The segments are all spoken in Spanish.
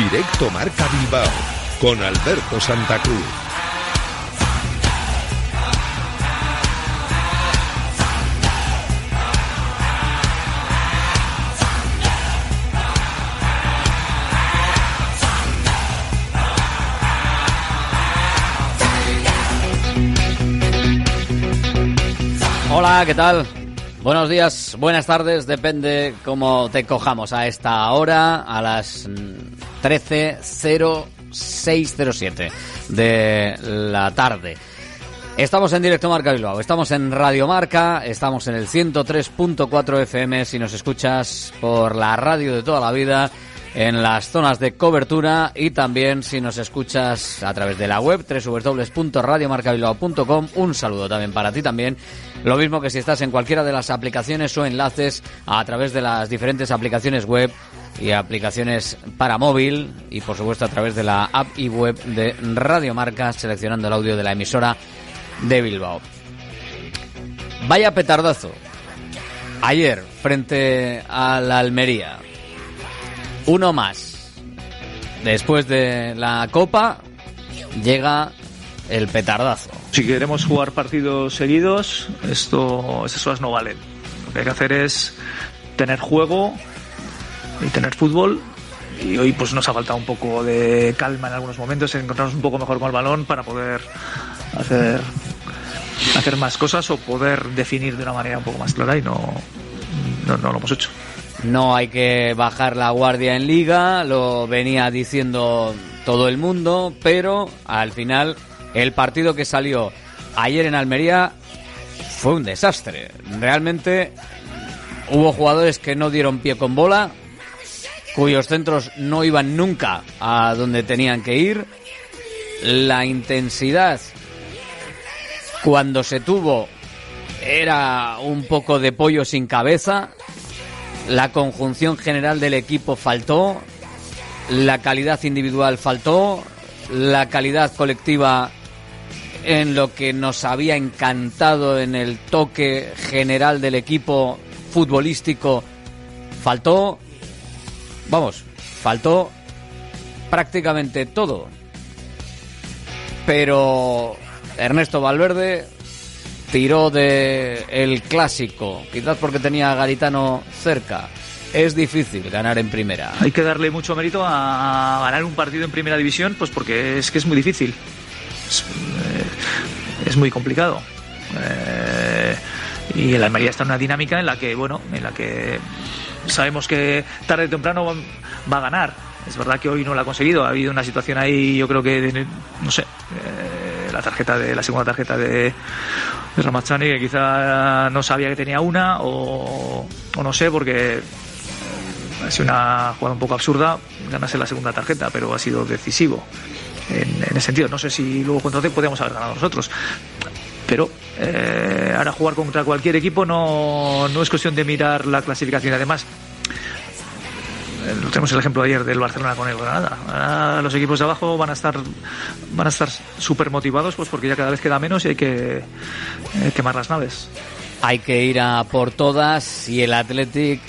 Directo Marca Bilbao con Alberto Santa Cruz. Hola, ¿qué tal? Buenos días, buenas tardes, depende cómo te cojamos a esta hora, a las 13.0607 de la tarde. Estamos en directo Marca Bilbao, estamos en Radio Marca, estamos en el 103.4 FM si nos escuchas por la radio de toda la vida en las zonas de cobertura y también si nos escuchas a través de la web www.radiomarcabilbao.com. Un saludo también para ti también. Lo mismo que si estás en cualquiera de las aplicaciones o enlaces a través de las diferentes aplicaciones web y aplicaciones para móvil y por supuesto a través de la app y web de Radio Marca seleccionando el audio de la emisora de Bilbao. Vaya petardazo. Ayer frente a la Almería. Uno más. Después de la Copa llega el petardazo. Si queremos jugar partidos seguidos, esto, esas cosas no valen. Lo que hay que hacer es tener juego y tener fútbol. Y hoy pues nos ha faltado un poco de calma en algunos momentos, encontrarnos un poco mejor con el balón para poder hacer, hacer más cosas o poder definir de una manera un poco más clara y no, no, no lo hemos hecho. No hay que bajar la guardia en liga, lo venía diciendo todo el mundo, pero al final el partido que salió ayer en Almería fue un desastre. Realmente hubo jugadores que no dieron pie con bola, cuyos centros no iban nunca a donde tenían que ir. La intensidad cuando se tuvo era un poco de pollo sin cabeza. La conjunción general del equipo faltó. La calidad individual faltó. La calidad colectiva en lo que nos había encantado en el toque general del equipo futbolístico faltó. Vamos, faltó prácticamente todo. Pero Ernesto Valverde tiró de el clásico, quizás porque tenía a Garitano cerca. Es difícil ganar en primera. Hay que darle mucho mérito a ganar un partido en primera división, pues porque es que es muy difícil. Es, eh, muy complicado. Eh, y el Almería está en una dinámica en la que, bueno, en la que sabemos que tarde o temprano va a ganar. Es verdad que hoy no lo ha conseguido. Ha habido una situación ahí, yo creo que, no sé, eh, la tarjeta de la segunda tarjeta de, de Ramazani, que quizá no sabía que tenía una, o, no sé, porque ha sido una jugada un poco absurda ganarse la segunda tarjeta, pero ha sido decisivo en, ese sentido. No sé si luego contra podíamos haber ganado nosotros. Pero eh, ahora jugar contra cualquier equipo no, no es cuestión de mirar la clasificación. Además, tenemos el ejemplo ayer del Barcelona con el Granada. Los equipos de abajo van a estar van a estar súper motivados pues porque ya cada vez queda menos y hay que quemar las naves. Hay que ir a por todas y el Athletic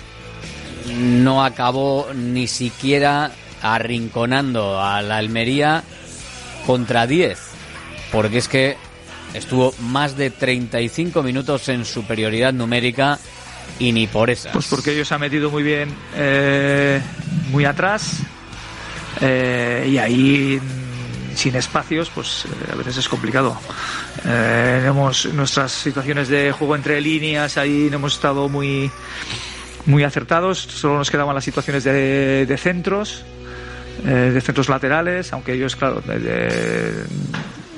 no acabó ni siquiera arrinconando a la Almería contra 10. Porque es que estuvo más de 35 minutos en superioridad numérica y ni por esas. Pues porque ellos se han metido muy bien, eh, muy atrás, eh, y ahí mm, sin espacios, pues eh, a veces es complicado. Eh, tenemos nuestras situaciones de juego entre líneas, ahí no hemos estado muy, muy acertados, solo nos quedaban las situaciones de, de centros, eh, de centros laterales, aunque ellos, claro,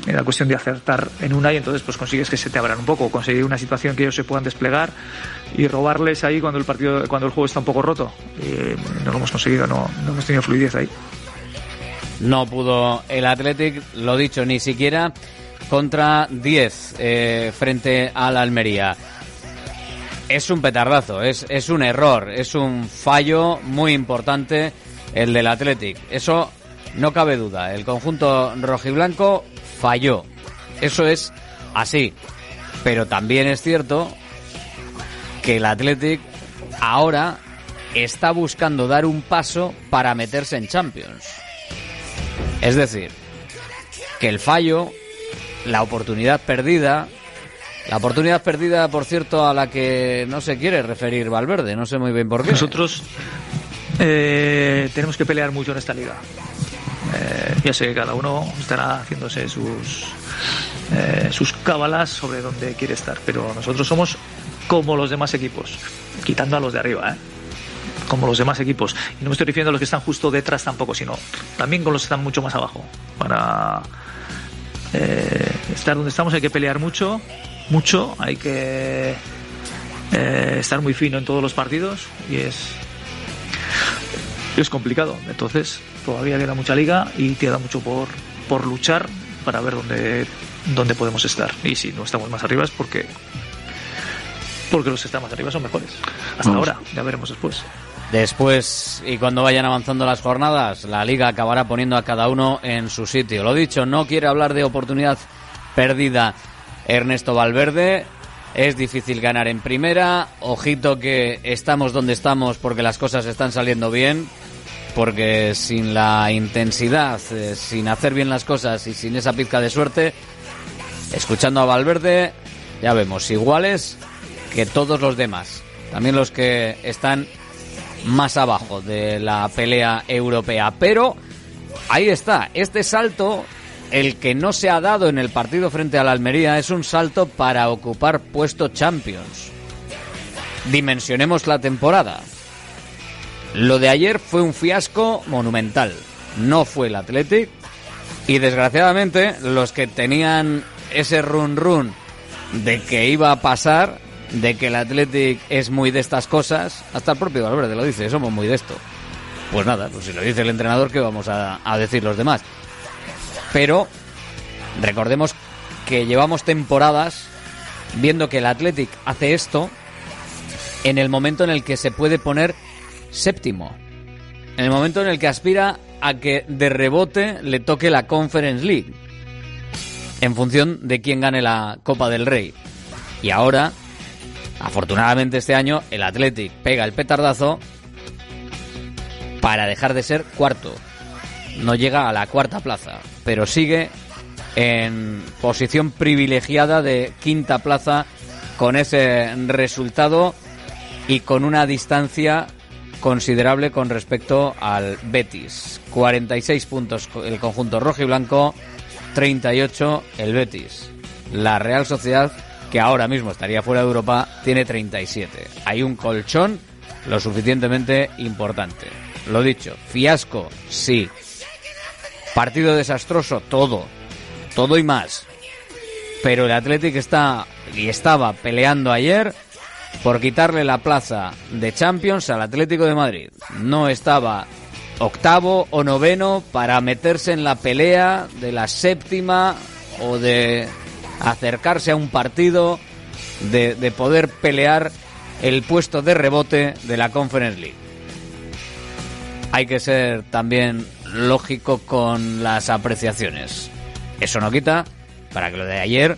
Era cuestión de acertar en una y entonces pues consigues que se te abran un poco, conseguir una situación que ellos se puedan desplegar y robarles ahí cuando el partido, cuando el juego está un poco roto. no lo hemos conseguido, no, no hemos tenido fluidez ahí. No pudo el Athletic, lo dicho, ni siquiera contra 10 eh, frente al Almería. Es un petardazo, es, es un error, es un fallo muy importante el del Athletic. Eso no cabe duda. El conjunto rojiblanco falló. Eso es así. Pero también es cierto que el Athletic ahora está buscando dar un paso para meterse en Champions. Es decir, que el fallo, la oportunidad perdida, la oportunidad perdida, por cierto, a la que no se quiere referir Valverde, no sé muy bien por qué. Nosotros eh, tenemos que pelear mucho en esta liga. Eh, ya sé que cada uno estará haciéndose sus, eh, sus cábalas sobre dónde quiere estar, pero nosotros somos como los demás equipos, quitando a los de arriba, ¿eh? como los demás equipos. Y no me estoy refiriendo a los que están justo detrás tampoco, sino también con los que están mucho más abajo. Para estar donde estamos hay que pelear mucho, mucho, hay que estar muy fino en todos los partidos y es es complicado. Entonces, todavía queda mucha liga y queda mucho por, por luchar para ver dónde, dónde podemos estar. Y si no estamos más arriba es porque, porque los que están más arriba son mejores. Hasta ahora, ya veremos después. Después, y cuando vayan avanzando las jornadas, la liga acabará poniendo a cada uno en su sitio. Lo dicho, no quiere hablar de oportunidad perdida Ernesto Valverde. Es difícil ganar en primera. Ojito que estamos donde estamos porque las cosas están saliendo bien porque sin la intensidad, eh, sin hacer bien las cosas y sin esa pizca de suerte, escuchando a Valverde, ya vemos iguales que todos los demás, también los que están más abajo de la pelea europea. Pero ahí está, este salto, el que no se ha dado en el partido frente a la Almería, es un salto para ocupar puesto Champions. Dimensionemos la temporada. Lo de ayer fue un fiasco monumental. No fue el Athletic. Y desgraciadamente, los que tenían ese run run de que iba a pasar, de que el Athletic es muy de estas cosas, hasta el propio Valverde lo dice, somos muy de esto. Pues nada, pues si lo dice el entrenador, ¿qué vamos a, a decir los demás? Pero recordemos que llevamos temporadas viendo que el Athletic hace esto en el momento en el que se puede poner séptimo. En el momento en el que aspira a que de rebote le toque la Conference League. En función de quién gane la Copa del Rey. Y ahora, afortunadamente este año, el Athletic pega el petardazo para dejar de ser cuarto. No llega a la cuarta plaza, pero sigue en posición privilegiada de quinta plaza con ese resultado y con una distancia considerable con respecto al Betis. 46 puntos el conjunto rojo y blanco, 38 el Betis. La Real Sociedad, que ahora mismo estaría fuera de Europa, tiene 37. Hay un colchón lo suficientemente importante. Lo dicho, fiasco, sí. Partido desastroso, todo. Todo y más. Pero el Athletic está y estaba peleando ayer por quitarle la plaza de Champions al Atlético de Madrid. No estaba octavo o noveno para meterse en la pelea de la séptima o de acercarse a un partido, de, poder pelear el puesto de rebote de la Conference League. Hay que ser también lógico con las apreciaciones. Eso no quita para que lo de ayer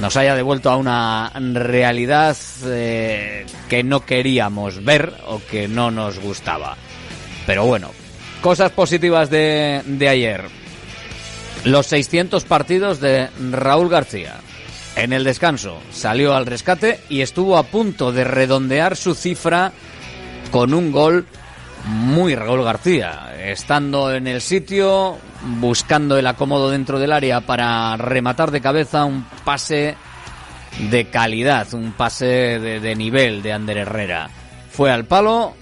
nos haya devuelto a una realidad eh, que no queríamos ver o que no nos gustaba. Pero bueno, cosas positivas de, de ayer. Los 600 partidos de Raúl García. En el descanso salió al rescate y estuvo a punto de redondear su cifra con un gol muy Raúl García, estando en el sitio, buscando el acomodo dentro del área para rematar de cabeza un pase de calidad, un pase de, nivel de Ander Herrera. Fue al palo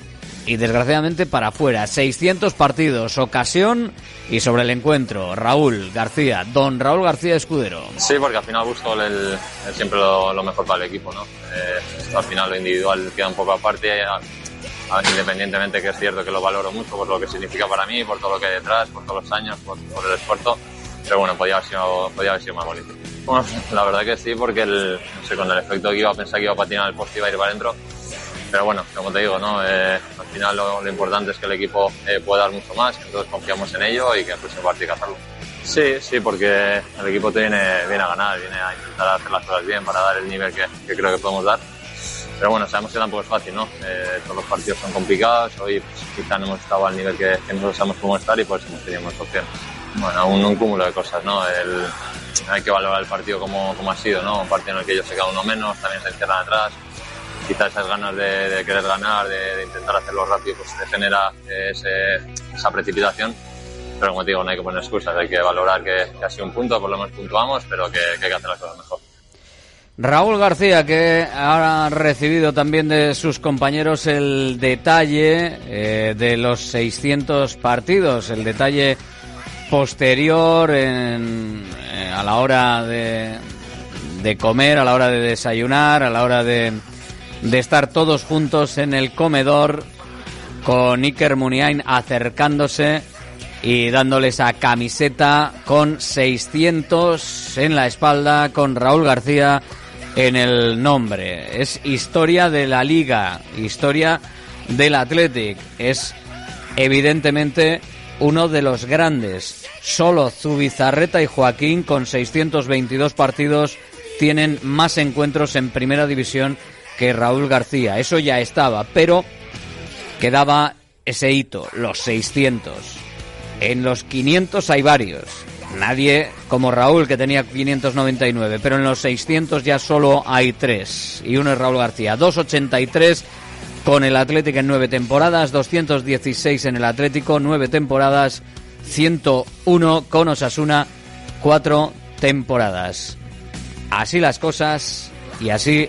y desgraciadamente para afuera. 600 partidos, ocasión y sobre el encuentro. Raúl García, don Raúl García Escudero. Sí, porque al final busco el, siempre lo, mejor para el equipo, ¿no? Eh, al final lo individual queda un poco aparte, independientemente que es cierto que lo valoro mucho por lo que significa para mí, por todo lo que hay detrás, por todos los años, por, el esfuerzo, pero bueno, podía haber sido, podía haber sido más bonito. Bueno, la verdad que sí, porque el, no sé, con el efecto que iba a pensar que iba a patinar el poste iba a ir para adentro, pero bueno, como te digo, ¿no? Eh, al final lo, importante es que el equipo eh, pueda dar mucho más, que todos confiamos en ello y que el próximo partido hay que hacerlo. Sí, sí, porque el equipo te viene, a ganar, viene a intentar hacer las cosas bien para dar el nivel que, creo que podemos dar. Pero bueno, sabemos que tampoco es fácil, ¿no? Eh, todos los partidos son complicados, hoy pues, quizá no hemos estado al nivel que, nosotros sabemos cómo estar y por eso hemos tenido más opciones. Bueno, un, un cúmulo de cosas, ¿no? El, hay que valorar el partido como, como ha sido, ¿no? Un partido en el que ellos se quedan uno menos, también se encierran atrás, quizás esas ganas de, querer ganar, de, intentar hacerlo rápido, pues te genera esa precipitación. Pero como te digo, no hay que poner excusas, hay que valorar que, ha sido un punto, por lo menos puntuamos, pero que, hay que hacer las cosas mejor. Raúl García, que ha recibido también de sus compañeros el detalle eh, de los 600 partidos, el detalle posterior en, eh, a la hora de, de comer, a la hora de desayunar, a la hora de, de estar todos juntos en el comedor con Iker Muniain acercándose y dándole esa camiseta con 600 en la espalda con Raúl García en el nombre. Es historia de la liga, historia del Athletic. Es evidentemente uno de los grandes. Solo Zubizarreta y Joaquín con 622 partidos tienen más encuentros en primera división que Raúl García. Eso ya estaba, pero quedaba ese hito, los 600. En los 500 hay varios. Nadie como Raúl, que tenía 599, pero en los 600 ya solo hay tres. Y uno es Raúl García. 283 con el Atlético en nueve temporadas, 216 en el Atlético, nueve temporadas, 101 con Osasuna, cuatro temporadas. Así las cosas y así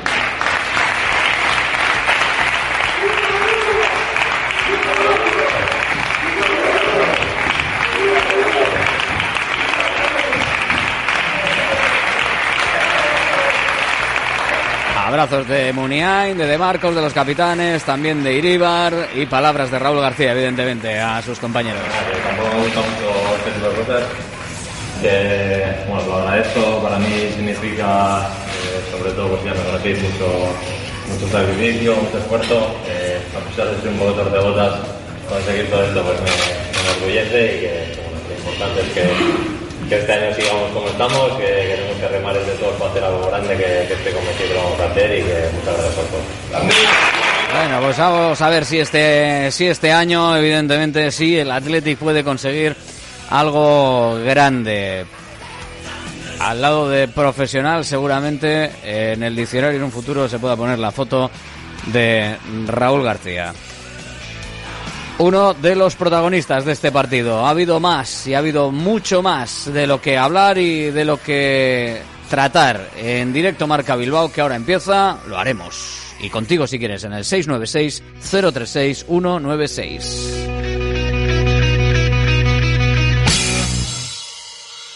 Abrazos de Muniain, de De Marcos, de los capitanes, también de Iríbar y palabras de Raúl García, evidentemente, a sus compañeros. Tampoco me gusta mucho este tipo de cosas. Que, bueno, lo agradezco, para mí significa, eh, sobre todo, pues ya me conocéis mucho, mucho sacrificio, mucho esfuerzo. Eh, a pesar de ser un poco de botas, conseguir todo esto pues me, me enorgullece y que, bueno, lo importante es que que este año sigamos como estamos, que queremos que remar de todos para hacer algo grande, que, que esté convencido que lo vamos a hacer y que muchas gracias por todo. Bueno, pues vamos a ver si este, si este año, evidentemente, sí, el Athletic puede conseguir algo grande. Al lado de profesional, seguramente en el diccionario en un futuro se pueda poner la foto de Raúl García uno de los protagonistas de este partido. Ha habido más y ha habido mucho más de lo que hablar y de lo que tratar en directo Marca Bilbao que ahora empieza, lo haremos. Y contigo si quieres en el 696 036 196.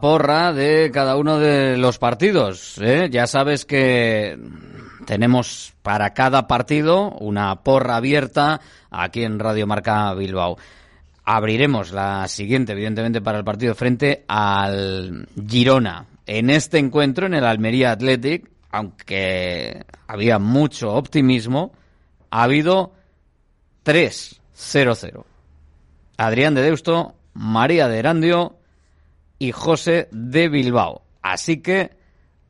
porra de cada uno de los partidos. ¿eh? Ya sabes que tenemos para cada partido una porra abierta aquí en Radio Marca Bilbao. Abriremos la siguiente, evidentemente, para el partido frente al Girona. En este encuentro, en el Almería Athletic, aunque había mucho optimismo, ha habido 3-0-0. Adrián de Deusto, María de Erandio y José de Bilbao. Así que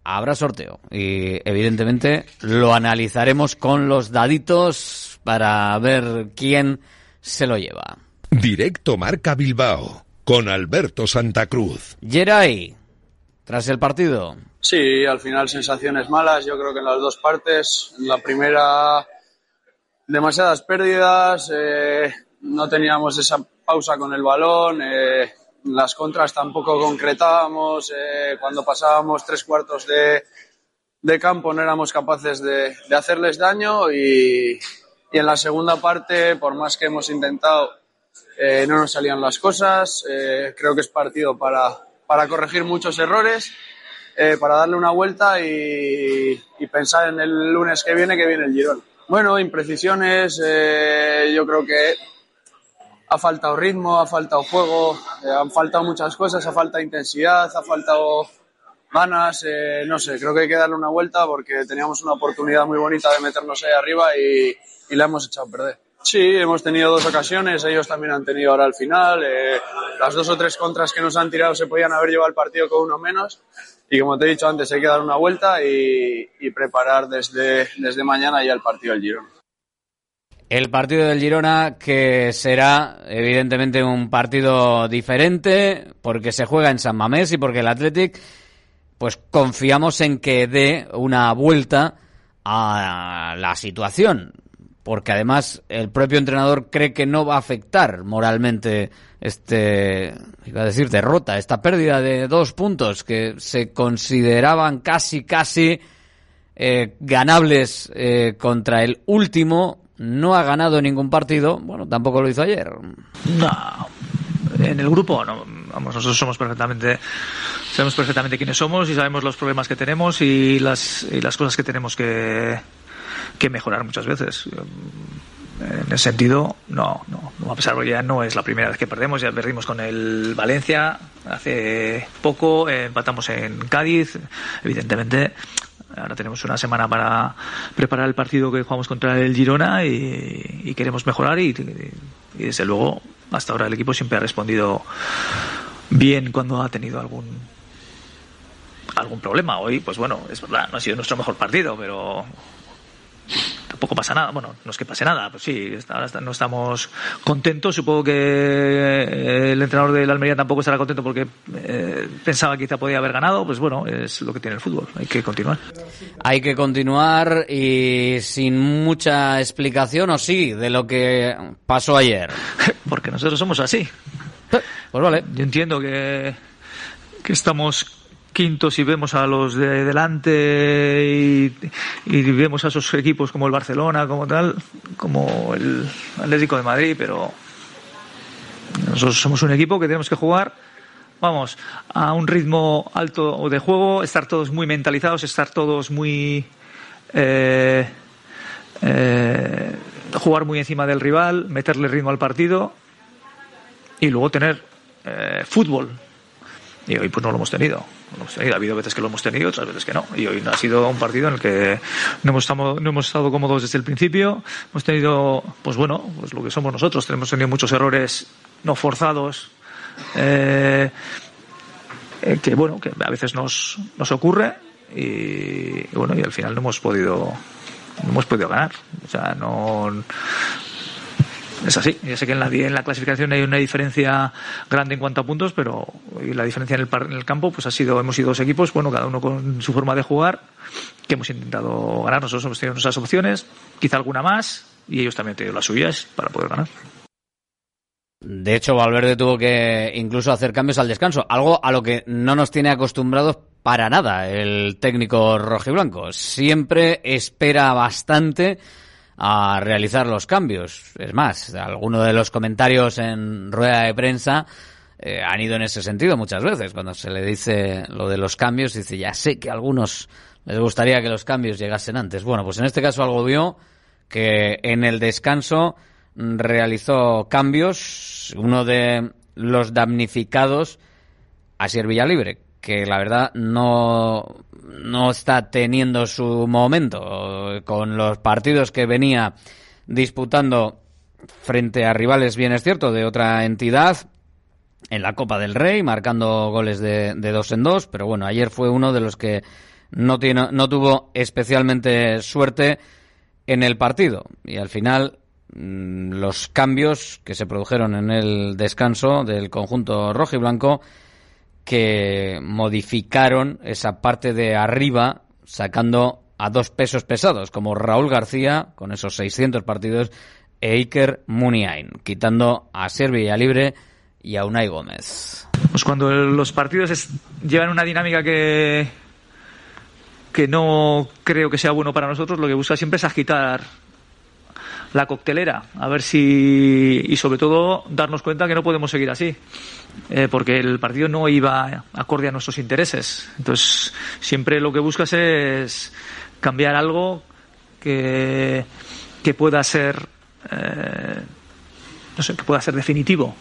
habrá sorteo y evidentemente lo analizaremos con los daditos para ver quién se lo lleva. Directo Marca Bilbao con Alberto Santa Cruz. Geray, tras el partido. Sí, al final sensaciones malas, yo creo que en las dos partes. En la primera, demasiadas pérdidas, eh, no teníamos esa pausa con el balón, eh, las contras tampoco concretábamos, eh, cuando pasábamos tres cuartos de, de campo no éramos capaces de, de hacerles daño y, y en la segunda parte, por más que hemos intentado, eh, no nos salían las cosas. Eh, creo que es partido para, para corregir muchos errores, para darle una vuelta y, y pensar en el lunes que viene, que viene el Girón. Bueno, imprecisiones, yo creo que ha faltado ritmo, ha faltado juego, eh, han faltado muchas cosas, ha faltado intensidad, ha faltado ganas, eh, no sé, creo que hay que darle una vuelta porque teníamos una oportunidad muy bonita de meternos ahí arriba y, y la hemos echado a perder. Sí, hemos tenido dos ocasiones, ellos también han tenido ahora al final. eh, las dos o tres contras que nos han tirado se podían haber llevado el partido con uno menos. Y como te he dicho antes, hay que dar una vuelta y, y preparar desde, desde mañana ya el partido del Girona. El partido del Girona que será evidentemente un partido diferente porque se juega en San Mamés y porque el Athletic pues confiamos en que dé una vuelta a la situación. Porque además el propio entrenador cree que no va a afectar moralmente este iba a decir derrota, esta pérdida de dos puntos que se consideraban casi casi eh, ganables eh, contra el último no ha ganado ningún partido, bueno, tampoco lo hizo ayer. No, en el grupo no. Vamos, nosotros somos perfectamente, sabemos perfectamente quiénes somos y sabemos los problemas que tenemos y las, y las cosas que tenemos que, que mejorar muchas veces. En ese sentido, no, no, a pesar de que ya no es la primera vez que perdemos, ya perdimos con el Valencia hace poco, empatamos en Cádiz, evidentemente. Ahora tenemos una semana para preparar el partido que jugamos contra el Girona y, queremos mejorar y, y desde luego hasta ahora el equipo siempre ha respondido bien cuando ha tenido algún algún problema. Hoy, pues bueno, es verdad, no ha sido nuestro mejor partido, pero tampoco pasa nada. Bueno, no es que pase nada, pues sí, ahora no estamos contentos. Supongo que eh, el entrenador del Almería tampoco estará contento porque eh, pensaba que quizá podía haber ganado. Pues bueno, es lo que tiene el fútbol. Hay que continuar. Hay que continuar y sin mucha explicación, o sí, de lo que pasó ayer. porque nosotros somos así. Pues vale. Yo entiendo que, que estamos quintos y vemos a los de delante y, vemos a esos equipos como el Barcelona, como tal, como el Atlético de Madrid, pero nosotros somos un equipo que tenemos que jugar, vamos, a un ritmo alto de juego, estar todos muy mentalizados, estar todos muy... Eh, eh, jugar muy encima del rival, meterle ritmo al partido y luego tener eh, fútbol, y hoy pues no lo hemos tenido. Ha habido veces que lo hemos tenido, otras veces que no. Y hoy no ha sido un partido en el que no hemos, estado, no hemos estado cómodos desde el principio. Hemos tenido, pues bueno, pues lo que somos nosotros. Hemos tenido muchos errores no forzados. Eh, eh, que bueno, que a veces nos, nos ocurre. Y, y, bueno, y al final no hemos podido no hemos podido ganar. O sea, no es así. Ya sé que en la, en la clasificación hay una diferencia grande en cuanto a puntos, pero la diferencia en el, en el campo pues ha sido, hemos sido dos equipos, bueno, cada uno con su forma de jugar, que hemos intentado ganar. Nosotros hemos tenido nuestras opciones, quizá alguna más, y ellos también han tenido las suyas para poder ganar. De hecho, Valverde tuvo que incluso hacer cambios al descanso, algo a lo que no nos tiene acostumbrados para nada el técnico rojiblanco. Siempre espera bastante a realizar los cambios. Es más, algunos de los comentarios en rueda de prensa eh, han ido en ese sentido muchas veces. Cuando se le dice lo de los cambios, dice, ya sé que a algunos les gustaría que los cambios llegasen antes. Bueno, pues en este caso algo vio que en el descanso realizó cambios. Uno de los damnificados, a Villalibre, que la verdad no, no está teniendo su momento. Con los partidos que venía disputando frente a rivales, bien es cierto, de otra entidad en la Copa del Rey, marcando goles de, de dos en dos, pero bueno, ayer fue uno de los que no, tiene, no tuvo especialmente suerte en el partido. Y al final mm, los cambios que se produjeron en el descanso del conjunto rojo y blanco que modificaron esa parte de arriba sacando a dos pesos pesados como Raúl García con esos 600 partidos e Iker Muniain, quitando a Servilla Libre y a Unai Gómez. Pues cuando los partidos llevan una dinámica que que no creo que sea bueno para nosotros, lo que busca siempre es agitar la coctelera, a ver si y sobre todo darnos cuenta que no podemos seguir así, eh, porque el partido no iba acorde a nuestros intereses. Entonces siempre lo que buscas es cambiar algo que, que pueda ser eh, no sé, que pueda ser definitivo.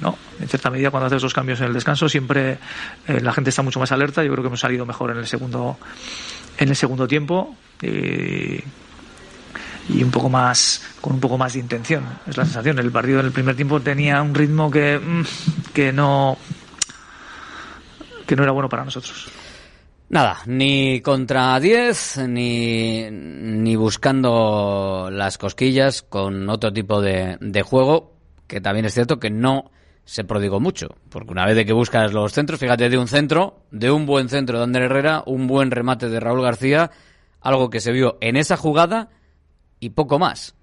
¿no? En cierta medida, cuando haces los cambios en el descanso, siempre eh, la gente está mucho más alerta. Yo creo que hemos salido mejor en el segundo, en el segundo tiempo. Y un poco más con un poco más de intención es la sensación. El partido en el primer tiempo tenía un ritmo que que no que no era bueno para nosotros. Nada, ni contra 10, ni, ni buscando las cosquillas con otro tipo de, de juego, que también es cierto que no se prodigó mucho, porque una vez de que buscas los centros, fíjate, de un centro, de un buen centro de Ander Herrera, un buen remate de Raúl García, algo que se vio en esa jugada y poco más.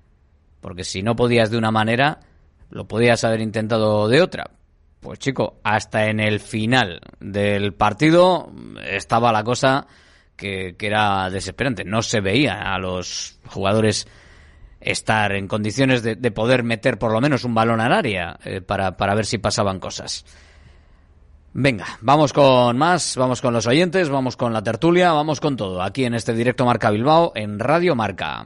Porque si no podías de una manera, lo podías haber intentado de otra. Pues chico, hasta en el final del partido estaba la cosa que, que era desesperante. No se veía a los jugadores estar en condiciones de, de, poder meter por lo menos un balón al área eh, para, para ver si pasaban cosas. Venga, vamos con más, vamos con los oyentes, vamos con la tertulia, vamos con todo, aquí en este directo Marca Bilbao, en Radio Marca.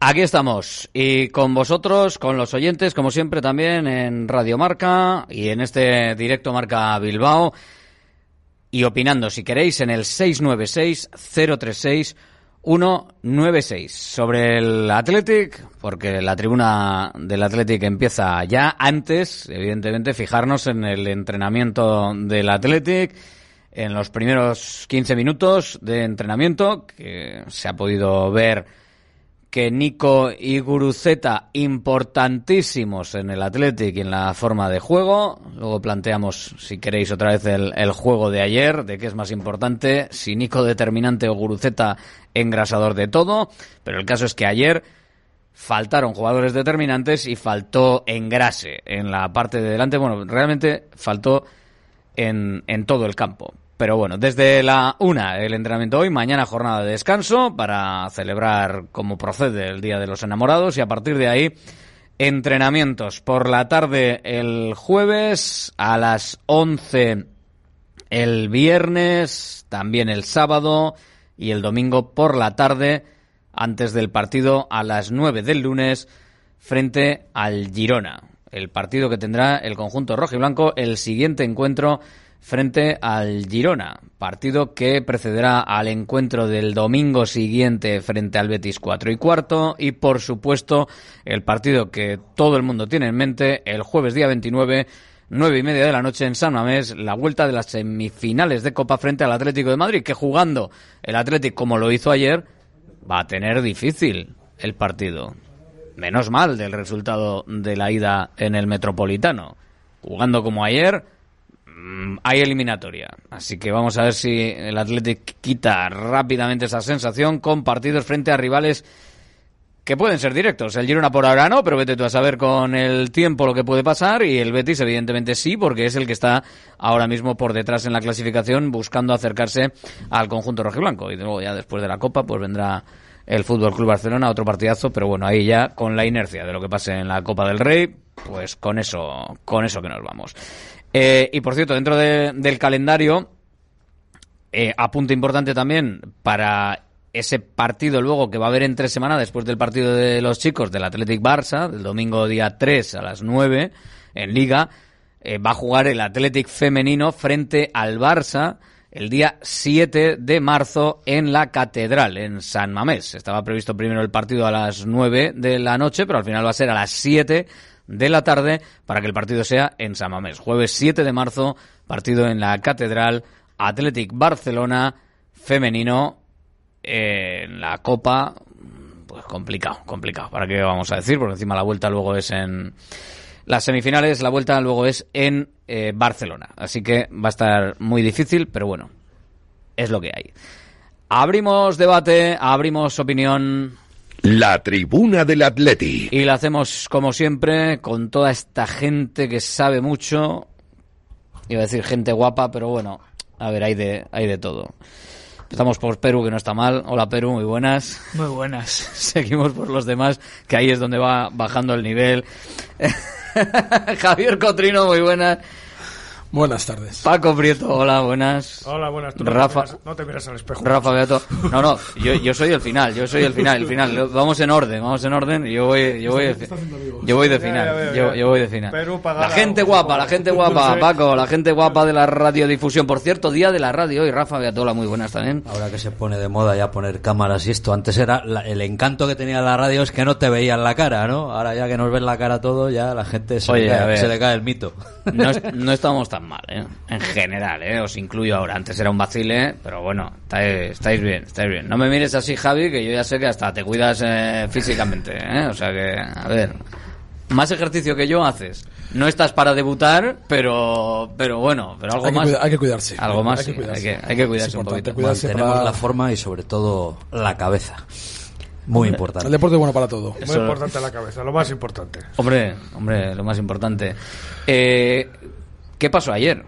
Aquí estamos y con vosotros, con los oyentes, como siempre también en Radio Marca y en este directo Marca Bilbao. Y opinando si queréis en el 696-036-196 sobre el Athletic, porque la tribuna del Athletic empieza ya antes, evidentemente, fijarnos en el entrenamiento del Athletic en los primeros 15 minutos de entrenamiento que se ha podido ver que Nico y Guruceta importantísimos en el Athletic y en la forma de juego. Luego planteamos, si queréis, otra vez el, juego de ayer, de qué es más importante, si Nico determinante o Guruceta engrasador de todo. Pero el caso es que ayer faltaron jugadores determinantes y faltó engrase en la parte de delante. Bueno, realmente faltó en todo el campo. Pero bueno, desde la una el entrenamiento hoy, mañana jornada de descanso para celebrar como procede el Día de los Enamorados y a partir de ahí entrenamientos por la tarde el jueves, a las 11 el viernes, también el sábado y el domingo por la tarde antes del partido a las 9 del lunes frente al Girona. El partido que tendrá el conjunto rojo y blanco el siguiente encuentro frente al Girona, partido que precederá al encuentro del domingo siguiente frente al Betis 4 y cuarto y por supuesto el partido que todo el mundo tiene en mente el jueves día 29 nueve y media de la noche en San Mamés, la vuelta de las semifinales de Copa frente al Atlético de Madrid, que jugando el Atlético como lo hizo ayer, va a tener difícil el partido. Menos mal del resultado de la ida en el Metropolitano. Jugando como ayer, hay eliminatoria. Así que vamos a ver si el Athletic quita rápidamente esa sensación con partidos frente a rivales que pueden ser directos. El Girona por ahora no, pero vete tú a saber con el tiempo lo que puede pasar y el Betis evidentemente sí, porque es el que está ahora mismo por detrás en la clasificación buscando acercarse al conjunto rojiblanco. Y luego ya después de la Copa pues vendrá el Fútbol Club Barcelona, otro partidazo, pero bueno, ahí ya con la inercia de lo que pase en la Copa del Rey, pues con eso, con eso que nos vamos. Eh, y por cierto, dentro de, del calendario, eh, apunte importante también para ese partido luego que va a haber en tres semanas después del partido de los chicos del Athletic Barça, del domingo día 3 a las 9 en Liga, eh, va a jugar el Athletic femenino frente al Barça el día 7 de marzo en la Catedral, en San Mamés. Estaba previsto primero el partido a las 9 de la noche, pero al final va a ser a las 7 de la tarde para que el partido sea en Samamés. Jueves 7 de marzo, partido en la Catedral Athletic Barcelona femenino en la Copa. Pues complicado, complicado. ¿Para qué vamos a decir? Porque encima la vuelta luego es en las semifinales, la vuelta luego es en eh, Barcelona. Así que va a estar muy difícil, pero bueno, es lo que hay. Abrimos debate, abrimos opinión. La tribuna del Atleti. Y la hacemos como siempre con toda esta gente que sabe mucho. Iba a decir gente guapa, pero bueno, a ver, hay de, hay de todo. Empezamos por Perú, que no está mal. Hola Perú, muy buenas. Muy buenas. Seguimos por los demás, que ahí es donde va bajando el nivel. Javier Cotrino, muy buenas. Buenas tardes. Paco Prieto, hola, buenas. Hola, buenas. Tú Rafa, no, te miras, no te miras al espejo. Rafa Beato. No, no, yo, yo soy el final, yo soy el final, el final. Vamos en orden, vamos en orden. Yo voy, yo voy, yo voy de final. Yo, yo voy de final. La gente guapa, la gente guapa, Paco, la gente guapa de la radiodifusión. Por cierto, día de la radio y Rafa Beatola, muy buenas también. Ahora que se pone de moda ya poner cámaras y esto, antes era la- el encanto que tenía la radio es que no te veían la cara, ¿no? Ahora ya que nos ven la cara todo, ya la gente se, Oye, le, a cae, ver. se le cae el mito. No, es- no estamos tan mal, ¿eh? En general, ¿eh? Os incluyo ahora. Antes era un vacile, pero bueno, estáis, estáis bien, estáis bien. No me mires así, Javi, que yo ya sé que hasta te cuidas eh, físicamente, ¿eh? O sea que, a ver, más ejercicio que yo haces. No estás para debutar, pero, pero bueno, pero algo Hay que más. cuida- hay que cuidarse. Algo más, Hay que hay cuidarse. que, hay que cuidarse un poquito. cuidarse Mantenemos para- la forma y sobre todo la cabeza. Muy importante. El deporte es bueno para todo. Muy importante la cabeza, lo más importante. Hombre, hombre, lo más importante. Eh, ¿Qué pasó ayer?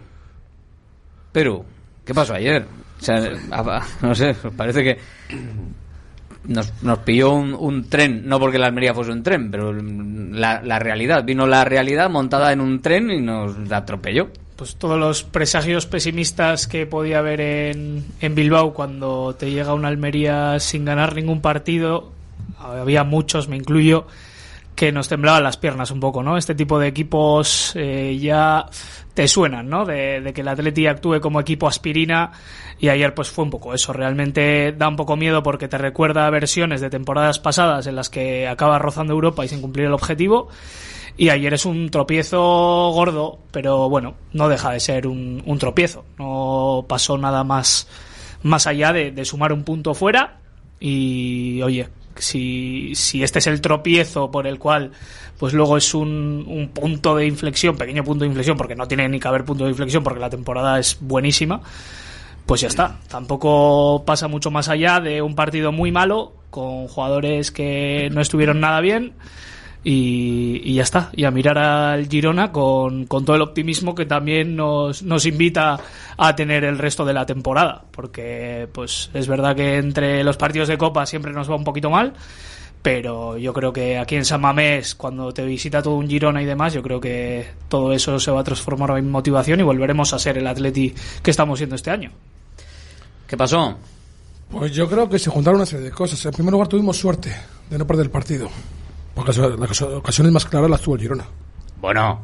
Perú, ¿qué pasó ayer? O sea, a- no sé, parece que nos, nos pilló un, un tren, no porque la Almería fuese un tren, pero la, la realidad. Vino la realidad montada en un tren y nos atropelló. Pues todos los presagios pesimistas que podía haber en, en Bilbao cuando te llega una Almería sin ganar ningún partido, había muchos, me incluyo, que nos temblaban las piernas un poco, ¿no? Este tipo de equipos eh, ya te suenan, ¿no? De, de que el Atleti actúe como equipo aspirina y ayer pues fue un poco eso. Realmente da un poco miedo porque te recuerda a versiones de temporadas pasadas en las que acaba rozando Europa y sin cumplir el objetivo. Y ayer es un tropiezo gordo, pero bueno, no deja de ser un, un tropiezo. No pasó nada más, más allá de, de sumar un punto fuera. Y oye, si, si este es el tropiezo por el cual, pues luego es un, un punto de inflexión, pequeño punto de inflexión, porque no tiene ni que haber punto de inflexión, porque la temporada es buenísima, pues ya está. Tampoco pasa mucho más allá de un partido muy malo, con jugadores que no estuvieron nada bien. Y, y ya está, y a mirar al Girona con, con todo el optimismo que también nos, nos invita a tener el resto de la temporada, porque pues es verdad que entre los partidos de Copa siempre nos va un poquito mal, pero yo creo que aquí en San Mamés, cuando te visita todo un Girona y demás, yo creo que todo eso se va a transformar en motivación y volveremos a ser el Atleti que estamos siendo este año. ¿Qué pasó? Pues yo creo que se juntaron una serie de cosas. En primer lugar, tuvimos suerte de no perder el partido. Las ocasiones más claras las tuvo el Girona. Bueno,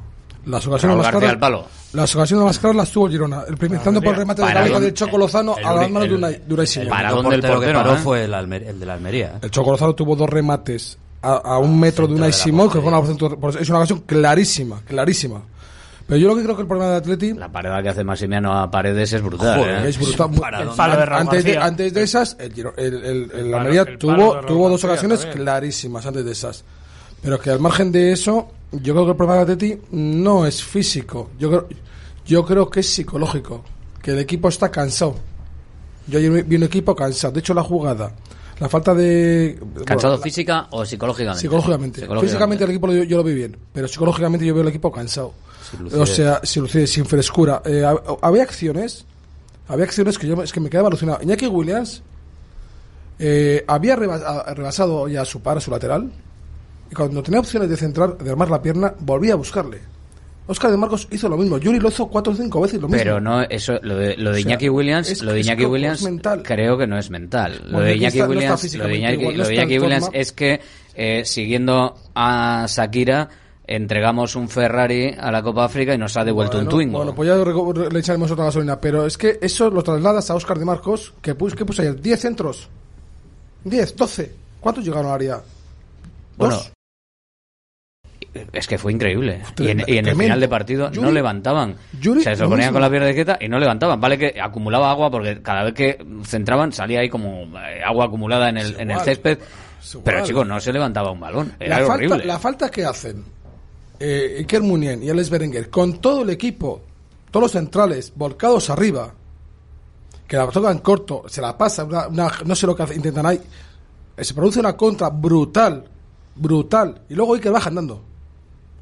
Las ocasiones más claras. Las ocasiones más claras las tuvo Girona. El primer, empezando por el remate de Para cabeza dónde- de Choco Lozano el a las manos de Unai Simón. Para El dónde el portero que paró eh? fue el, Almer- el de la Almería. El Choco Lozano tuvo dos remates a, a un metro de Unai Simón, que fue una, es una ocasión clarísima, clarísima. Pero yo lo que creo que el problema de Atleti La parada que hace Massimiano a Paredes es brutal. Joder, ¿eh? es brutal. El palo de antes, de, antes de esas, el, el, el- el Almería el palo de tuvo, tuvo dos ocasiones clarísimas antes de esas. Pero que al margen de eso, yo creo que el problema de Atleti no es físico. Yo creo, yo creo que es psicológico. Que el equipo está cansado. Yo ayer vi un equipo cansado. De hecho, la jugada, la falta de. ¿Cansado bueno, física o psicológicamente? Psicológicamente. Psicológicamente. Físicamente el equipo yo, lo vi bien, pero psicológicamente yo veo el equipo cansado. O sea, sin lucidez, sin frescura. Eh, hab- había acciones, había acciones que yo es que me quedaba alucinado. Iñaki Williams eh, había rebasado ya a su par, a su lateral, y cuando tenía opciones de centrar, de armar la pierna, volvía a buscarle. Oscar de Marcos hizo lo mismo. Yuri lo hizo cuatro o cinco veces lo mismo. Pero no, eso, lo de, lo de O sea, Iñaki Williams, es- lo de Iñaki Williams, mental. creo que no es mental. Lo Bueno, de Iñaki está- no está Williams, lo de Iñaki, lo de Williams es que, eh, siguiendo a Shakira, entregamos un Ferrari a la Copa África y nos ha devuelto un Bueno, Twingo. Bueno, pues ya le echaremos otra gasolina. Pero es que eso lo trasladas a Oscar de Marcos, que puso, que puso ayer 10 centros. 10, 12. ¿Cuántos llegaron al área? Bueno, Dos. Es que fue increíble. Y en, Tremendo. y en el final de partido no levantaban. Yuri, o sea, se lo ponían con la pierna quieta y no levantaban. Vale que acumulaba agua porque cada vez que centraban salía ahí como eh, agua acumulada en el, en el césped. igual. Pero chicos, no se levantaba un balón. Era la, horrible. falta, la falta que hacen eh, Iker Munien y Alex Berenguer con todo el equipo, todos los centrales volcados arriba que la tocan corto, se la pasa, una- una- no sé lo que hace- intentan ahí, se produce una contra brutal, brutal, y luego que baja andando.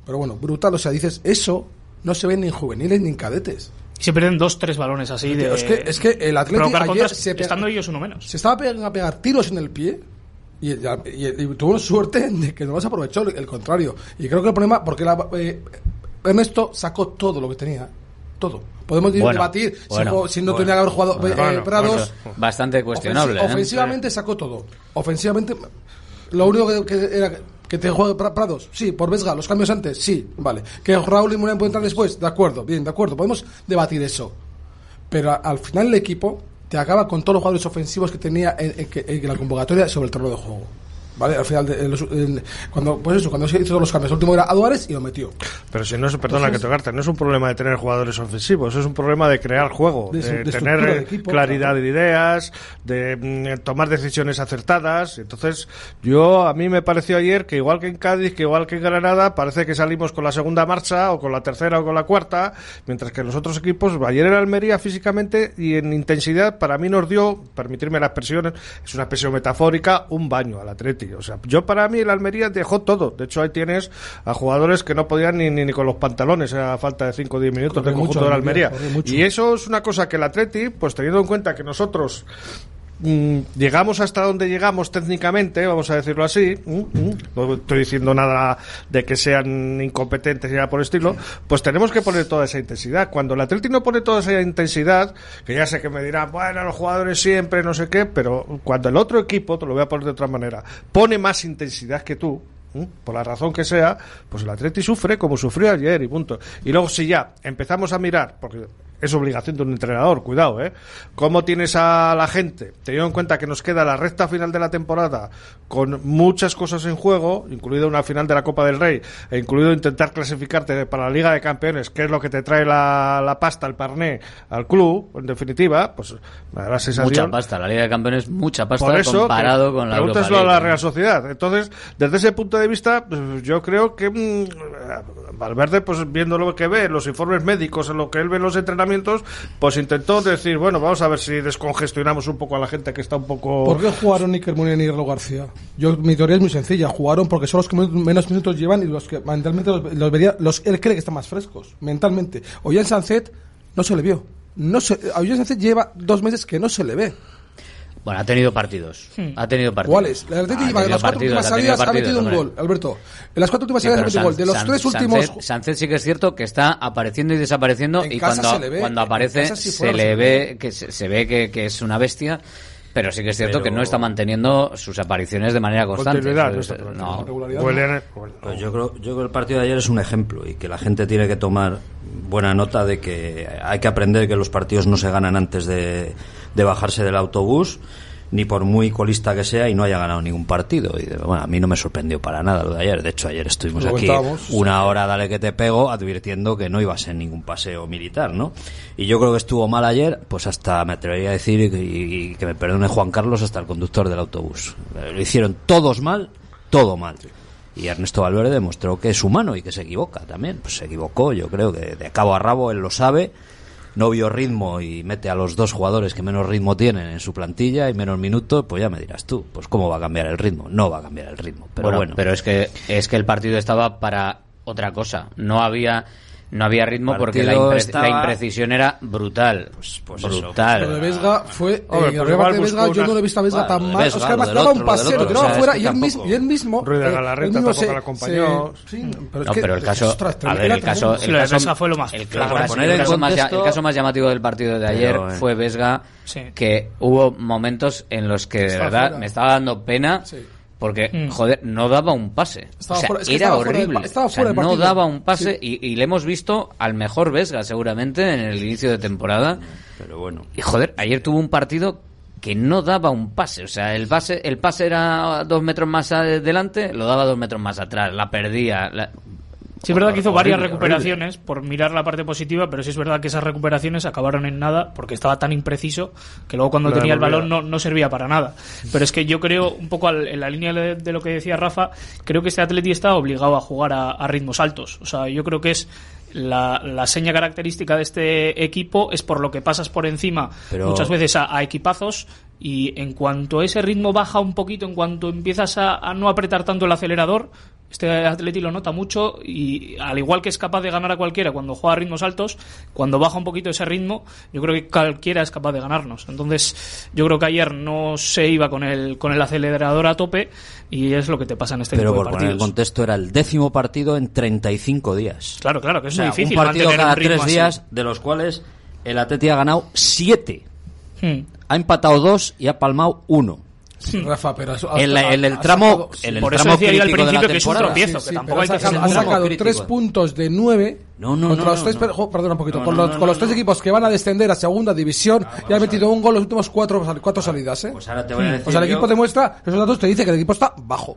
Pero bueno, brutal, o sea, dices, eso no se ve ni en juveniles ni en cadetes. Y se pierden dos, tres balones así de... Es que, es que el Atlético ayer contras, se pega- estando ellos uno menos. se estaba pegando a pegar tiros en el pie y, y- y tuvo suerte de que no los aprovechó, el, el contrario. Y creo que el problema, porque la- eh, Ernesto sacó todo lo que tenía, todo. Podemos Bueno, debatir si bueno, si, no bueno. tenía que haber jugado Bueno, eh, bueno, Prados. bueno, bastante cuestionable, Ofensi- ¿eh? Ofensivamente sacó todo. Ofensivamente, lo único que, que era que te juegue Pra- Prados, sí, por Vesga, los cambios antes, sí, vale. Que Raúl y Moreno pueden entrar después, de acuerdo, bien, de acuerdo, podemos debatir eso. Pero al final el equipo te acaba con todos los jugadores ofensivos que tenía en, en la convocatoria sobre el terreno de juego. ¿Vale? Al final, de, en- cuando, pues eso, cuando se hizo todos los cambios, el último era a Duárez y lo metió. Pero si no es, perdona Entonces- que tocarte, no es un problema de tener jugadores ofensivos, es un problema de crear juego, De de, su- de tener eh, equipo, claridad claro. de ideas, de mm, tomar decisiones acertadas. Entonces, yo a mí me pareció ayer que igual que en Cádiz, que igual que en Granada, parece que salimos con la segunda marcha o con la tercera o con la cuarta, mientras que los otros equipos, ayer en Almería físicamente y en intensidad, para mí nos dio, permitirme la expresión, es una expresión metafórica, un baño al O sea, yo para mí el Almería dejó todo. De hecho, ahí tienes a jugadores que no podían ni, ni, ni con los pantalones a falta de 5 o 10 minutos Corre del conjunto de la Almería. Y eso es una cosa que el Atleti, pues teniendo en cuenta que nosotros llegamos hasta donde llegamos técnicamente, vamos a decirlo así, mm, mm, no estoy diciendo nada de que sean incompetentes y nada por estilo, pues tenemos que poner toda esa intensidad. Cuando el Atleti no pone toda esa intensidad, que ya sé que me dirán, bueno, los jugadores siempre, no sé qué, pero cuando el otro equipo, te lo voy a poner de otra manera, pone más intensidad que tú, ¿Mm? por la razón que sea, pues el Atleti sufre como sufrió ayer y punto. Y luego si ya empezamos a mirar, porque es obligación de un entrenador, cuidado, ¿eh? ¿Cómo tienes a la gente, teniendo en cuenta que nos queda la recta final de la temporada con muchas cosas en juego, incluido una final de la Copa del Rey, e incluido intentar clasificarte para la Liga de Campeones, que es lo que te trae la, la pasta, el parné al club, en definitiva, pues me da la sensación... Mucha pasta, la Liga de Campeones, mucha pasta Por eso, comparado que con la Europa pregúntaselo a League. la Real Sociedad. Entonces, desde ese punto de vista, pues, yo creo que mm, Valverde, pues viendo lo que ve, los informes médicos, en lo que él ve en los pues intentó decir, bueno, vamos a ver si descongestionamos un poco a la gente que está un poco... ¿Por qué jugaron Iker Munier y Erlo García? Yo, mi teoría es muy sencilla. Jugaron porque son los que men- menos minutos llevan y los que mentalmente los, los vería, los, él cree que están más frescos, mentalmente. Ollán Sancet no se le vio. No se, a Ollán Sancet lleva dos meses que no se le ve. Bueno, ha tenido partidos. Hmm. Ha tenido partidos. ¿Cuáles? El Atlético tenido las cuatro partidos, últimas ha tenido salidas ha metido un gol, Alberto. En las cuatro últimas Sí, salidas ha metido un gol. De los San- tres últimos... Sánchez, Sánchez sí que es cierto que está apareciendo y desapareciendo En y casa cuando, se le ve, cuando en aparece casa sí se le ve que se, se ve que, que es una bestia. Pero sí que es cierto Pero- que no está manteniendo sus apariciones de manera constante. No Pues yo creo, yo creo que el partido de ayer es un ejemplo y que la gente tiene que tomar buena nota de que hay que aprender que los partidos no se ganan antes de, de bajarse del autobús ni por muy colista que sea y no haya ganado ningún partido. Y bueno, a mí no me sorprendió para nada lo de ayer. De hecho, ayer estuvimos aquí una hora, dale que te pego, advirtiendo que no iba a ser ningún paseo militar, ¿no? Y yo creo que estuvo mal ayer, pues hasta me atrevería a decir, y, y que me perdone Juan Carlos, hasta el conductor del autobús. Eh, Lo hicieron todos mal, todo mal. Y Ernesto Valverde demostró que es humano y que se equivoca también. Pues se equivocó, yo creo que de cabo a rabo él lo sabe. No vio ritmo y mete a los dos jugadores que menos ritmo tienen en su plantilla y menos minutos, pues ya me dirás tú, pues cómo va a cambiar el ritmo. No va a cambiar el ritmo. Pero bueno, bueno, pero es que es que el partido estaba para otra cosa. No había no había ritmo porque la, impre- estaba- la imprecisión era brutal. pues brutal. Lo de Vesga fue. Hombre, eh, pues la de Vesga, yo no lo he visto a Vesga Bueno, tan mal. Vesga, daba un lo del paseo, otro, tiraba o sea, fuera es que y él, mismo, y él mismo. Ruiz de eh, Galarreta él mismo tampoco se- le acompañó. se- sí, pero es No, que- pero el caso, ostras, a ver, el caso, el caso, Vesga fue lo más el, caso- poner el en caso más, ya- contexto- el caso más llamativo del partido de ayer Pero, eh. fue Vesga, Sí. que hubo momentos en los que de verdad me estaba dando pena. Sí. Porque, Mm. joder, no daba un pase. Estaba o sea, fuera- es que era estaba fuera del horrible. O sea, no daba un pase Sí. y, y le hemos visto al mejor Vesga, seguramente, en el inicio de temporada. pero bueno. Y joder, ayer tuvo un partido que no daba un pase. O sea, el pase, el pase era dos metros más adelante, lo daba dos metros más atrás, la perdía. la- Sí, es verdad que hizo varias Horrible, recuperaciones por mirar la parte positiva, pero sí es verdad que esas recuperaciones acabaron en nada porque estaba tan impreciso que luego cuando tenía el balón no, no servía para nada. Pero es que yo creo, un poco al- en la línea de, de lo que decía Rafa, creo que este Atleti está obligado a jugar a, a ritmos altos. O sea, yo creo que es la, la seña característica de este equipo es por lo que pasas por encima Pero- muchas veces a, a equipazos y en cuanto ese ritmo baja un poquito, en cuanto empiezas a, a no apretar tanto el acelerador, este Atleti lo nota mucho y al igual que es capaz de ganar a cualquiera cuando juega a ritmos altos, cuando baja un poquito ese ritmo, yo creo que cualquiera es capaz de ganarnos. Entonces, yo creo que ayer no se iba con el, con el acelerador a tope y es lo que te pasa en este Pero tipo por de poner en partidos. contexto, era el décimo partido en 35 días. Claro, claro, que es O sea, muy difícil Un partido cada un tres así. días, de los cuales el Atleti ha ganado siete. Hmm. Ha empatado dos y ha palmado uno. Sí, Rafa, pero eso- En, la- ha- en el ha tramo, sacado- en el Por eso tramo decía yo al de principio que es un tropiezo, Sí, que sí, tampoco pero hay que ha sacado, ser ha sacado tres puntos de nueve No, no, contra no, los tres, no. per- jo, perdona un poquito, No, con, los, no, con los no, tres no. equipos que van a descender a segunda división y han metido un gol en los últimos cuatro, cuatro salidas, ¿eh? Pues ahora te voy a decir o sea, el yo- equipo demuestra, esos datos te dice que el equipo está bajo.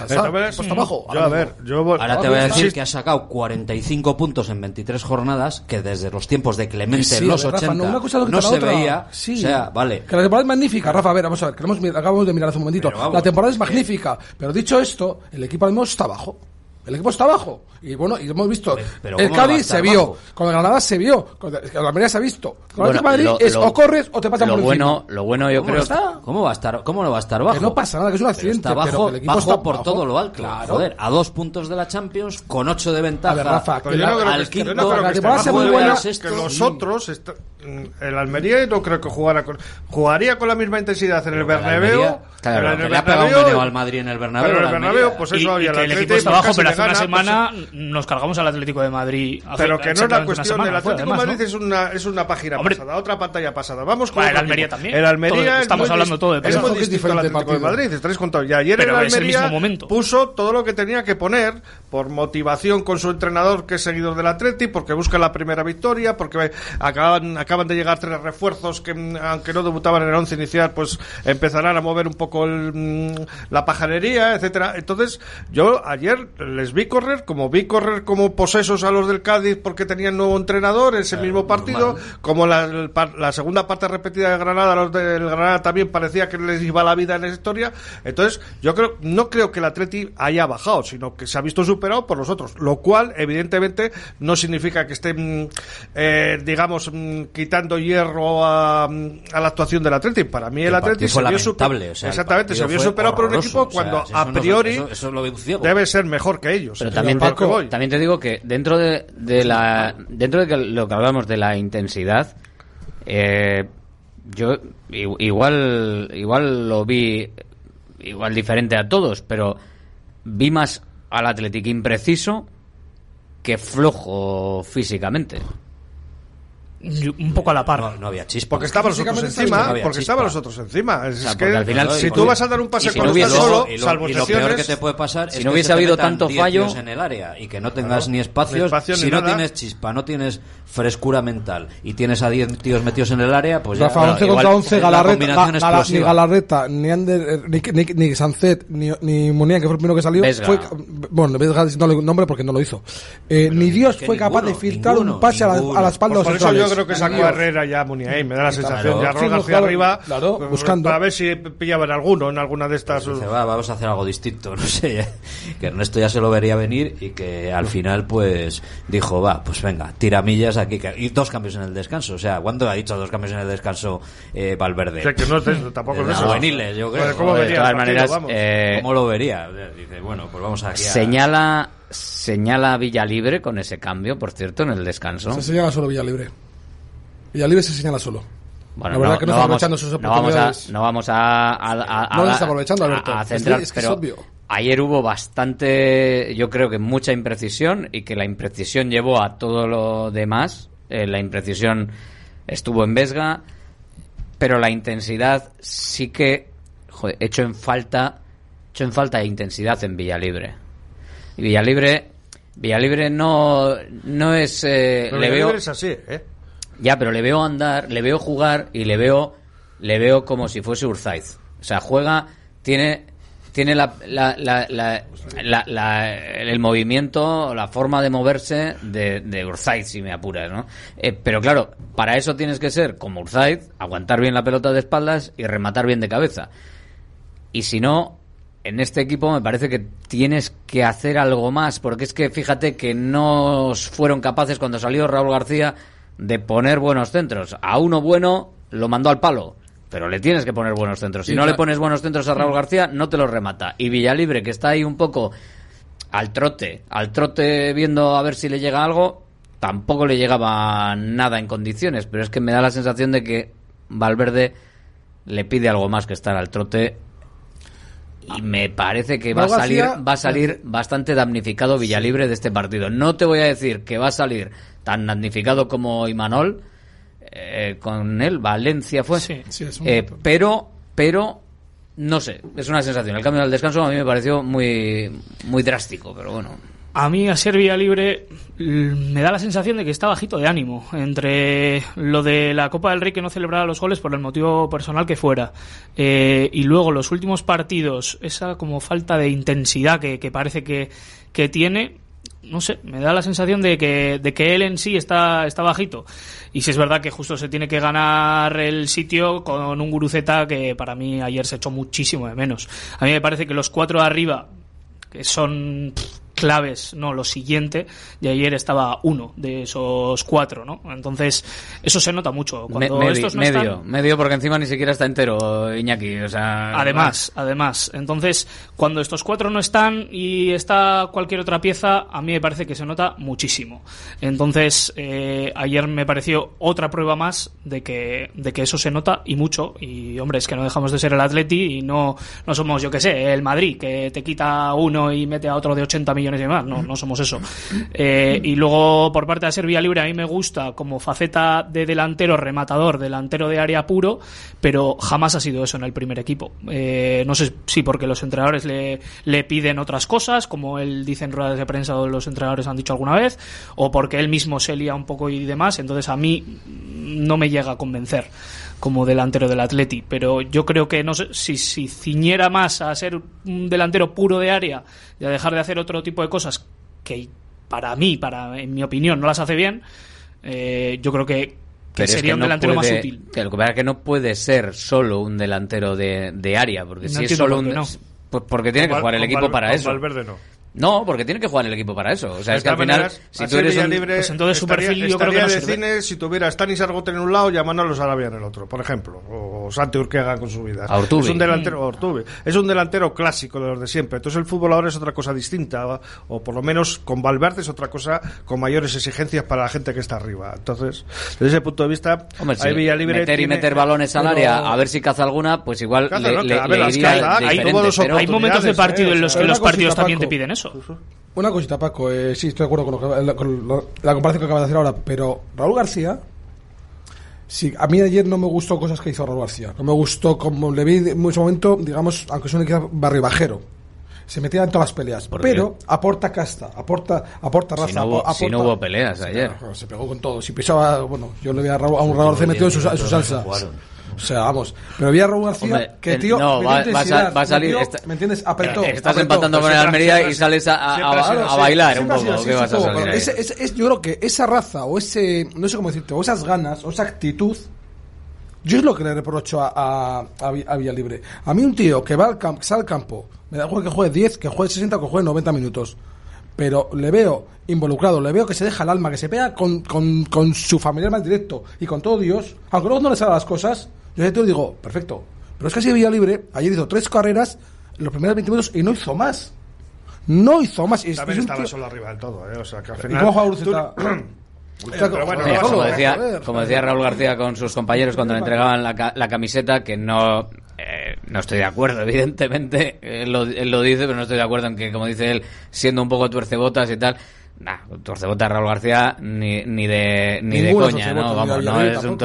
Está, a ver, el equipo está bajo. Yo, a ver, yo voy- Ahora te voy a decir Sí, que ha sacado 45 puntos en 23 jornadas, que desde los tiempos de Clemente Sí, en los ver, Rafa, 80 no, una cosa no no se otra. veía. Sí. O sea, vale. Que la temporada es magnífica, Rafa. A ver, vamos a ver, que lo hemos acabamos de mirar hace un momentito. Vamos, la temporada es magnífica, pero dicho esto, el equipo ahora mismo está bajo. El equipo está bajo. Y bueno, y hemos visto. pero el ¿cómo va a Cádiz se vio, bajo? con el Granada se vio, con el Almería se ha visto. Con el Bueno, de Madrid lo- es lo- o corres o te pasan lo por bueno, encima. lo bueno yo ¿Cómo creo está? ¿Cómo va a estar? ¿Cómo no va a estar bajo? Que no pasa nada, que es un Pero accidente. está bajo, pero que el equipo bajo está por bajo. todo lo alto. Claro. Joder, a dos puntos de la Champions, con ocho de ventaja. A ver, Rafa, Pero yo no creo que al quinto, no creo que temporada bajo, sea muy buena, que los otros está- mm, el Almería no creo que jugara con jugaría con la misma intensidad en el Bernabéu claro, en que el le ha pegado un al Madrid en el Bernabéu. pero el Bernabéu, pues eso y el que el equipo está bajo, casi pero hace una pues, semana nos cargamos al Atlético de Madrid. hace pero que no es la cuestión semana del Atlético de Madrid ¿no? es una es una página Hombre. pasada otra pantalla pasada vamos con Bueno, el Almería equipo. también. el Almería Todo- es estamos muy hablando todo de es muy distinto al diferente Atlético de. Madrid estaréis contando y ayer Pero el Almería mismo momento. puso todo lo que tenía que poner por motivación con su entrenador que es seguidor del Atleti porque busca la primera victoria porque acaban acaban de llegar tres refuerzos que mm, aunque no debutaban en el once inicial pues empezarán a mover un poco el, mm, la pajarería etcétera entonces yo ayer les vi correr como vi correr como posesos a los del Cádiz porque tenían nuevo entrenador ese mismo partido como la, segunda parte repetida de Granada los del Granada también parecía que les iba la vida en la historia. Entonces yo creo no creo que el Atleti haya bajado sino que se ha visto superado por los otros lo cual evidentemente no significa que estén eh, digamos mm, quitando hierro a, a la actuación del Atleti. Para mí el, El Atleti se vio super- o sea, exactamente se vio superado por un equipo o sea, cuando a no priori eso- eso lo debe ser mejor que ellos Pero también también te digo que dentro de, de la dentro de lo que hablamos de la intensidad, eh, yo i- igual igual lo vi igual diferente a todos, pero vi más al Atlético impreciso que flojo físicamente. Un poco a la par. No, no había chispa. Porque estaban los otros encima, no porque estaban los otros encima. Es, O sea, es que al final, si tú vas a dar un pase si con no estás solo, y lo, salvo y lo peor que te puede pasar si es no que hubiese habido tanto 10 fallo- en el área y que no tengas Claro. ni espacios, Ni espacio si ni no nada. tienes chispa, no tienes frescura mental y tienes a 10 tíos metidos en el área, pues ya Rafa, bueno, 11 igual contra 11, es la Galarreta, Gala- ni. Galarreta, ni, Ander, eh, ni, ni, ni Sancet, ni, ni que fue el primero que salió. Vesga. Fue, bueno, Vesga no le nombre porque no lo hizo. Eh, ni Dios fue capaz de filtrar un pase a la, ninguno. a la espalda de los. Creo que sacó a. Herrera ya Muniain, me da la sensación. Claro. Ya no, hacia claro, arriba, claro, pues, buscando. para ver si pillaban alguno en alguna de estas. Dice, va, vamos a hacer algo distinto, no sé, que Ernesto ya se lo vería venir y que al final pues dijo, va, pues venga, tiramillas aquí, y dos cambios en el descanso, o sea, ¿cuándo ha dicho dos cambios en el descanso eh, Valverde? O sea, que no es tampoco es de Eh, eso. juveniles, yo creo. Pues, ¿cómo de todas partido? maneras, Vamos. eh, ¿Cómo lo vería? Dice, bueno, pues vamos aquí a... Señala señala Villalibre con ese cambio, por cierto, en el descanso. Se señala solo Villalibre. Villalibre se señala solo. Bueno, La verdad que no está aprovechando sus no vamos a, oportunidades. no vamos a, a- a- a- No a- está aprovechando, Alberto. a Es que- centrar, es que es pero obvio. ayer hubo bastante, yo creo que mucha imprecisión y que la imprecisión llevó a todo lo demás. Eh, la imprecisión estuvo en Vesga, pero la intensidad sí que joder, hecho en falta, hecho en falta de intensidad en Villalibre. Y Villalibre, Villalibre no, no es, eh, Pero le el veo, nivel es así, ¿eh? Ya, pero le veo andar, le veo jugar y le veo, le veo como si fuese Urzaiz. O sea, juega, tiene, tiene la, la, la, la- el movimiento, la forma de moverse de, de Urzaiz, si me apuras, ¿no? Eh, pero claro, para eso tienes que ser como Urzaiz, aguantar bien la pelota de espaldas y rematar bien de cabeza. Y si no, en este equipo me parece que tienes que hacer algo más, porque es que fíjate que no fueron capaces cuando salió Raúl García de poner buenos centros. A uno bueno lo mandó al palo, pero le tienes que poner buenos centros. Si no le pones buenos centros a Raúl García, no te los remata. Y Villalibre, que está ahí un poco al trote, al trote viendo a ver si le llega algo, tampoco le llegaba nada en condiciones, pero es que me da la sensación de que Valverde le pide algo más que estar al trote y me parece que va a salir va a salir bastante damnificado Villalibre de este partido. No te voy a decir que va a salir tan damnificado como Imanol eh, con él Valencia fue, Sí, es un Eh, pero pero no sé, es una sensación. El cambio del descanso a mí me pareció muy muy drástico, pero bueno. A mí, a ser Vía Libre, me da la sensación de que está bajito de ánimo. Entre lo de la Copa del Rey que no celebraba los goles por el motivo personal que fuera. eh, y luego los últimos partidos, esa como falta de intensidad que, que parece que, que tiene. No sé, me da la sensación de que, de que él en sí está, está bajito. Y si es verdad que justo se tiene que ganar el sitio con un Guruceta que para mí ayer se echó muchísimo de menos. A mí me parece que los cuatro de arriba que son claves, no, lo siguiente, y ayer estaba uno de esos cuatro, ¿no? Entonces, eso se nota mucho. Me- Cuando medi- estos no medio, están, medio porque encima ni siquiera está entero Iñaki, o sea, Además, además. Entonces, cuando estos cuatro no están y está cualquier otra pieza, a mí me parece que se nota muchísimo. Entonces, eh, ayer me pareció otra prueba más de que, de que eso se nota y mucho. Y, hombre, es que no dejamos de ser el Atleti y no, no somos, yo que sé, el Madrid, que te quita uno y mete a otro de 80 millones y más. No, somos eso. Eh, y luego, por parte de Servia Libre, a mí me gusta como faceta de delantero rematador, delantero de área puro, pero jamás ha sido eso en el primer equipo. Eh, no sé si porque los entrenadores le, le piden otras cosas, como él dice en ruedas de prensa o los entrenadores han dicho alguna vez, o porque él mismo se lía un poco y demás. Entonces, a mí no me llega a convencer como delantero del Atleti, pero yo creo que no sé si, si ciñera más a ser un delantero puro de área y a dejar de hacer otro tipo de cosas que para mí, para en mi opinión, no las hace bien, eh, yo creo que, que sería que un no delantero más útil. que lo que pasa es que no puede ser solo un delantero de, de área, porque No si es solo un... no. Pues porque tiene que jugar el equipo para eso. Valverde no. No, porque tiene que jugar el equipo para eso. O sea, De es que al final, maneras, si tú eres un... Villalibre Pues entonces su estaría- perfil yo creo que estaría no de sirve. cine si tuviera Stanis Argote en un lado y a Manolo Sarabia en el otro, por ejemplo. O Santi Urquega con su vida. Es un Mm. delantero, Ortubi. Es un delantero clásico de los de siempre. Entonces el fútbol ahora es otra cosa distinta. O, o por lo menos con Valverde es otra cosa con mayores exigencias para la gente que está arriba. Entonces, desde ese punto de vista, Hombre, ahí sí, Villalibre meter y tiene- meter balones al Pero- área, a ver si caza alguna, pues igual Caza, le, hay Hay momentos de partido en los que los partidos también te piden eso. Una cosita, Paco. eh, sí, estoy de acuerdo con, lo que- la, con lo- la comparación que acabas de hacer ahora. Pero Raúl García. Sí, a mí ayer no me gustó cosas que hizo Raúl García. No me gustó como le vi en mucho momento, digamos, aunque es un equipo barribajero. Se metía en todas las peleas. ¿Por Pero aporta casta, aporta, aporta raza. Si no, hubo, apo- si no aporta- hubo peleas ayer. Se pegó con todo. Si pisaba, bueno, yo le vi a, Raúl, a un Raúl García metido en su, en su salsa. O sea, vamos. Pero vi a Raúl García Hombre, que, tío, no, va- va a va salir- ¿Me entiendes? Apretó. Estás apretó. empatando con el Almería y sales a, bailar un poco. así, ¿Qué sí, vas a todo, salir pero ahí? ese- ese- es- yo creo que esa raza o ese, no sé cómo decirte, o esas ganas o esa actitud, yo es lo que le reprocho a, a, a Vi- a Villalibre. A mí un tío que va al campo, sale al campo, me da igual que juegue 10, que juegue 60 o que juegue 90 minutos. Pero le veo involucrado, le veo que se deja el alma, que se pega con, con, con su familiar más directo y con todo Dios, aunque luego no le salgan las cosas, yo tío digo, perfecto. Pero es que así Villalibre, ayer hizo tres carreras en los primeros 20 minutos y no hizo más. No hizo más. Y es- También es estaba tío- solo arriba del todo, ¿eh? O sea, que al ¿Y cómo juega? Pero bueno, como, decía, joder. como decía Raúl García con sus compañeros cuando le entregaban la, ca- la camiseta, que no, eh, no estoy de acuerdo, evidentemente, él lo, él lo dice, pero no estoy de acuerdo en que, como dice él, siendo un poco tuercebotas y tal, nah, tuercebotas Raúl García ni, ni de ni de coña, ¿no? Vamos, no es un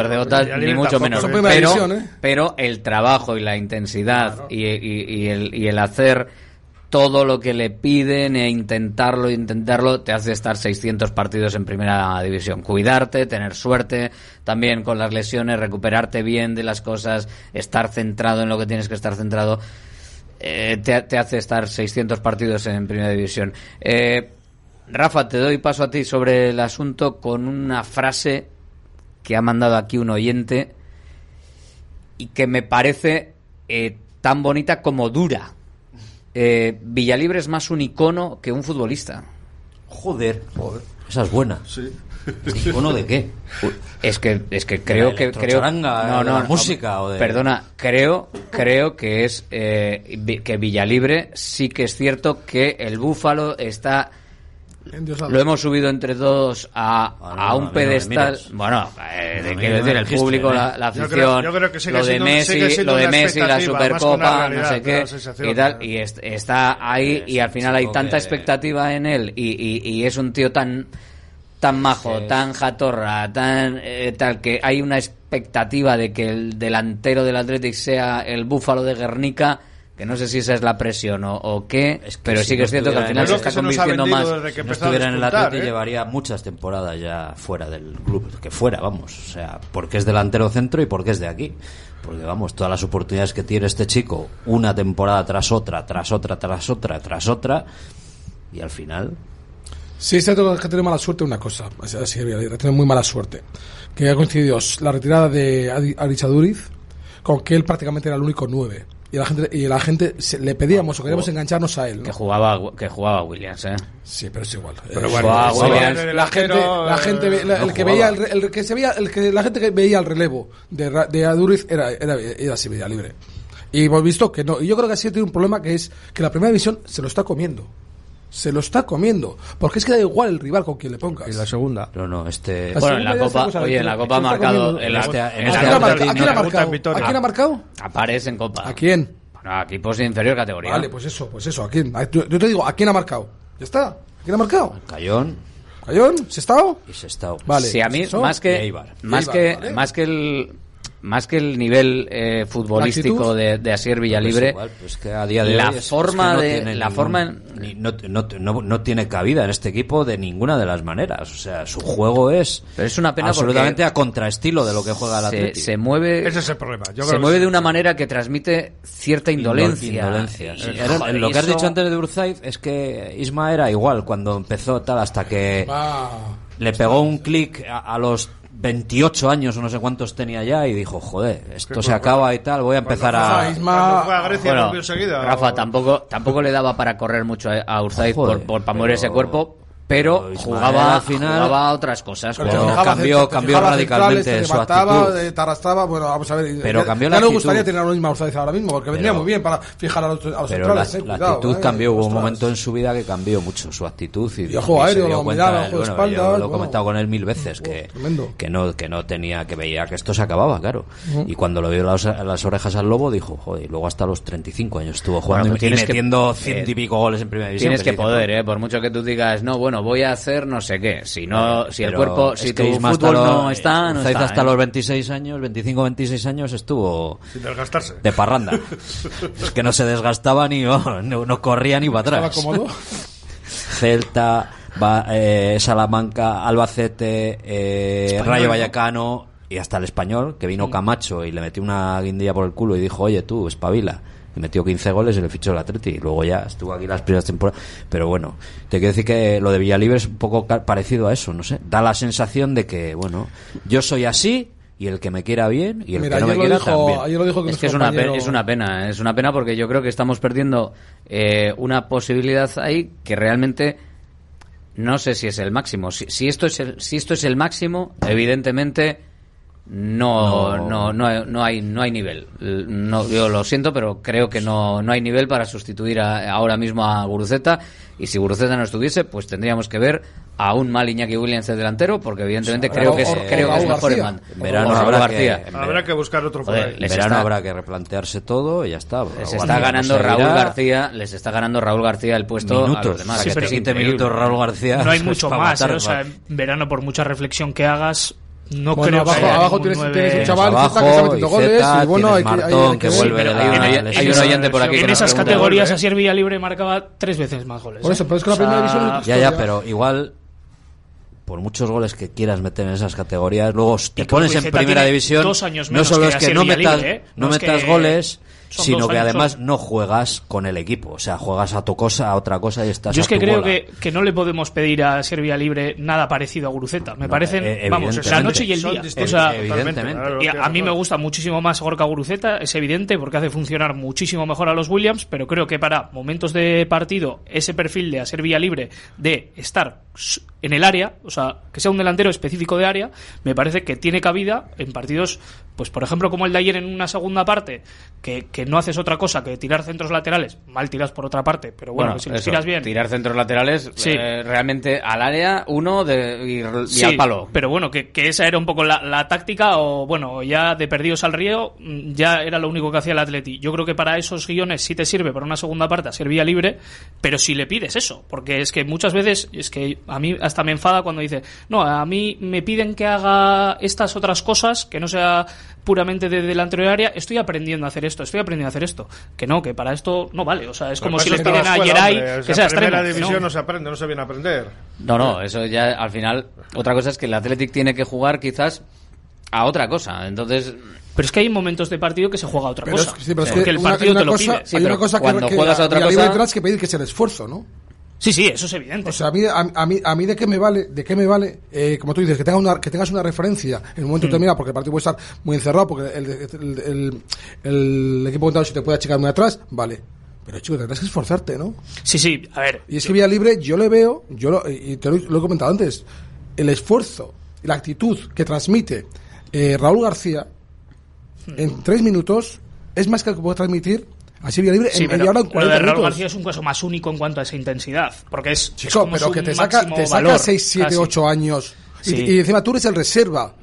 Villalibre ni mucho menos. Pero, ¿eh? pero el trabajo y la intensidad y, y- y el, y el hacer todo lo que le piden e intentarlo, intentarlo, te hace estar 600 partidos en primera división. Cuidarte, tener suerte, también con las lesiones, recuperarte bien de las cosas, estar centrado en lo que tienes que estar centrado, eh, te, te hace estar 600 partidos en primera división. Eh, Rafa, te doy paso a ti sobre el asunto con una frase que ha mandado aquí un oyente y que me parece eh, tan bonita como dura. eh, Villalibre es más un icono que un futbolista. Joder, joder. Esa es buena. Sí. ¿Icono de qué? Es que, es que creo la que creo de la música o de- perdona creo creo que es eh, que Villalibre sí que es cierto que el búfalo está. Lo hemos subido entre todos a, a a mí un no pedestal bueno eh, quiero no me decir el público ¿eh? la, la Yo afición creo- yo creo que sigue lo de siendo- Messi lo de Messi la supercopa no sé qué y tal y est- está ahí y al final hay tanta que- expectativa en él y, y- y es un tío tan tan majo, Sí. tan jatorra, tan eh, tal que hay una expectativa de que el delantero del Athletic sea el búfalo de Guernica, que no sé si esa es la presión o, o qué, pero si sí que no es cierto que al final se está ha convirtiendo más. Si no estuviera en el Atleti ¿eh? llevaría muchas temporadas ya fuera del club, que fuera, vamos, o sea, porque es delantero centro y porque es de aquí. Porque vamos, todas las oportunidades que tiene este chico, una temporada tras otra, tras otra, tras otra, tras otra, y al final Sí, es cierto que tiene mala suerte una cosa. Así, Villalibre, tiene muy mala suerte. Que ha coincidido la retirada de Adi- Arichaduriz con que él prácticamente era el único nueve. Y la gente, y la gente se- le pedíamos o queríamos engancharnos a él. ¿no? Que jugaba, que jugaba Williams, ¿eh? Sí, pero es igual. Pero Eh, bueno, jugaba Williams. la gente, la gente, la- no el que jugaba. veía, el, re- el que se veía, el que la gente que veía el relevo de, Ra- de Aduriz era, era, era así libre. Y hemos visto que no. Y yo creo que así tiene un problema que es que la primera división se lo está comiendo. Se lo está comiendo. Porque es que da igual el rival con quien le pongas. Y la segunda. No, no, este. La Bueno, en la Copa, oye, en la Copa ha marcado. En la, Este- en la ¿A quién ha marcado? ¿A quién ha en marcado? ¿A Copa. ¿A quién? Bueno, equipos de inferior categoría. Vale, pues eso, pues eso. ¿A quién? A- Yo te digo, ¿a quién ha marcado? Ya está. ¿A quién ha marcado? Cayón ¿Cayón? ¿Sestao? y Sestao. Vale. Sí, a mí eso. más que más que el más que el nivel eh, futbolístico de, de Asier Pues Villalibre, igual, pues que a día de la hoy es- es forma que no de tiene la ningún- forma ni- no, no- no- no tiene cabida en este equipo de ninguna de las maneras. O sea, su juego es Pero es una pena absolutamente a contraestilo de lo que juega el Atleti. se mueve Ese es el problema. Yo se creo mueve de una manera que transmite cierta indolencia. Indolencia, sí. Y, Era- joder, lo que has eso- dicho antes de Urzaiz es que Isma era igual cuando empezó tal hasta que le pegó un clic a, a los 28 años o no sé cuántos tenía ya y dijo, joder, esto se acaba y tal, voy a empezar Rafa a... Isma- a Grecia Bueno, enseguida. Rafa o- tampoco tampoco le daba para correr mucho a, a Urzaiz por, por para mover ese cuerpo, pero Ismael jugaba al final- jugaba a otras cosas. Pero cambió- te cambió radicalmente centrales, su levantaba, actitud. eh, te arrastraba, bueno, vamos a ver. Pero ya- cambió ya la no actitud. gustaría tener a misma Urzaiz ahora mismo, porque vendría Pero- muy bien para fijar a los, a los Pero la, centrales. eh, la cuidado, actitud eh, cambió, hubo un momento en su vida que cambió mucho su actitud y, Y a juego y se aéreo, dio la cuenta, mirada, juego de bueno, espaldas, yo lo he bueno. comentado con él mil veces que, que no que no tenía que veía que esto se acababa, claro. Y cuando lo vio las, las orejas al lobo dijo, joder, y luego hasta los 35 años estuvo jugando y metiendo eh, ciento y pico goles en primera división. Tienes que poder, eh, por mucho que tú digas, no, bueno, voy a hacer no sé qué. Si no, si el Pero cuerpo, si tu fútbol los- no está, no está. hasta ¿eh? los 26 años, 25, 26 años estuvo Sin desgastarse. de parranda. es que no se desgastaba ni oh, no, no corría ni para Estaba atrás. cómodo. Celta, Va- eh, Salamanca, Albacete, eh, Rayo ¿no? Vallecano y hasta el español, que vino Camacho y le metió una guindilla por el culo y dijo, oye tú, espabila. Y metió 15 goles y le fichó el Atleti. Y luego ya estuvo aquí las primeras temporadas. Pero bueno, te quiero decir que lo de Villalibre es un poco parecido a eso, no sé. Da la sensación de que, bueno, yo soy así y el que me quiera bien y el Mira, que no me quiera dijo- también. ayer lo dijo Es nuestro que es una, compañero- pena, es una pena, es una pena porque yo creo que estamos perdiendo eh, una posibilidad ahí que realmente no sé si es el máximo. Si, si esto es el, si esto es el máximo, evidentemente no, No. no, no, hay, no hay no hay nivel. No, yo lo siento, pero creo que no, no hay nivel para sustituir a- ahora mismo a Guruceta. Y si Guruceta no estuviese, pues tendríamos que ver a un mal Iñaki Williams de delantero, porque evidentemente O- creo que es, o- o creo que es mejor verano o Raúl habrá García. que- Habrá que buscar otro por Joder, ahí. En les verano está- habrá que replantearse todo y ya está. Les está ganando. Raúl García, les está ganando Raúl García el puesto a Minutos. los demás. Sí, pero que es 20 increíble. minutos Raúl García. No hay mucho más, matar, ¿eh? O sea, en verano, por mucha reflexión que hagas, no Bueno, creo abajo- que haya abajo tienes- nueve- tienes un chaval abajo, que está metiendo goles y bueno, hay que- hay- Martón, hay que que- vuelve de hay lesión. hay un oyente por aquí En que nos esas categorías, ¿eh? Asier Villalibre marcaba tres veces más goles. Por ¿eh? eso, pero es que la O sea, primera división Ya, ya, pero igual por muchos goles que quieras meter en esas categorías, luego te pones en primera división. dos años no menos solo que es que no metas, Villalibre, ¿eh? no No es metas que- goles, Son sino que además no juegas con el equipo. O sea, juegas a tu cosa, a otra cosa y estás Yo a es que tu creo que, que no le podemos pedir a Serbia Libre nada parecido a Guruceta. Me No, parecen, eh, vamos, la noche y el día. O sea, Evidentemente. Claro, y a, mí me gusta muchísimo más Gorka Guruceta, es evidente, porque hace funcionar muchísimo mejor a los Williams, pero creo que para momentos de partido, ese perfil de a Serbia Libre de estar en el área, o sea, que sea un delantero específico de área, me parece que tiene cabida en partidos, pues por ejemplo, como el de ayer en una segunda parte, que, que no haces otra cosa que tirar centros laterales, mal tiras por otra parte, pero bueno, si los eso, tiras bien. Tirar centros laterales Sí. eh, realmente al área, uno de, y, y Sí, al palo. Pero bueno, que, que esa era un poco la, la táctica, o bueno, ya de perdidos al río, mm, ya era lo único que hacía el Atleti. Yo creo que para esos guiones sí te sirve para una segunda parte a ser vía libre, pero si le pides eso, porque es que muchas veces, es que a mí hasta me enfada cuando dice, no, a mí me piden que haga estas otras cosas, que no sea puramente de delantero de área, estoy aprendiendo a hacer esto, estoy aprendiendo a hacer esto. Que no, que para esto no vale, o sea, es Pero como si eso le está piden la a Geray hombre. O que sea, sea primera extremo. que división no. no se aprende, no se viene a aprender. No, no, eso ya al final. Otra cosa es que el Athletic tiene que jugar quizás a otra cosa. Entonces. Pero es que hay momentos de partido que se juega a otra Pero cosa. es, que- sí, pero es Porque que el partido hay una te lo cosa, pide. hay una cosa que, cuando que juegas a otra cosa- tendrás que pedir que es el esfuerzo, ¿no? Sí, sí, eso es evidente. O sea, a mí, a, a mí, a mí de qué me vale, de qué me vale, eh, como tú dices, que, tenga una, que tengas una referencia en un momento Mm. determinado, porque el partido puede estar muy encerrado, porque el, el, el, el equipo contrario se te puede achicar muy atrás, vale. Pero chico, tendrás que esforzarte, ¿no? Sí, sí, a ver. Y es que Vía Libre, yo le veo, yo lo, y te lo, lo he comentado antes, el esfuerzo la actitud que transmite eh, Raúl García Hmm. en tres minutos es más que lo que puede transmitir así Vía Libre Sí, en media hora en lo 40 de Raúl minutos. García es un caso más único en cuanto a esa intensidad. Porque es, es Chico, como pero su que te saca, te saca valor, 6, 7, casi. 8 años. Y, Sí. y encima tú eres el reserva.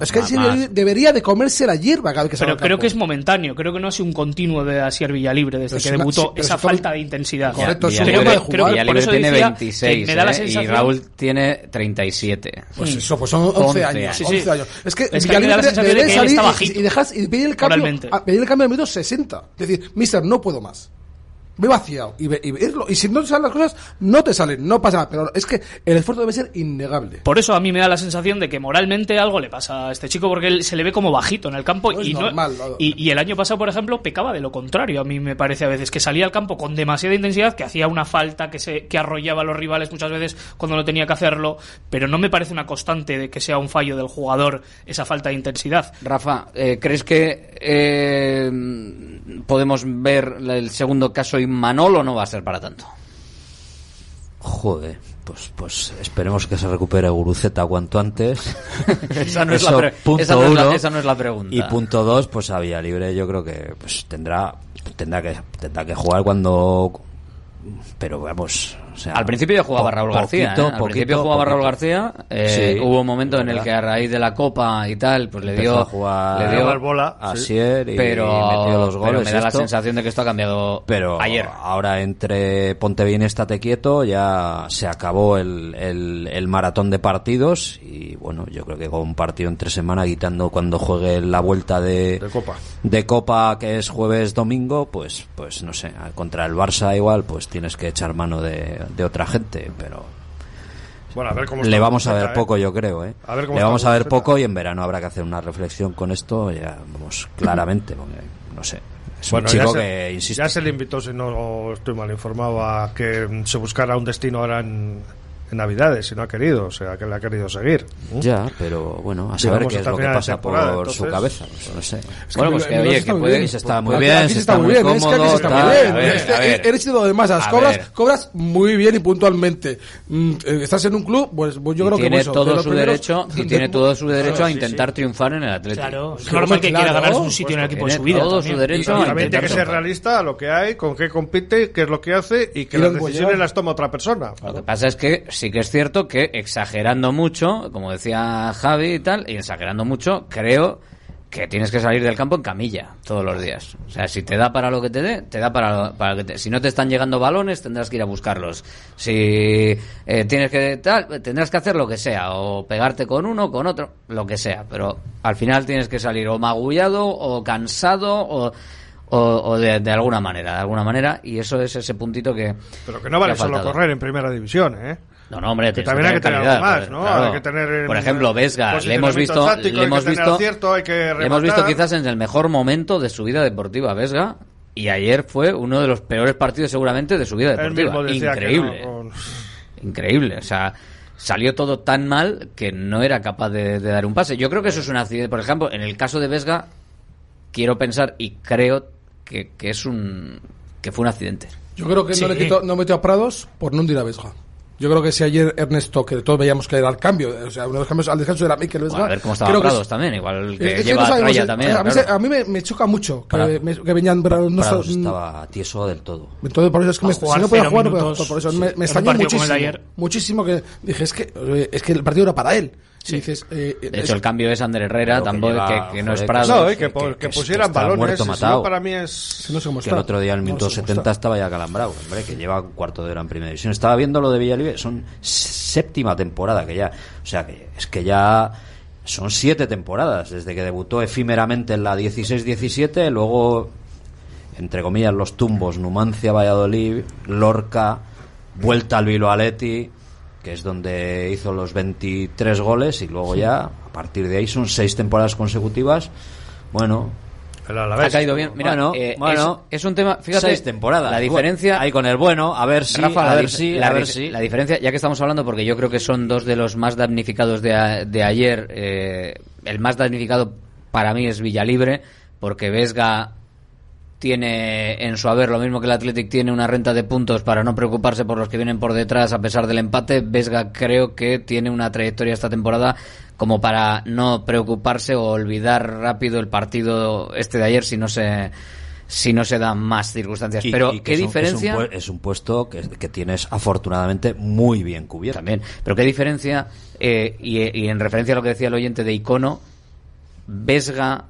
Es que debería de comerse la hierba cada vez que Pero creo que es momentáneo. Creo que no ha sido un continuo de Asier Villalibre desde Pero que es una- debutó. sí, esa falta de intensidad. Correcto, es Villalibre- un forma de jugar. creo que por eso tiene decía 26 que me da la ¿eh? y Raúl tiene 37. Pues eso, pues son 11, años. Sí, sí. 11 años. Es que, Es que a mí me Villalibre da la sensación de debe que él salir y- y, dejas y pedir el cambio, a- pedir el cambio al minuto 60. Es decir, mister, no puedo más. Ve vaciado y, ve, y, verlo. y si no te salen las cosas, no te salen, no pasa nada. Pero es que el esfuerzo debe ser innegable. Por eso a mí me da la sensación de que moralmente algo le pasa a este chico porque él se le ve como bajito en el campo No y, no- normal, no. y, y el año pasado, por ejemplo, pecaba de lo contrario. A mí me parece a veces que salía al campo con demasiada intensidad, que hacía una falta, que se que arrollaba a los rivales muchas veces cuando no tenía que hacerlo, pero no me parece una constante de que sea un fallo del jugador esa falta de intensidad. Rafa, eh, ¿crees que eh, podemos ver el segundo caso o no va a ser para tanto? Joder, pues, pues esperemos que se recupere Guruceta cuanto antes. Esa no es la Eso, pre- punto esa no es la- uno. esa no es la pregunta. Y punto dos, pues a Villalibre yo creo que pues tendrá tendrá que tendrá que jugar cuando pero vamos o sea, Al principio ya jugaba po- Raúl García. poquito, ¿eh? Al poquito, principio jugaba poquito. Raúl García. eh, Sí, hubo un momento en el que a raíz de la Copa y tal, pues le dio, a jugar le dio bola, a sí. Asier y pero, metió los pero goles me da la sensación de que esto ha cambiado pero ayer. ahora entre ponte bien estate quieto ya se acabó el, el, el maratón de partidos y bueno yo creo que con un partido entre semana quitando cuando juegue la vuelta de, De Copa. de Copa que es jueves domingo pues pues no sé contra el Barça igual pues tienes que echar mano de, de otra gente pero Bueno, a ver cómo le vamos a ver ¿eh? poco yo creo ¿eh? A ver cómo le vamos a ver poco y en verano habrá que hacer una reflexión con esto ya vamos claramente porque no sé es Bueno, un chico se, que insisto ya se le invitó, si no estoy mal informado, a que se buscara un destino ahora en, en Navidades, si no ha querido, o sea, que le ha querido seguir. ¿Mm? Ya, pero bueno, a Digamos, saber qué es lo que pasa por temporada, su entonces- cabeza, pues, no sé. Es bueno, que pues que oye, está que muy puede, bien. se está muy Aquí- bien, aquí se se está muy bien, es que aquí cómodo, se está muy bien. a ver, Es que a ver. Eres de masas, A cobras, ver. cobras muy bien y puntualmente. Mm, eh, Estás en un club, pues, pues yo Y creo que tiene pues eso, todo su primeros- derecho y tiene todo su derecho a intentar triunfar en el Atlético. Claro, es normal que quiera ganarse un sitio en el equipo de su vida. todo su derecho también tiene que ser realista a lo que hay, con qué compite, qué es lo que hace y que las lo que decisiones las toma otra persona. Lo que pasa es que sí que es cierto que exagerando mucho, como decía Javi y tal, y exagerando mucho, creo que tienes que salir del campo en camilla todos los días. O sea, si te da para lo que te dé, te da para, para lo que te... Si no te están llegando balones, tendrás que ir a buscarlos. Si eh, tienes que tal, tendrás que hacer lo que sea, o pegarte con uno, con otro, lo que sea. Pero al final tienes que salir o magullado, o cansado, o, o, o de, de alguna manera, de alguna manera, y eso es ese puntito que... Pero que no vale solo correr en primera división, ¿eh? No, no, hombre, Que también hay que tener calidad, algo más, pues, ¿no? claro. Hay que tener, Por eh, ejemplo, Vesga, le hemos visto, táctico, le hay hemos visto, acierto, le hemos visto quizás en el mejor momento de su vida deportiva, Vesga, y ayer fue uno de los peores partidos seguramente de su vida deportiva. Increíble, no, con- increíble, o sea, salió todo tan mal que no era capaz de, de dar un pase. Yo creo que eso es un accidente. Por ejemplo, en el caso de Vesga, quiero pensar y creo que, que es un que fue un accidente. Yo creo que Sí. no le quitó, no metió a Prados por no hundir a Vesga. Yo creo que si ayer Ernesto, que todos veíamos que era el cambio, o sea, uno de los cambios al descanso era Mikel Vesga. Bueno, a ver cómo estaba Prados es- también, igual que Es- es que lleva no sabemos, Raya también. A mí, claro. se- a mí me, me choca mucho que, Pra- me- que venían no Prados son- estaba tieso del todo. Entonces, por eso es que me, jugar si no podía jugar, no minutos. Por eso sí. me, extrañó muchísimo. Muchísimo que dije, es que, es que el partido era para él. Y dices, eh, De es- hecho, el cambio es Ander Herrera, que tampoco lleva- que, que no es Prados. No, y que, que- po- que- que que pusieran balones. muerto, no, matado. para mí es. no sé cómo Que está. el otro día al No minuto sé cómo 70 está. estaba ya calambrado, hombre, que lleva un cuarto de hora en primera división. Estaba viendo lo de Villalibre, son séptima temporada que ya, o sea, que es que ya son siete temporadas desde que debutó efímeramente en la 16-17, luego entre comillas los tumbos Numancia, Valladolid, Lorca, vuelta al Bilbao Athletic, que es donde hizo los 23 goles y luego ya a partir de ahí son seis temporadas consecutivas. Bueno, Ha caído bien. Mira, bueno, eh, bueno, es, es un tema. Fíjate, seis temporadas. La diferencia. Ahí con el bueno, a ver si, Rafa, a la, ver si, la a ver si. la diferencia, ya que estamos hablando, porque yo creo que son dos de los más damnificados de, a- de ayer. eh, el más damnificado para mí es Villalibre, porque Vesga tiene en su haber lo mismo que el Athletic tiene una renta de puntos para no preocuparse por los que vienen por detrás a pesar del empate. Vesga creo que tiene una trayectoria esta temporada como para no preocuparse o olvidar rápido el partido este de ayer si no se si no se dan más circunstancias. Y- Pero y qué es un- diferencia Es un, pue- es un puesto que, que tienes afortunadamente muy bien cubierto. también. Pero qué diferencia, eh, y, y en referencia a lo que decía el oyente de Icono, Vesga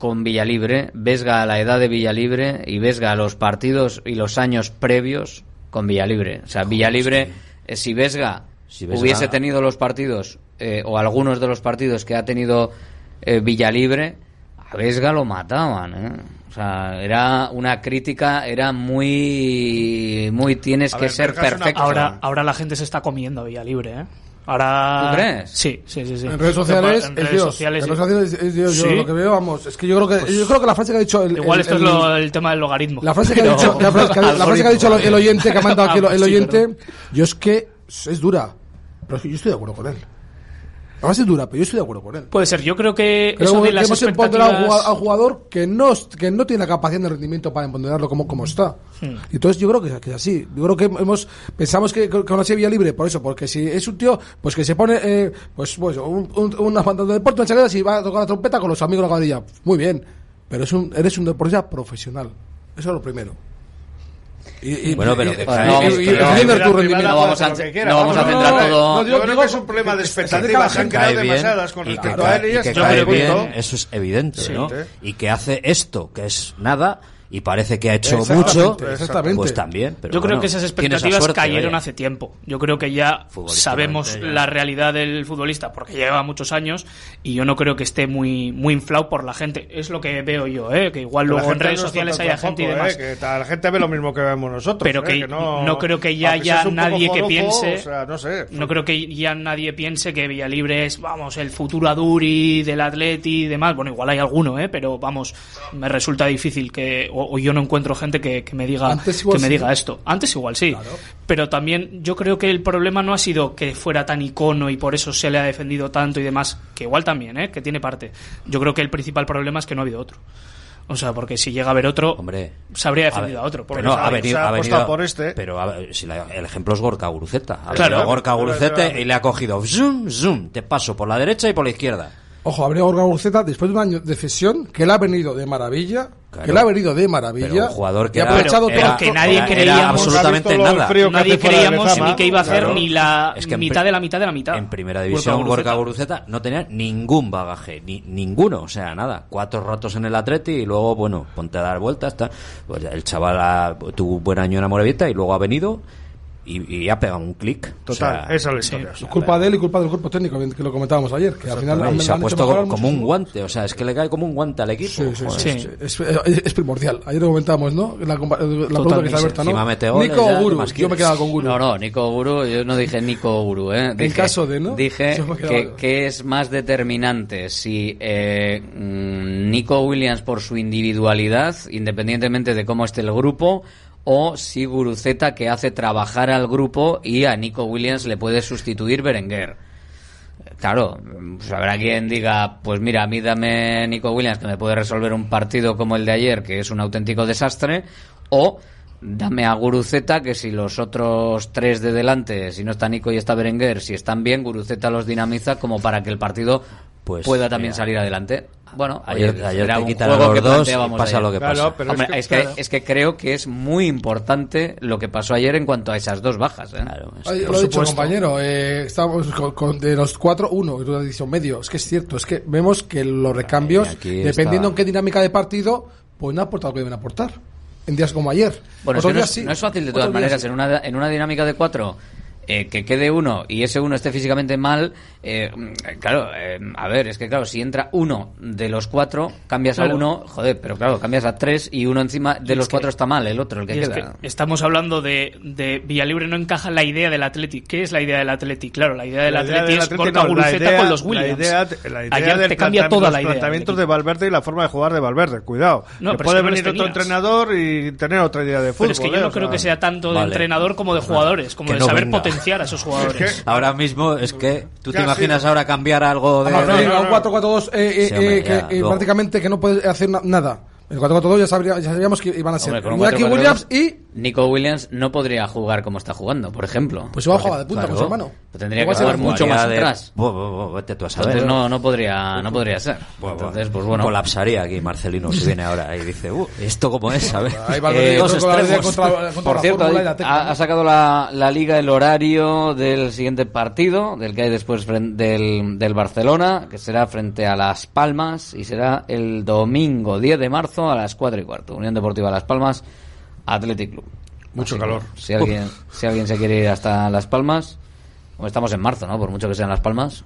con Villalibre, Vesga a la edad de Villalibre y Vesga a los partidos y los años previos con Villalibre. O sea, Villalibre, eh, si Vesga Si Vesga- hubiese tenido los partidos, eh, o algunos de los partidos que ha tenido eh, Villalibre, a Vesga lo mataban, ¿eh? O sea, era una crítica, era muy, muy tienes A que ver, ser una perfecto. Ahora, ahora la gente se está comiendo a Villalibre, ¿eh? Ahora... ¿Tú crees? Sí, sí, sí. sí. En redes sociales, En es redes Dios. sociales, En redes sociales es Dios. Yo Sí. lo que veo, vamos, es que yo creo que, Pues yo creo que la frase que ha dicho el, Igual el- esto es el- lo- el tema del logaritmo. La frase que ha Pero- dicho, la frase que ha- la frase que ha dicho el, el oyente que ha mandado aquí el, el Ah, sí, oyente, perdón. yo es que es dura, pero es que yo estoy de acuerdo con él. La es dura, pero yo estoy de acuerdo con él. Puede ser, yo creo que Creo eso que de las hemos empoderado a un expectativas... jugador- a un jugador que no, que no tiene la capacidad de rendimiento para empoderarlo como, como está. Hmm. Y entonces yo creo que, que es así. Yo creo que hemos pensamos que con una Sevilla libre, por eso, porque si es un tío, pues que se pone, eh, pues, pues un, un, una de deporte, una chaqueta, si va a tocar la trompeta con los amigos de la cuadrilla, muy bien. Pero es un, eres un deportista profesional. Eso es lo primero. Y, y- Bueno, pero que no vamos a- Lo que quiera, no vamos a vamos, centrar no, todo- no, digo que es un problema de expectativas. Se han que creado demasiadas con respecto a cae- él y y ya que está. cae Punto. bien, eso es evidente, Sí. ¿no? Y que hace esto, que es nada, y parece que ha hecho Exactamente, mucho, exactamente. pues también. Pero yo creo bueno, que esas expectativas suerte, cayeron vaya. hace tiempo. Yo creo que ya sabemos ya. la realidad del futbolista porque lleva muchos años y yo no creo que esté muy muy inflado por la gente. Es lo que veo yo, ¿eh? que igual Que la luego en redes no sociales haya tampoco, gente y eh, demás. que ta- la gente ve lo mismo que vemos nosotros. pero eh, que, no, no, creo que ya haya nadie que piense o sea, no sé. no creo que ya nadie piense que Villalibre es vamos el futuro Aduri del Atleti y demás bueno igual hay alguno eh pero vamos me resulta difícil que o, o yo no encuentro gente que, que me diga Antes igual que me sí. diga esto antes igual sí pero también yo creo que el problema no ha sido que fuera tan icono y por eso se le ha defendido tanto y demás que igual también eh que tiene parte yo creo que el principal problema es que no ha habido otro o sea, porque si llega a haber otro, Hombre, se habría a defendido a, ver, otro. Porque pero no, se ha ha- venido, se ha ha apostado venido- por este. Pero a ver, si la- el ejemplo es Gorka Guruceta. Ha Claro. venido Gorka Guruceta y le ha cogido zoom, zoom, te paso por la derecha y por la izquierda. Ojo, habría Gorga Urceta después de un año de cesión, que él ha venido de maravilla, que él ha venido de maravilla. Pero un jugador que ha aprovechado era- todo- que nadie era- era creíamos absolutamente nada. nadie creíamos ni que iba a hacer Claro. ni la Es que en mitad de la mitad de la mitad En primera división. Gorka Guruceta no tenía ningún bagaje, ni ninguno, o sea, nada. Cuatro ratos en el Atleti y luego, bueno, ponte a dar vueltas. Pues el chaval ha- tuvo un buen año en Amorebieta y luego ha venido y, y ha pegado un clic. Total, O sea, esa es la historia. Es culpa de él y culpa del cuerpo técnico, que lo comentábamos ayer, que al final han- se han ha puesto como un guante, o sea, es que le cae como un guante al equipo. Sí, sí, joder. sí, sí. Es, primordial. Ayer lo comentábamos, ¿no? La, compa- la pregunta que hizo Alberto, ¿no? Nico ya, o ¿qué Guru. Yo me quedaba con Guru. No, no, Nico Guru, yo no dije Nico Guru, ¿eh? Dije, caso de, ¿no? Dije que, que es más determinante si eh, mm, Nico Williams por su individualidad, independientemente de cómo esté el grupo, o si Guruceta que hace trabajar al grupo y a Nico Williams le puede sustituir Berenguer. Claro, pues habrá quien diga, pues mira, a mí dame Nico Williams que me puede resolver un partido como el de ayer, que es un auténtico desastre, o dame a Guruceta que si los otros tres de delante, si no está Nico y está Berenguer, si están bien, Guruceta los dinamiza como para que el partido Pues, pueda también mira. salir adelante. Bueno, Ayer- oye, ayer te quitan a los que dos y pasa ayer. lo que Claro, pasa. pero Hombre, es que- es, que, claro. es que creo que es muy importante lo que pasó ayer en cuanto a esas dos bajas. ¿eh? Ay, lo ha dicho compañero, eh, estábamos con, con- de los cuatro, uno, y tú has dicho medio. Es que es cierto, es que vemos que los recambios, aquí dependiendo está- en qué dinámica de partido, pues no han aportado lo que deben aportar. En días como ayer. Bueno, es que no, días es, sí, no es fácil de todas días maneras sí. en una, en una dinámica de cuatro eh, que quede uno y ese uno esté físicamente mal. eh, claro, eh, a ver, es que claro, si entra uno de los cuatro, cambias Claro. a uno, joder, pero claro, cambias a tres y uno encima de Y los es cuatro que- está mal, el otro, el que es queda. que estamos hablando de, de Villalibre no encaja en la idea del Athletic. ¿Qué es la idea del Athletic? Claro, la idea del La idea Athletic del es Atleti, Borja no, Guruceta idea- con los la Williams. idea- la idea Ayer del te cambia toda los la idea. planteamientos de Valverde y la forma de jugar de Valverde. Cuidado. No, pero puede es que venir los otro entrenador y tener otra idea de fútbol. Pero es que yo no creo que sea tanto de entrenador como de jugadores, como de saber venga. Potenciar a esos jugadores. Ahora mismo es que tú te imaginas sí. ahora cambiar algo de... No, un no. 4-4-2 eh, eh, Sí, hombre, eh, que, eh, prácticamente que no puedes hacer na- nada. El 4-4-2 ya, sabría- ya sabíamos que iban a ser Hombre, con un Iñaki 4-4-2, Williams y Nico Williams no podría jugar como está jugando, por ejemplo. Pues igual Porque, jugaba de punta con su hermano. pues Tendría que jugar mucho más de- atrás. Bu- bu- bu- vete tú a saber. Entonces no, no podría, no podría ser. Entonces, pues bueno. Colapsaría aquí Marcelino si viene ahora y dice, uh, ¿esto cómo es? ¿sabes? Eh, dos extremos. contra, contra Por la cierto, ha, la técnica, ha sacado la, la liga el horario del siguiente partido, del que hay después fren- del, del Barcelona, que será frente a Las Palmas y será el domingo 10 de marzo a las 4 y cuarto. Unión Deportiva Las Palmas, Athletic Club. Mucho Así que, calor. Si alguien, si alguien se quiere ir hasta Las Palmas, estamos en marzo, ¿no? Por mucho que sean Las Palmas.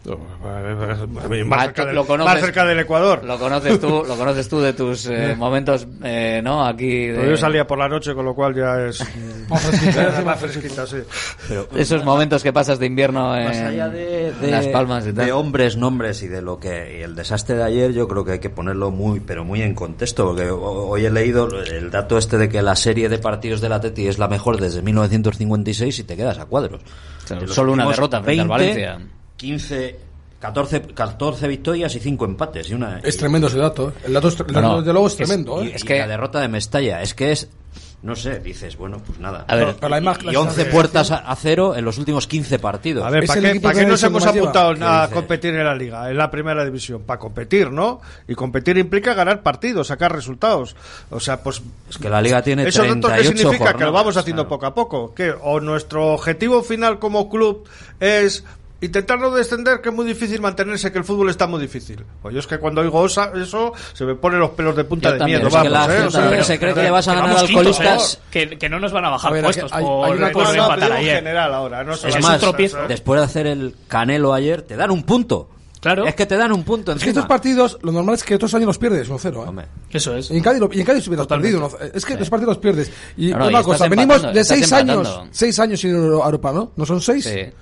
Más, Ah, cerca tú del, lo conoces. más cerca del Ecuador. Lo conoces tú, lo conoces tú de tus eh, momentos, eh, ¿no? Aquí. de- Pero yo salía por la noche, con lo cual ya es. Más fresquita, más fresquita, sí. esos momentos que pasas de invierno en, Más allá de, en de- Las Palmas y tal. de hombres, nombres y de lo que y el desastre de ayer, yo creo que hay que ponerlo muy, pero muy en contexto, porque ho- hoy he leído el dato este de que la serie de partidos del Atleti es la mejor desde 1956 y te quedas a cuadros. Claro, solo una derrota frente al Valencia. 15, 14, 14 victorias y 5 empates. Y una, Es tremendo ese dato. ¿eh? El dato, es, el dato no, de luego es es- tremendo. y, ¿eh? y la derrota de Mestalla, es que es, no sé, dices, bueno, pues nada. A ver, la imagen- y 11 puertas a, a cero en los últimos 15 partidos. A ver, ¿para qué, para que qué nos hemos apuntado ¿Qué a competir en la liga, en la primera división? Para competir, ¿no? Y competir implica ganar partidos, sacar resultados. O sea, pues. Es que la liga tiene ¿Eso datos 38 qué significa? que lo vamos haciendo claro. poco a poco. Que O nuestro objetivo final como club es. Intentar no descender, que es muy difícil mantenerse, que el fútbol está muy difícil. Pues yo es que cuando oigo osa- eso, se me ponen los pelos de punta Yo de también. miedo. Es que vamos, la ¿eh? gente O sea, se cree que le vas a Que ganar alcoholistas. ¿eh? que, que no nos van a bajar A ver, puestos hay- hay por, una por cosa- empatar ayer. general ahora, no Es más, tropiezo. después de hacer el canelo ayer, te dan un punto. Claro. Es que te dan un punto Es que encima. estos partidos, lo normal es que otros años los pierdes 1-0. ¿eh? Eso es. Y en Cádiz, lo- y en Cádiz hubieras perdido. ¿no? Es que los partidos los pierdes. Y No, no, una y cosa, venimos de estás seis empatando. años, seis años sin ir a Europa, ¿no? ¿No son seis? Sí.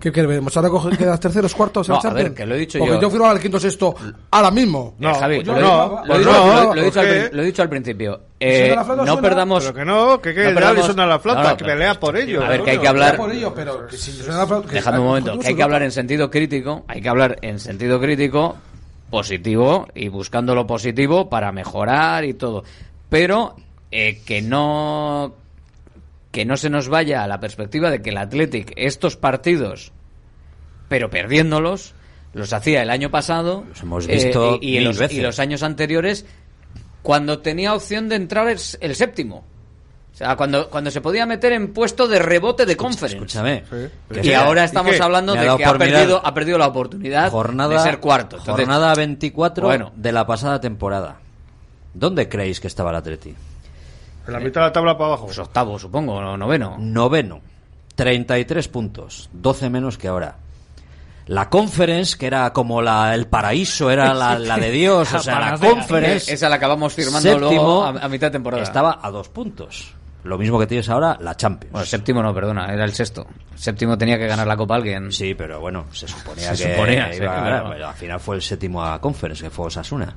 ¿Qué queremos? ¿Ahora coge- quedas terceros, cuartos en No, a ver, que lo he dicho Porque yo. yo firmaba el quinto sexto ahora mismo. Eh, Javi, pues lo, he- no, lo he pues dicho- no, lo- he dicho al, ¿por qué? lo he dicho al principio. ¿Suena Eh, no suena? perdamos. Pero que no, que, que No el perdamos- suena la flauta, No, no, que pelea por ello. A ver, que hay que hablar- por ello, pero que si suena la flauta- que- Dejadme un momento, ¿cómo que hay que hablar en sentido crítico, hay que hablar en sentido crítico, positivo y buscando lo positivo para mejorar y todo. Pero eh, que no que no se nos vaya a la perspectiva de que el Athletic estos partidos, pero perdiéndolos, los hacía el año pasado Los hemos eh, visto y, y los, veces. y los años anteriores cuando tenía opción de entrar el, el séptimo. O sea, cuando, cuando se podía meter en puesto de rebote de conference. escúchame. Y ahora estamos hablando de que ha perdido, ha perdido la oportunidad jornada, de ser cuarto. Entonces, jornada 24 bueno. de la pasada temporada. ¿Dónde creéis que estaba el Atleti? En la mitad de la tabla para abajo. pues octavo, supongo, o noveno. Noveno. 33 puntos, 12 menos que ahora. La Conference, que era como la, el paraíso, era la, la de Dios, o sea, la Conference. Esa la acabamos firmando luego a, a mitad de temporada. Estaba a dos puntos. Lo mismo que tienes ahora, la Champions. Bueno, séptimo no, perdona, era el sexto. Séptimo tenía que ganar la Copa alguien. Sí, pero bueno, se suponía Se que suponía, iba sí, a ganar, claro. pero al final fue el séptimo a Conference, que fue Osasuna.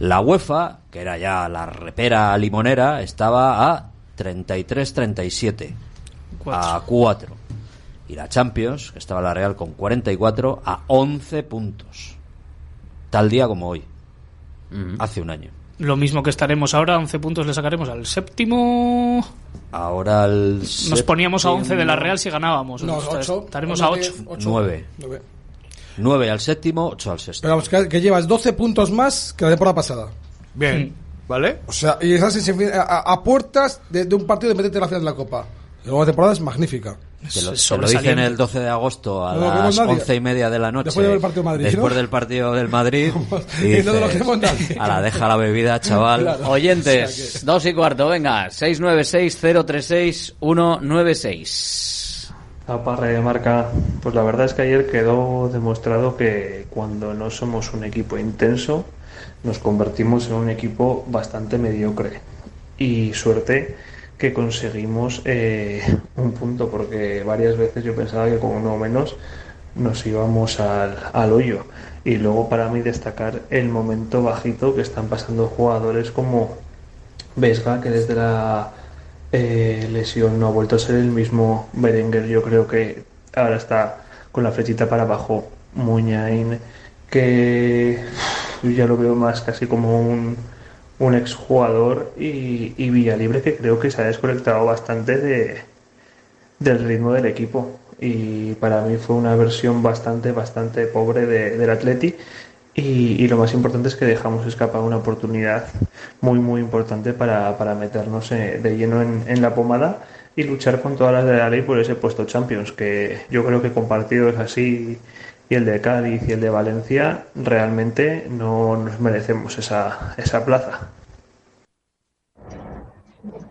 La UEFA, que era ya la repera limonera, estaba a 33-37. A 4. Y la Champions, que estaba la Real con 44, a 11 puntos. Tal día como hoy. Hace un año. Lo mismo que estaremos ahora, 11 puntos le sacaremos al séptimo. Ahora el Nos poníamos a 11 de la Real si ganábamos. No, Estar- ocho. Estaremos a 8. 9. Nueve. 9 al séptimo, 8 al sexto. Pero vamos, que, que llevas 12 puntos más que la temporada pasada. Bien, ¿vale? O sea, y estás en- a, a- puertas de, de un partido de meterte en la final de la Copa. La temporada es magnífica. Te lo, lo dicen el 12 de agosto a No las nadie. once y media de la noche. Después de ver el partido de Madrid, Después ¿no? del partido del Madrid. y Y no lo dices, queremos nadie. a la deja la bebida, chaval. Claro. Oyentes, dos y cuarto, venga, 696 036 196 APA de Marca, pues la verdad es que ayer quedó demostrado que cuando no somos un equipo intenso, nos convertimos en un equipo bastante mediocre. Y suerte que conseguimos eh, un punto, porque varias veces yo pensaba que con uno menos nos íbamos al, al hoyo. Y luego para mí destacar el momento bajito que están pasando jugadores como Vesga, que desde la eh, lesión no ha vuelto a ser el mismo. Berenguer, yo creo que ahora está con la flechita para abajo. Muñain, que yo ya lo veo más casi como un, un exjugador. Y, y Villalibre, que creo que se ha desconectado bastante de, del ritmo del equipo. Y para mí fue una versión bastante, bastante pobre de- del Atleti. Y, lo más importante es que dejamos escapar una oportunidad muy, muy importante para, para meternos eh, de lleno en, en la pomada y luchar con todas las de la ley por ese puesto Champions, que yo creo que con partidos así y el de Cádiz y el de Valencia, realmente no nos merecemos esa, esa plaza.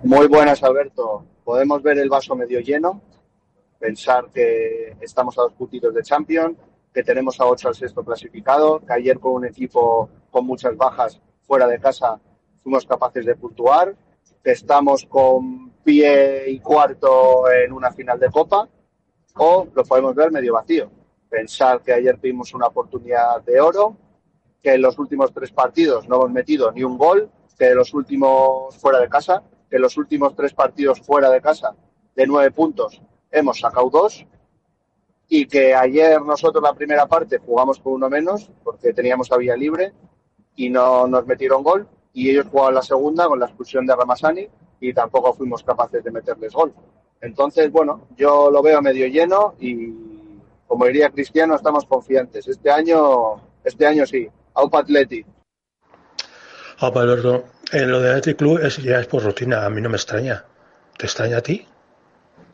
Muy buenas, Alberto. Podemos ver el vaso medio lleno, pensar que estamos a dos puntitos de Champions, que tenemos a ocho al sexto clasificado, que ayer con un equipo con muchas bajas fuera de casa fuimos capaces de puntuar, que estamos con pie y cuarto en una final de Copa, o lo podemos ver medio vacío. Pensar que ayer tuvimos una oportunidad de oro, que en los últimos tres partidos no hemos metido ni un gol, que los últimos fuera de casa, que en los últimos tres partidos fuera de casa de nueve puntos hemos sacado dos y que ayer nosotros la primera parte jugamos con uno menos porque teníamos a vía libre y no nos metieron gol y ellos jugaban la segunda con la expulsión de Ramasani y tampoco fuimos capaces de meterles gol. Entonces, bueno, yo lo veo medio lleno y como diría Cristiano, estamos confiantes. Este año, este año sí. Aupa Atleti. Ah, Alberto, en lo de Athletic Club es, ya es por rutina, a mí no me extraña. ¿Te extraña a ti?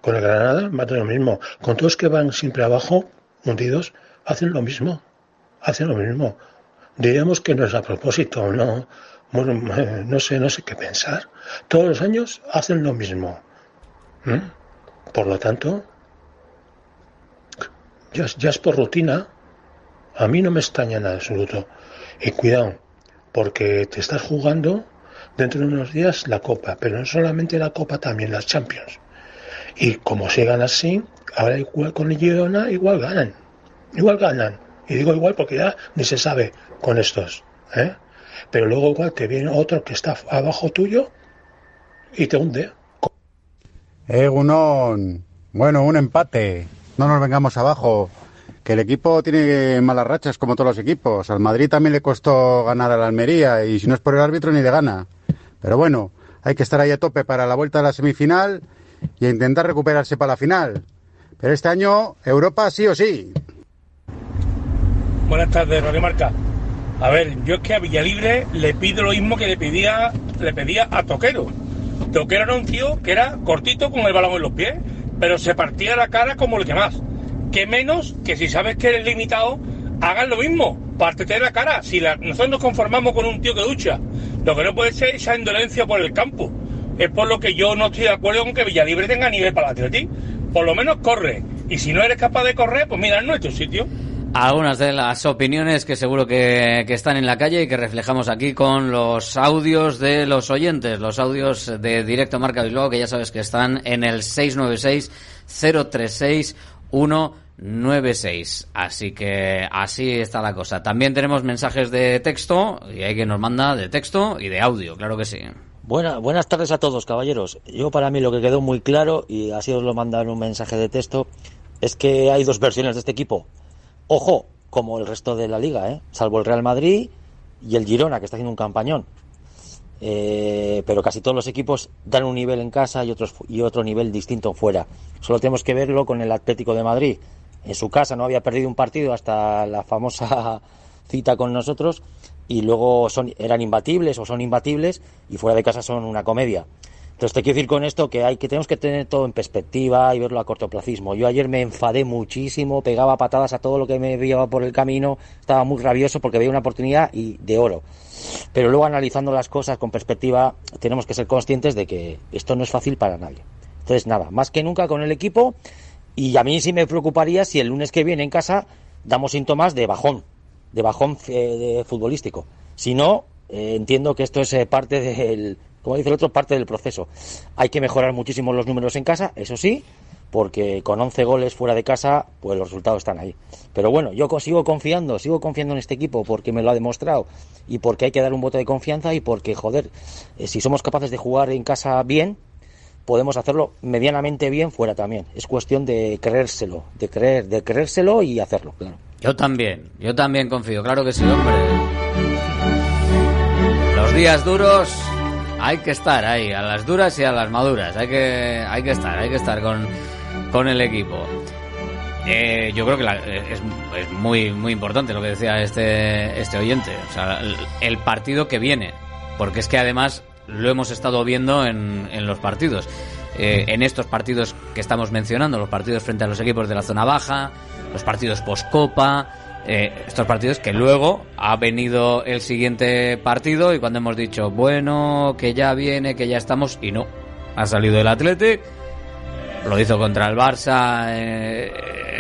Con el Granada, de lo mismo. Con todos que van siempre abajo, hundidos, hacen lo mismo. Hacen lo mismo. Diríamos que no es a propósito, no. Bueno, no sé, no sé qué pensar. Todos los años hacen lo mismo. ¿Mm? Por lo tanto, ya, ya es por rutina. A mí no me extraña nada absoluto. Y cuidado, porque te estás jugando dentro de unos días la Copa, pero no solamente la Copa, también las Champions. Y como sigan así, ahora igual con Girona igual ganan. Igual ganan. Y digo igual porque ya ni se sabe con estos. ¿eh? Pero luego igual te viene otro que está abajo tuyo y te hunde. Eh, Gunón. Bueno, un empate. No nos vengamos abajo. Que el equipo tiene malas rachas como todos los equipos. Al Madrid también le costó ganar a la Almería y si no es por el árbitro ni le gana. Pero bueno, hay que estar ahí a tope para la vuelta a la semifinal y a intentar recuperarse para la final. Pero este año Europa sí o sí. Buenas tardes, Radio Marca. A ver, yo es que a Villalibre le pido lo mismo que le pedía, le pedía a Toquero. Toquero era un tío que era cortito con el balón en los pies, pero se partía la cara como el que más. Que menos que si sabes que eres limitado, hagan lo mismo, pártete la cara. Si nosotros nos conformamos con un tío que lucha, lo que no puede ser esa indolencia por el campo. Es por lo que yo no estoy de acuerdo con que Villalibre tenga nivel para el Atleti. por lo menos corre. Y si no eres capaz de correr, pues mira, es tu sitio. Algunas de las opiniones que seguro que, que están en la calle y que reflejamos aquí con los audios de los oyentes, los audios de Directo Marca Bilbao, que ya sabes que están en el 696-036-196. Así que así está la cosa. También tenemos mensajes de texto, y hay que nos manda de texto y de audio, claro que sí. Buena, buenas tardes a todos, caballeros. Yo para mí lo que quedó muy claro, y así os lo mandan un mensaje de texto, es que hay dos versiones de este equipo. Ojo, como el resto de la liga, ¿eh? salvo el Real Madrid y el Girona, que está haciendo un campañón. Eh, pero casi todos los equipos dan un nivel en casa y, otros, y otro nivel distinto fuera. Solo tenemos que verlo con el Atlético de Madrid. En su casa no había perdido un partido hasta la famosa cita con nosotros y luego eran imbatibles o son imbatibles y fuera de casa son una comedia. Entonces te quiero decir con esto que hay que tenemos que tener todo en perspectiva y verlo a cortoplacismo. Yo ayer me enfadé muchísimo, pegaba patadas a todo lo que me veía por el camino, estaba muy rabioso porque veía una oportunidad y de oro. Pero luego analizando las cosas con perspectiva, tenemos que ser conscientes de que esto no es fácil para nadie. Entonces nada, más que nunca con el equipo y a mí sí me preocuparía si el lunes que viene en casa damos síntomas de bajón, de bajón eh, futbolístico. Si no, eh, entiendo que esto es eh, parte del como dice el otro, parte del proceso. Hay que mejorar muchísimo los números en casa, eso sí, porque con 11 goles fuera de casa, pues los resultados están ahí. Pero bueno, yo sigo confiando, sigo confiando en este equipo porque me lo ha demostrado y porque hay que dar un voto de confianza y porque, joder, eh, si somos capaces de jugar en casa bien, podemos hacerlo medianamente bien fuera también. Es cuestión de creérselo, de creer, de creérselo y hacerlo, claro. Yo también, yo también confío, claro que sí, hombre. Los días duros hay que estar ahí, a las duras y a las maduras. Hay que, hay que estar, hay que estar con, con el equipo. Eh, yo creo que es, es, muy, muy importante lo que decía este, este oyente. O sea, el, el, partido que viene. Porque es que además lo hemos estado viendo en, en los partidos. Eh, en estos partidos que estamos mencionando, los partidos frente a los equipos de la zona baja, los partidos post-copa, eh, estos partidos que luego ha venido el siguiente partido y cuando hemos dicho, bueno, que ya viene, que ya estamos, y no, ha salido el Athletic, lo hizo contra el Barça eh,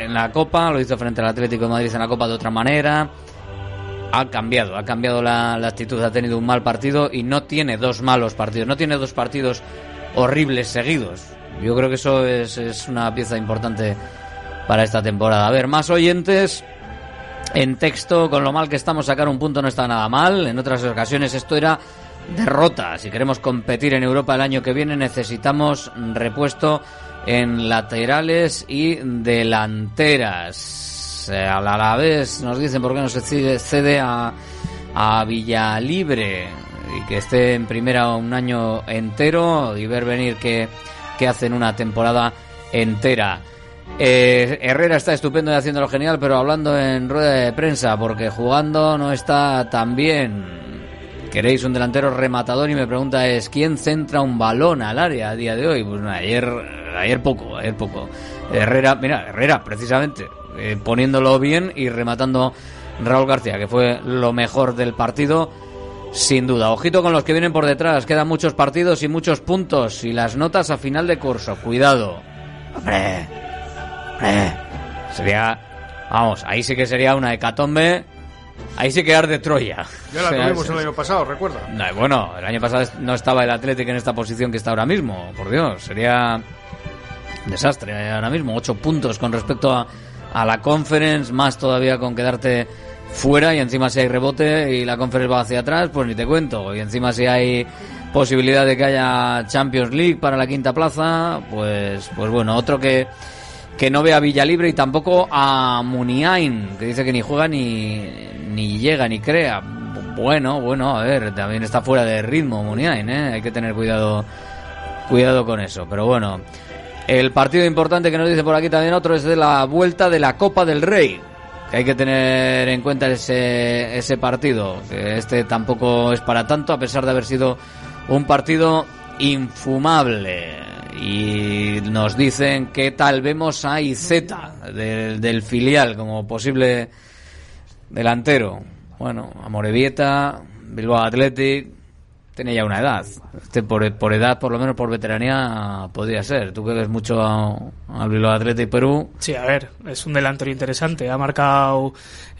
en la Copa, lo hizo frente al Atlético de Madrid en la Copa de otra manera, ha cambiado, ha cambiado la actitud, ha tenido un mal partido y no tiene dos malos partidos, no tiene dos partidos horribles seguidos. Yo creo que eso es, es una pieza importante para esta temporada. A ver, más oyentes en texto, con lo mal que estamos, sacar un punto no está nada mal. En otras ocasiones esto era derrota. Si queremos competir en Europa el año que viene necesitamos repuesto en laterales y delanteras. A la vez nos dicen por qué no se cede a, a Villalibre y que esté en primera un año entero y ver venir que, que hacen una temporada entera. Eh, Herrera está estupendo y haciéndolo genial, pero hablando en rueda de prensa, porque jugando no está tan bien. Queréis un delantero rematador y me pregunta es quién centra un balón al área a día de hoy. Pues ayer, ayer poco, ayer poco. Herrera, mira, Herrera precisamente eh, poniéndolo bien y rematando Raúl García, que fue lo mejor del partido. Sin duda, ojito con los que vienen por detrás, quedan muchos partidos y muchos puntos y las notas a final de curso, cuidado. Hombre, eh, sería, vamos, ahí sí que sería una hecatombe. Ahí sí que arde Troya. Ya la O sea, tuvimos el año pasado, recuerda. No, Bueno, el año pasado no estaba el Atlético en esta posición que está ahora mismo. Por Dios, sería un desastre ahora mismo. Ocho puntos con respecto a, a la Conference, más todavía con quedarte fuera y encima si hay rebote y la Conference va hacia atrás, pues ni te cuento. Y encima si hay posibilidad de que haya Champions League para la quinta plaza, pues, pues bueno, otro que que no ve a Villalibre y tampoco a Muniain, que dice que ni juega ni, ni llega ni crea. Bueno, bueno, a ver, también está fuera de ritmo Muniain, ¿eh? hay que tener cuidado, cuidado con eso. Pero bueno, el partido importante que nos dice por aquí también otro es de la vuelta de la Copa del Rey. Que hay que tener en cuenta ese, ese partido, este tampoco es para tanto, a pesar de haber sido un partido infumable. Y nos dicen que tal vemos a Izeta del, del filial como posible delantero. Bueno, Amorebieta, Bilbao Athletic, Tiene ya una edad. Este por, por edad, por lo menos por veteranía, podría ser. Tú que ves mucho a- al Bilbao Athletic Perú. Sí, a ver, es un delantero interesante. Ha marcado,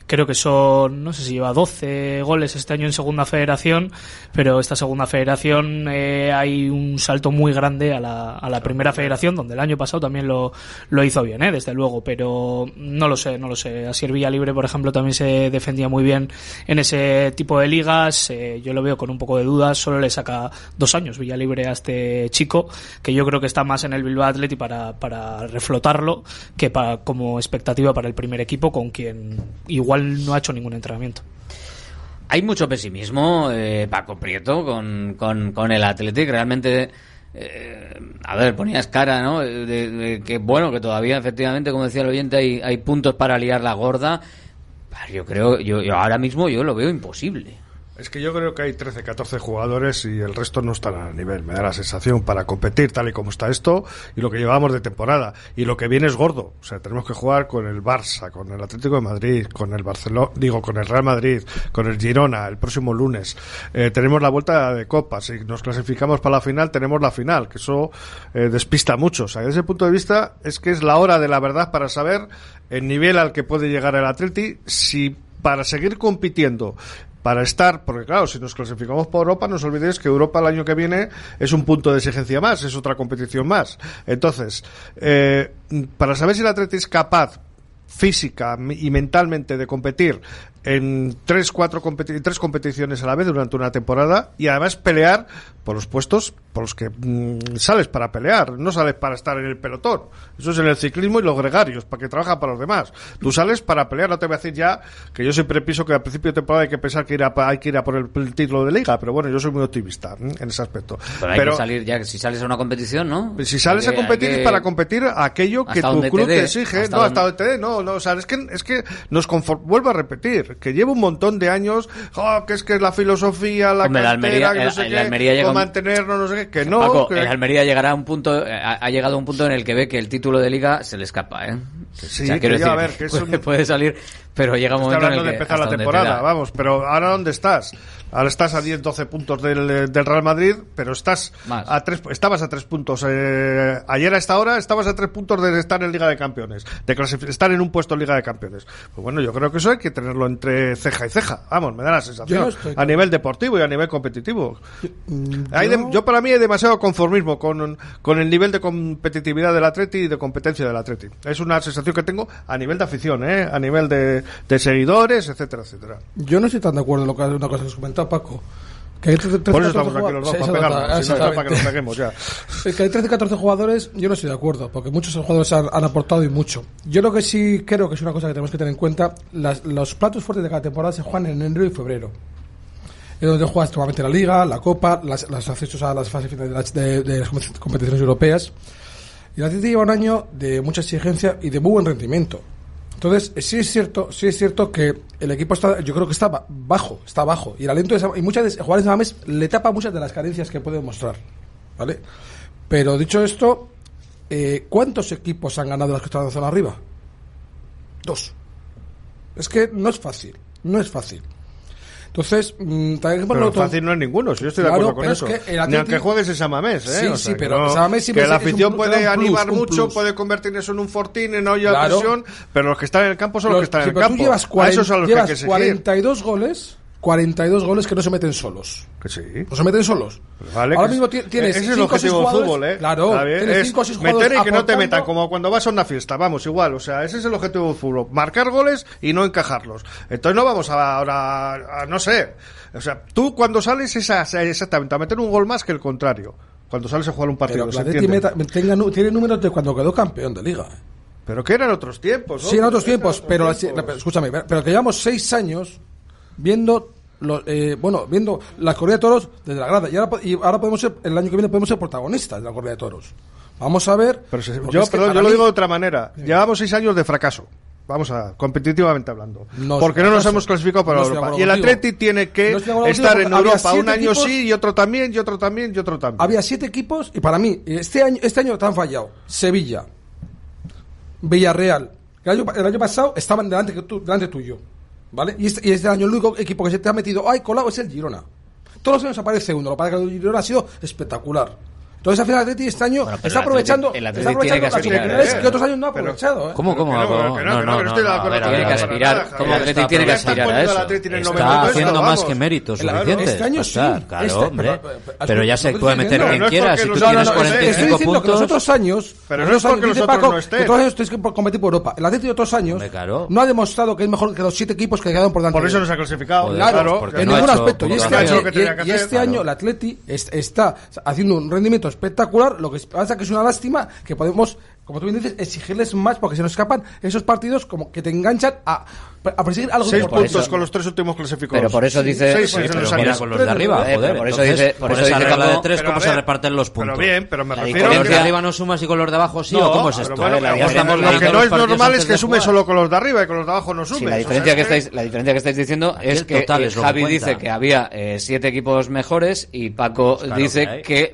creo que son, no sé si lleva 12 goles este año en segunda federación, pero esta segunda federación eh, hay un salto muy grande a la, a la primera federación, donde el año pasado también lo, lo hizo bien, eh, desde luego, pero no lo sé, no lo sé. Asier Villalibre, por ejemplo, también se defendía muy bien en ese tipo de ligas. eh, yo lo veo con un poco de dudas, solo le saca dos años Villalibre a este chico, que yo creo que está más en el Bilbao Athletic para, para reflotarlo que para, como expectativa para el primer equipo, con quien igual no ha hecho ningún entrenamiento. Hay mucho pesimismo, eh, Paco Prieto, con, con, con el Athletic. Realmente, eh, a ver, ponías cara, ¿no? De, de que, bueno, que todavía, efectivamente, como decía el oyente, hay, hay puntos para liar la gorda. Yo creo, yo, yo ahora mismo yo lo veo imposible. Es que yo creo que hay 13, 14 jugadores y el resto no están a nivel. Me da la sensación para competir tal y como está esto y lo que llevamos de temporada. Y lo que viene es gordo. O sea, tenemos que jugar con el Barça, con el Atlético de Madrid, con el Barcelona, digo, con el Real Madrid, con el Girona el próximo lunes. Eh, tenemos la vuelta de Copa. Si nos clasificamos para la final, tenemos la final, que eso eh, despista mucho. O sea, desde ese punto de vista es que es la hora de la verdad para saber el nivel al que puede llegar el Atleti si para seguir compitiendo para estar, porque claro, si nos clasificamos por Europa, no os olvidéis que Europa el año que viene es un punto de exigencia más, es otra competición más. Entonces, eh, para saber si el Atleti es capaz física y mentalmente de competir en tres, cuatro competi- tres competiciones a la vez durante una temporada y además pelear por los puestos por los que mm, sales para pelear, no sales para estar en el pelotón. Eso es en el ciclismo y los gregarios, para que trabajan para los demás. Tú sales para pelear, no te voy a decir ya que yo siempre pienso que al principio de temporada hay que pensar que ir a, hay que ir a por el, el título de liga, pero bueno, yo soy muy optimista en ese aspecto. Pero hay que salir ya, si sales a una competición, ¿no? Si sales a competir que- es para competir aquello que tu club te exige, hasta no, donde- hasta donde te dé, no, no, o sea, es que, es que nos conform- vuelvo a repetir, que lleva un montón de años, oh, que es que es la filosofía, la Hombre, el cantera, Almería- que no el- sé el qué, Almería llega mantenernos, no sé qué, que no, Paco, que- el Almería llegará a un punto, eh, ha, ha llegado a un punto en el que ve que el título de liga se le escapa, ¿eh? sí, O sea, que ya, decir, a ver, que es puede, un- puede salir, pero llega un momento en hablando el de empezar la te temporada, da. vamos, pero ahora ¿dónde estás? Ahora estás a 10, 12 puntos del, del Real Madrid, pero estás a tres, estabas a tres puntos. eh, ayer a esta hora estabas a tres puntos de estar en Liga de Campeones, de estar en un puesto en Liga de Campeones. Pues bueno, yo creo que eso hay que tenerlo entre ceja y ceja. Vamos, me da la sensación. Yo no estoy a nivel deportivo y a nivel competitivo. Hay yo- de- yo para mí hay demasiado conformismo con, con el nivel de competitividad del Atleti y de competencia del Atleti. Es una sensación que tengo a nivel de afición, ¿eh? a nivel de, de seguidores, etcétera, etcétera. Yo no estoy tan de acuerdo en lo que, una cosa que has comentado, Paco. Que hay 13, Por eso 14 estamos aquí los dos, para exacto, pegarnos, si no, exactamente. para que nos peguemos ya. Que hay 13, 14 jugadores, yo no estoy de acuerdo, porque muchos jugadores han, han aportado y mucho. Yo lo que sí creo que es una cosa que tenemos que tener en cuenta, las- los platos fuertes de cada temporada se juegan en enero y febrero. Es donde juegas normalmente la Liga, la Copa, las, accesos a las fases finales de de- de las competiciones europeas. Y el Atleti lleva un año de mucha exigencia y de muy buen rendimiento. Entonces, sí es cierto, sí es cierto que el equipo está, yo creo que está ba- bajo, está bajo. Y el aliento de Sam- y muchas de Sames le tapa muchas de las carencias que puede mostrar. ¿Vale? Pero dicho esto, eh, ¿cuántos equipos han ganado las que están en la zona arriba? Dos. Es que no es fácil, no es fácil. Entonces, mm, también por Pero otro- fácil no es ninguno, si yo estoy de Claro, acuerdo con eso. es que el Ni aunque juegues en Samamés, ¿eh? Sí, O sí, sea, que pero no- Samamés siempre que la un- afición puede un plus, animar un mucho, plus. puede convertir eso en un fortín, en olla Claro. de presión, pero los que están en el campo son los, Los- que están sí, en el pero tú campo. llevas, a 40, esos son los que hay llevas que seguir. 42 goles, 42 goles que no se meten solos. Que sí. No se meten solos. Vale, Ahora mismo es- ti- tienes ese es el cinco o seis objetivo del jugadores- fútbol, ¿eh? Claro, tienes es cinco o seis jugadores meter y que no te metan, como cuando vas a una fiesta, vamos, igual, o sea, ese es el objetivo del fútbol, marcar goles y no encajarlos. Entonces no vamos a, ahora, a- no sé, o sea, tú cuando sales es a- exactamente a meter un gol más que el contrario, cuando sales a jugar un partido, Pero tiene números de cuando quedó campeón de liga. Pero que eran otros tiempos, ¿no? Sí, en otros tiempos, pero, tiempos. la- escúchame, pero que llevamos seis años viendo los, eh, bueno, viendo la corrida de toros desde la grada y ahora, y ahora podemos ser, el año que viene podemos ser protagonistas de la corrida de toros. Vamos a ver. Pero si- porque yo, perdón, lo digo de otra manera. Llevamos seis años de fracaso. Vamos a, competitivamente hablando. No, porque no nos hemos clasificado para No Europa. Y el. Atleti tiene que No estar en Europa un año equipos- sí y otro también, y otro también, y otro también. Había siete equipos y para mí, este año, este año te han fallado. Sevilla, Villarreal. El año, el año pasado estaban delante, delante tuyo. ¿Vale? Y este, y este año el único equipo que se te ha metido, ay, colado, es el Girona. Todos los años aparece uno. Lo que que el Girona ha sido espectacular. Entonces, al final, de Atleti este año está aprovechando, el Atleti, el ¿eh? que otros años no ha aprovechado. ¿eh? ¿Cómo, cómo? No, no, no, estoy de acuerdo. Tiene que aspirar. Como Atleti tiene que aspirar a eso. Está haciendo más que méritos suficientes. Este año sí. Este, claro, este, hombre. Pero ya se puede meter quien quiera. Si tú tienes 45 puntos... que los otros años... Pero no es porque los otros no estén. Todos ellos tenéis que competir por Europa. El Atleti de otros años no ha demostrado que es mejor que los siete equipos que quedaron por delante. Por eso no se ha clasificado. Claro, en ningún aspecto. Y este año el Atleti está haciendo un rendimiento espectacular. Lo que pasa que es una lástima que podemos como tú bien dices, exigirles más porque se nos escapan esos partidos como que te enganchan a, a perseguir algo. Seis puntos eso, con los tres últimos clasificados. Pero por eso dice... Seis, seis, pero mira, con los de arriba, eh, joder. Por eso dice... Por, por eso esa de tres, cómo se reparten los puntos. Pero bien, pero me refiero... Con los de arriba no sumas y con los de abajo sí, ¿o cómo es esto? Bueno, eh, lo que no es normal es que sumes solo con los de arriba y con los de abajo no sumes. Sí, la, diferencia que estáis, la diferencia que estáis diciendo es que Javi dice que había eh, siete equipos mejores y Paco pues dice que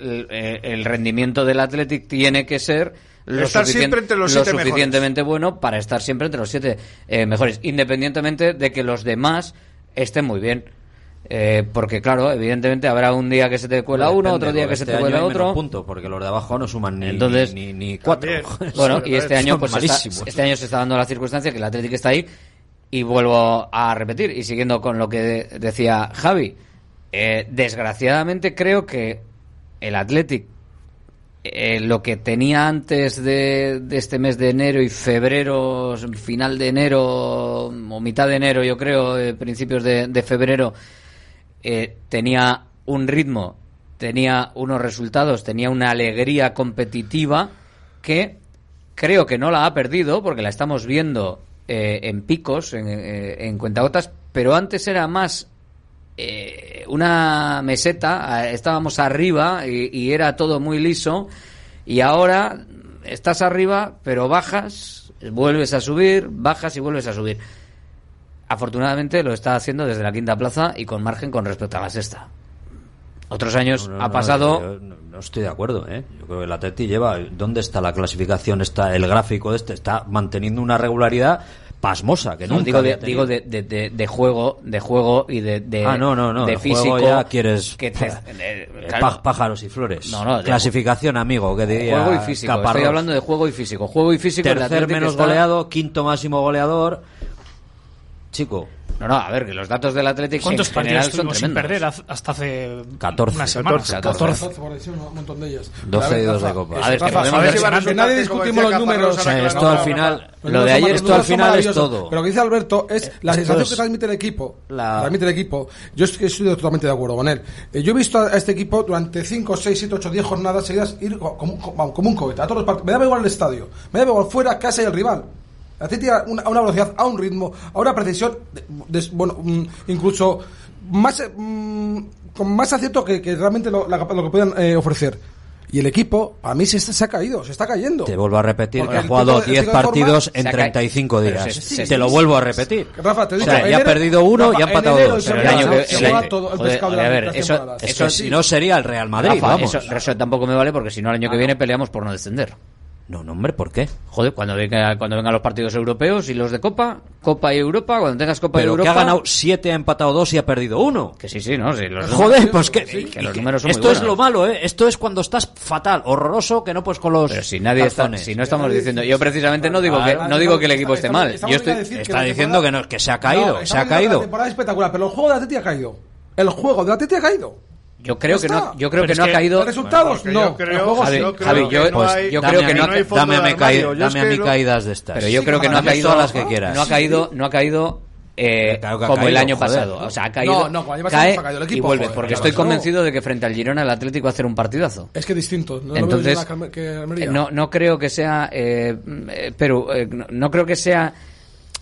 el rendimiento del Athletic tiene que ser estar siempre entre los lo siete suficientemente bueno para estar siempre entre los siete eh, mejores, independientemente de que los demás estén muy bien. Eh, porque claro, evidentemente habrá un día que se te cuela uno, otro día que se te este cuela otro. punto, porque los de abajo no suman ni, Entonces, ni, cuatro. Bueno, y este año pues está, este año se está dando la circunstancia que el Athletic está ahí y vuelvo a repetir y siguiendo con lo que de decía Javi, eh, desgraciadamente creo que el Atlético eh, lo que tenía antes de, de, este mes de enero y febrero, final de enero o mitad de enero, yo creo, eh, principios de, febrero, eh, tenía un ritmo, tenía unos resultados, tenía una alegría competitiva que creo que no la ha perdido porque la estamos viendo en picos, en, en cuentagotas, pero antes era más eh, una meseta, estábamos arriba y, era todo muy liso y ahora estás arriba, pero bajas, vuelves a subir, bajas y vuelves a subir. Afortunadamente lo está haciendo desde la quinta plaza y con margen con respecto a la sexta. Otros años ha pasado. No, estoy de acuerdo, ¿eh? Yo creo que la Atleti lleva. ¿Dónde está la clasificación? Está el gráfico este. Está manteniendo una regularidad pasmosa que no digo de, digo de, de, de, juego de juego y de, de ah no no no de físico ya quieres que te, eh, eh, claro. pájaros y flores no, no, clasificación amigo que diría juego y físico Caparros. estoy hablando de juego y físico juego y físico tercer menos está... goleado quinto máximo goleador chico no, no, a ver, que los datos del Atlético ¿Cuántos en partidos tuvimos sin perder hasta hace 14, una semana? 14, 14. decir, un montón de ellas. 12 y 2 de Copa. Eh, a ver, que. A ver, si discutimos los números. Esto al final... Lo de ayer, esto al final es todo. Pero lo que dice Alberto es eh, la sensación que transmite el equipo. Transmite el equipo. Yo estoy totalmente de acuerdo con él. Eh, yo he visto a este equipo durante 5, 6, 7, 8, 10 jornadas seguidas ir como un cohete. A todos los partidos. Me daba igual el estadio. Me daba igual fuera, casa y el rival. Atleti a una, a una, velocidad, a un ritmo, a una precisión, de, de, bueno, mm, incluso más mmm, con más acierto que, que realmente lo, la, lo que podían eh, ofrecer. Y el equipo, a mí se, se, ha caído, se está cayendo. Te vuelvo a repetir Porque que ha jugado 10 partidos en 35 días. Se, se, te lo vuelvo a repetir. Rafa, te digo, o sea, ya ha perdido uno Rafa, y ha empatado dos. a ver, eso, eso es que si no sería el Real Madrid. Rafa, vamos. Eso, eso, tampoco me vale porque si no el año que viene peleamos por no descender. No, no, hombre, ¿por qué? Joder, cuando, venga, cuando vengan los partidos europeos y los de Copa, Copa y Europa, cuando tengas Copa y Europa... Pero ha ganado siete, ha empatado dos y ha perdido uno. Que sí, sí, ¿no? Sí, Joder, pues que... Los números son esto es lo malo, ¿eh? Esto es cuando estás fatal, horroroso, que no pues con los Pero si nadie calzones. si no estamos diciendo... Yo precisamente no digo que, no digo que el equipo esté mal. Yo estoy... Está diciendo que, no, que se ha caído, se ha caído. La temporada espectacular, pero el juego de Atleti ha caído. El juego de Atleti ha caído. Yo creo que no, yo creo que no ha caído. ¿Resultados? no. Javi, yo, creo que no. Pues dame a mí caídas de estas. Pero yo creo que no ha caído las que quieras. No ha caído, no ha caído eh, claro como caído, el año joder. pasado. O sea, ha caído, no, no, año cae ha caído el equipo, y vuelve. Joder, porque estoy pasado. convencido de que frente al Girona el Atlético va a hacer un partidazo. Es que distinto. No Entonces, que eh, no, no creo que sea... Eh, eh pero eh, no, creo que sea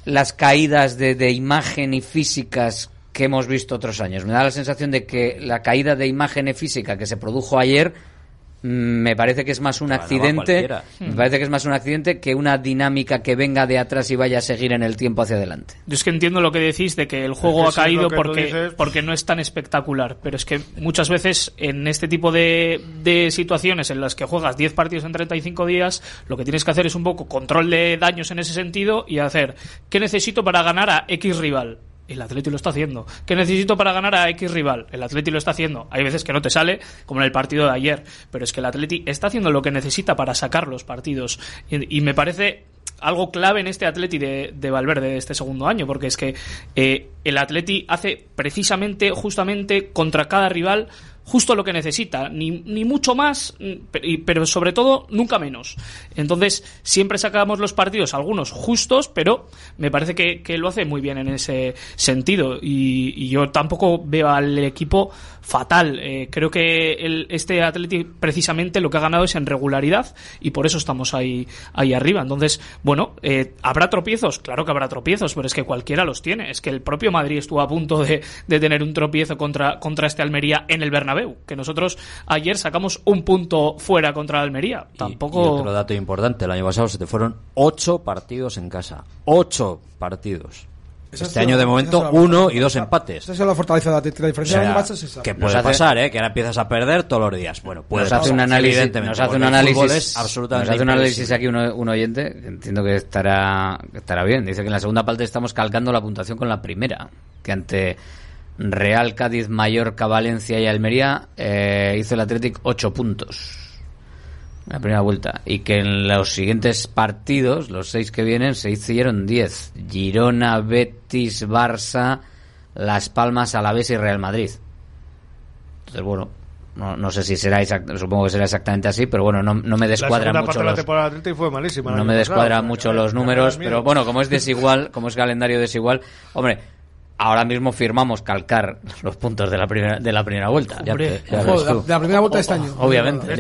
las caídas de, de imagen y físicas que hemos visto otros años. Me da la sensación de que la caída de imagen física que se produjo ayer mm, me parece que es más un accidente me parece que es más un accidente que una dinámica que venga de atrás y vaya a seguir en el tiempo hacia adelante. Yo es que entiendo lo que decís de que el juego ha caído porque porque no es tan espectacular pero es que muchas veces en este tipo de, de situaciones en las que juegas 10 partidos en 35 días lo que tienes que hacer es un poco control de daños en ese sentido y hacer qué necesito para ganar a X rival el Atleti lo está haciendo. ¿Qué necesito para ganar a X rival? El Atleti lo está haciendo. Hay veces que no te sale, como en el partido de ayer, pero es que el Atleti está haciendo lo que necesita para sacar los partidos. Y, me parece algo clave en este Atleti de, de Valverde de este segundo año, porque es que eh, el Atleti hace precisamente, justamente, contra cada rival justo lo que necesita, ni, ni mucho más, pero sobre todo nunca menos. Entonces, siempre sacamos los partidos, algunos justos, pero me parece que, que lo hace muy bien en ese sentido. Y, y yo tampoco veo al equipo fatal. Eh, creo que el, este Atleti precisamente lo que ha ganado es en regularidad y por eso estamos ahí, ahí arriba. Entonces, bueno, eh, ¿habrá tropiezos? Claro que habrá tropiezos, pero es que cualquiera los tiene. Es que el propio Madrid estuvo a punto de, de tener un tropiezo contra, contra este Almería en el Bernabéu, que nosotros ayer sacamos un punto fuera contra el Almería. Y Tampoco... otro dato importante, el año pasado se te fueron ocho partidos en casa. Ocho partidos. Esa este es año de momento uno y dos empates. Esa es la fortaleza de la, O diferencia sea, que puede hace- pasar, ¿eh? Que ahora empiezas a perder todos los días. Bueno, puede nos hace un análisis, nos hace un análisis, absolutamente nos hace un análisis aquí un, un oyente, que entiendo que estará, que estará bien. Dice que en la segunda parte estamos calcando la puntuación con la primera, que ante Real, Cádiz, Mallorca, Valencia y Almería eh, hizo el Athletic 8 puntos. La primera vuelta. Y que en los siguientes partidos, los seis que vienen, se hicieron 10. Girona, Betis, Barça, Las Palmas, Alavés y Real Madrid. Entonces, bueno, no, no sé si será exact- supongo que será exactamente así, pero bueno, no, no me descuadran mucho de la los, temporada del Atleti fue malísima. no me descuadran mucho los números, pero bueno, como es desigual, como es calendario desigual, hombre, ahora mismo firmamos calcar los puntos de la primera de la primera vuelta. Ya Hombre, te- ya la- la primera vuelta de este año. Obviamente,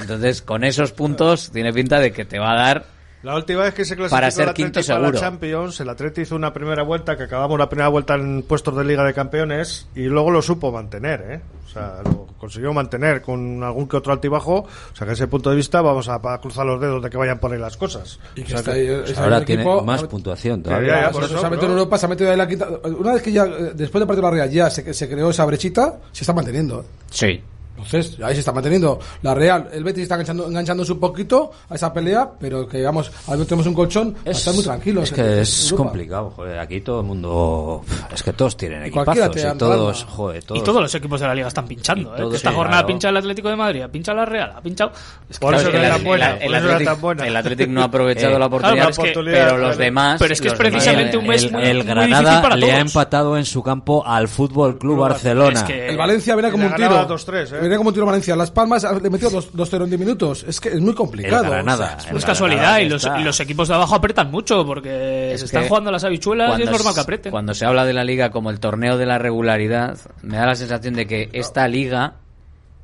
entonces, con esos puntos tiene pinta de que te va a dar La última vez que se clasificó Para el ser Atleti quinto para la seguro. Champions, el Atleti hizo una primera vuelta que acabamos la primera vuelta en puestos de Liga de Campeones y luego lo supo mantener, ¿eh? O sea, lo consiguió mantener con algún que otro altibajo. O sea, que desde ese punto de vista vamos a, a cruzar los dedos de que vayan por ahí las cosas. Y que O sea, está que- ahí, es Ahora el tiene equipo- más puntuación todavía. ya, por eso, se ha metido en Europa, se ha metido en la quinta. Una vez que ya, eh, después de partir la Real, ya se, se creó esa brechita, se está manteniendo. ¿eh? Sí. Entonces, ahí se está manteniendo. La Real, el Betis está enganchando, enganchándose un poquito a esa pelea, pero que vamos, ahora tenemos un colchón, estar muy tranquilos. Es que en es Europa. complicado, joder. Aquí todo el mundo. Es que todos tienen equipazos. Y todos, joder, todos. Y todos los equipos de la liga están pinchando. ¿eh? todos, esta sí, jornada claro. pincha el Atlético de Madrid, ha pinchado la Real, ha pinchado. Es que Por eso Claro, buena, el- eso no. El ha aprovechado Eh, la oportunidad, claro, pero es que- pero los demás. pero es que es precisamente un mes el, muy- el muy difícil Granada para le ha empatado en su campo al Fútbol Club Barcelona. Es que- El Valencia viene como un tiro. 2-3, ¿eh? Como un tiro Valencia. Las Palmas le metió 2-0 en 10 minutos. Es que es muy complicado. Granada, O sea, No es Granada casualidad, y los, está. y los equipos de abajo apretan mucho porque Es se están jugando las habichuelas y es normal que aprieten. Cuando se habla de la liga como el torneo de la regularidad, me da la sensación de que esta liga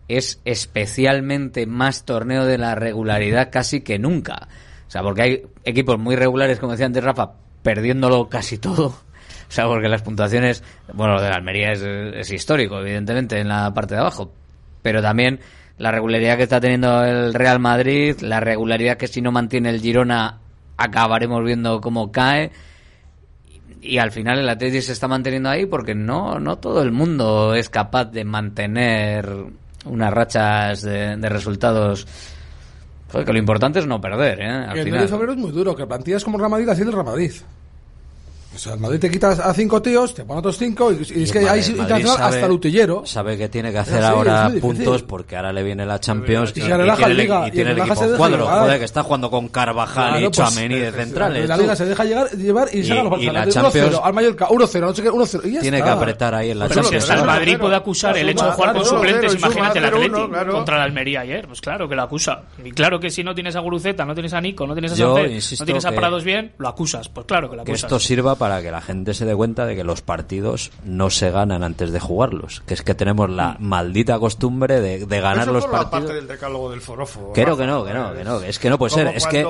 es especialmente más torneo de la regularidad casi que nunca. O sea, porque hay equipos muy regulares, como decía antes Rafa, perdiéndolo casi todo. O sea, porque las puntuaciones, bueno, lo de la Almería es, es histórico, evidentemente, en la parte de abajo. Pero también la regularidad que está teniendo el Real Madrid, la regularidad que si no mantiene el Girona acabaremos viendo cómo cae y al final el Atleti se está manteniendo ahí porque no no todo el mundo es capaz de mantener unas rachas de, de resultados Joder, que lo importante es no perder ¿eh? al el final febrero es muy duro. Que plantillas como el Real Madrid, así el Real Madrid. O sea, el Madrid te quitas a cinco tíos, te pone otros cinco, y, y es Y que el hay Madrid internacional sabe- hasta el utillero. Sabe que tiene que Sí, hacer es ahora puntos porque ahora le viene la Champions Y se relaja tiene, la el- liga, y y tiene el se equipo cuadro, joder, que está jugando con Carvajal Claro, y pues, Chouameni de centrales. La tú. liga se deja llegar, llevar y, Y- se haga los y la. Champions 1-0, al Mallorca, 1-0, no sé qué, 1-0. Y ya Tiene que apretar ahí en la Champions. el. Madrid puede acusar el hecho de jugar con Claro, suplentes, y imagínate el 0-1, Atlético contra el Almería ayer. Pues claro que lo acusa. Y claro que si no tienes a Guruceta, no tienes a Nico, no tienes a insisto no tienes a que- Prados bien, lo acusas. Pues claro que lo que acusas. esto sirva para que la gente se dé cuenta de que los partidos no se ganan antes de jugarlos. Que es que tenemos la maldita costumbre de, de ganar Eso los forma partidos. parte del decálogo del forofo. Rafa. que no, que no, que no, es que no puede ser, es que-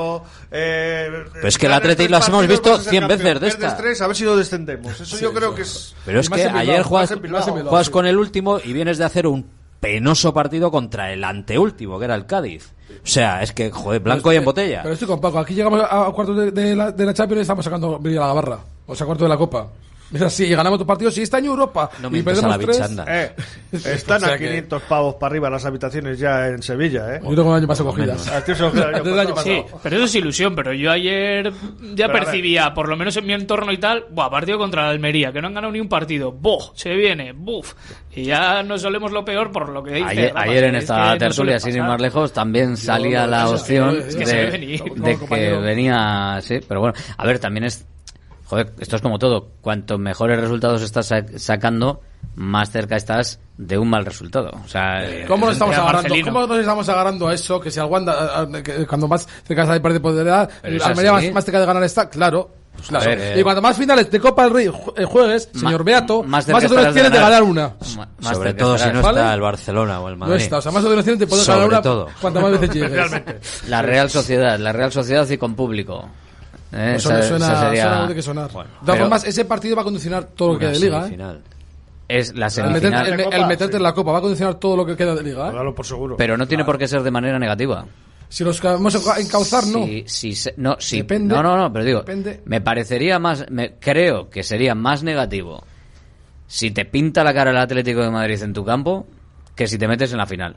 eh, Pero es que el ganas Atleti las hemos visto vas a ser 100 campeón. veces de esta. tres, a ver si no descendemos. Eso yo creo que es. Pero es que Bilbao, ayer juegas, Bilbao. juegas con el último y vienes de hacer un penoso partido contra el anteúltimo, que era el Cádiz. O sea, es que, joder, blanco y en botella. Pero estoy con Paco. Aquí llegamos a, a cuartos de, de la, de la Champions y estamos sacando Villa la barra. O sea, cuartos de la Copa. Es así, y ganamos dos partidos y este año Europa. No y mientas a la perdemos tres. bichanda. Eh, están O sea a que- 500 pavos para arriba las habitaciones ya en Sevilla, ¿eh? Yo tengo el año pasado cogidas. A ti se lo queda el año Desde el año pasado. Sí, pero eso es ilusión. Pero yo ayer ya Pero percibía, por lo menos en mi entorno y tal, buah, partido contra la Almería, que no han ganado ni un partido. ¡Boh! Se viene, ¡buf! Y ya nos solemos lo peor por lo que dice. Ayer, Rafa, ayer en esta que no tertulia, suele sin ir más lejos, también salía la opción de, de que venía, sí, pero bueno, a ver, también es, joder, esto es como todo, cuanto mejores resultados estás sa- sacando, más cerca estás de un mal resultado. O sea, eh, ¿Cómo nos estamos agarrando? ¿Cómo nos estamos agarrando a eso? Que si al Wanda, a- a- que cuando más cerca está de perder poder, Almería más, más cerca de ganar está, claro. claro. a ver, eh. y cuanto más finales de Copa del Rey ju- eh, juegues, señor Beato, más, opciones tienes de ganar. una. Más Sobre todo si no estarás. está ¿Vale? el Barcelona o el No Madrid. está, o sea, más opciones tienes de poder Sobre ganar una todo. cuantas más veces llegues. La Real Sociedad, la Real Sociedad y con público. Eh, Pues esa- suena, esa sería- que sonar. de todas formas, ese partido va a condicionar todo lo que queda de liga. ¿eh? semifinal. es la El, semifinal. meter- el- el meterte en la Copa va a condicionar todo lo que queda de liga. ¿eh? Por seguro. Pero no tiene por qué ser de manera negativa. Si los vamos a encauzar, no. Si, si se- no, si- Depende. no, no, no, pero digo, Depende. me parecería más, me, creo que sería más negativo si te pinta la cara el Atlético de Madrid en tu campo que si te metes en la final.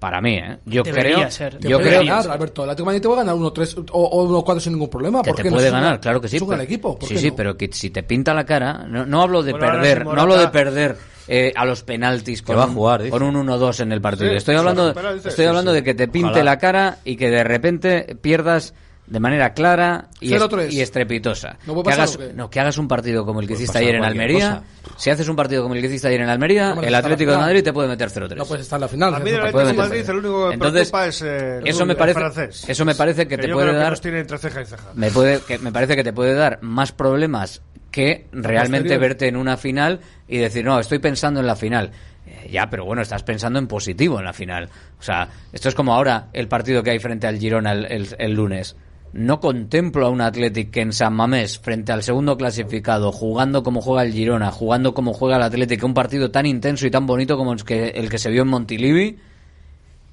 Para mí, ¿eh? Yo Debería creo, ser, yo creo ganar, Alberto. El Atlético de Madrid te va a ganar 1-3 o, o 1-4 sin ningún problema. que ¿Por te no? puede un- ganar, claro que sí. Un pero- equipo. ¿por sí, sí, no? pero que si te pinta la cara, no, no hablo de Bueno, perder, no hablo de perder eh, a los penaltis con, va a un- jugar, dice. con un 1-2 en el partido. Sí, estoy hablando, dice. estoy Sí, hablando sí. de que te pinte Ojalá. la cara y que de repente pierdas de manera clara y, es- 0-3. y estrepitosa. ¿No puede que, pasar hagas, o qué? no, que hagas un partido como el que hiciste ayer en Almería. Si haces un partido como el que hiciste ayer en Almería, No el Atlético de. Madrid te puede meter 0-3. No puedes estar en la final. A mí Atlético de. Madrid el único que me Entonces, preocupa es eh, eso me el parece- francés. eso me parece que te yo puede creo que dar- los tiene entre ceja y ceja. me puede que me parece que te puede dar más problemas que realmente verte en una final y decir no estoy pensando en la final Eh, ya pero bueno estás pensando en positivo en la final o sea esto es como ahora el partido que hay frente al Girona el, el- el lunes no contemplo a un Athletic en San Mamés frente al segundo clasificado jugando como juega el Girona jugando como juega el Athletic un partido tan intenso y tan bonito como el que, el que se vio en Montilivi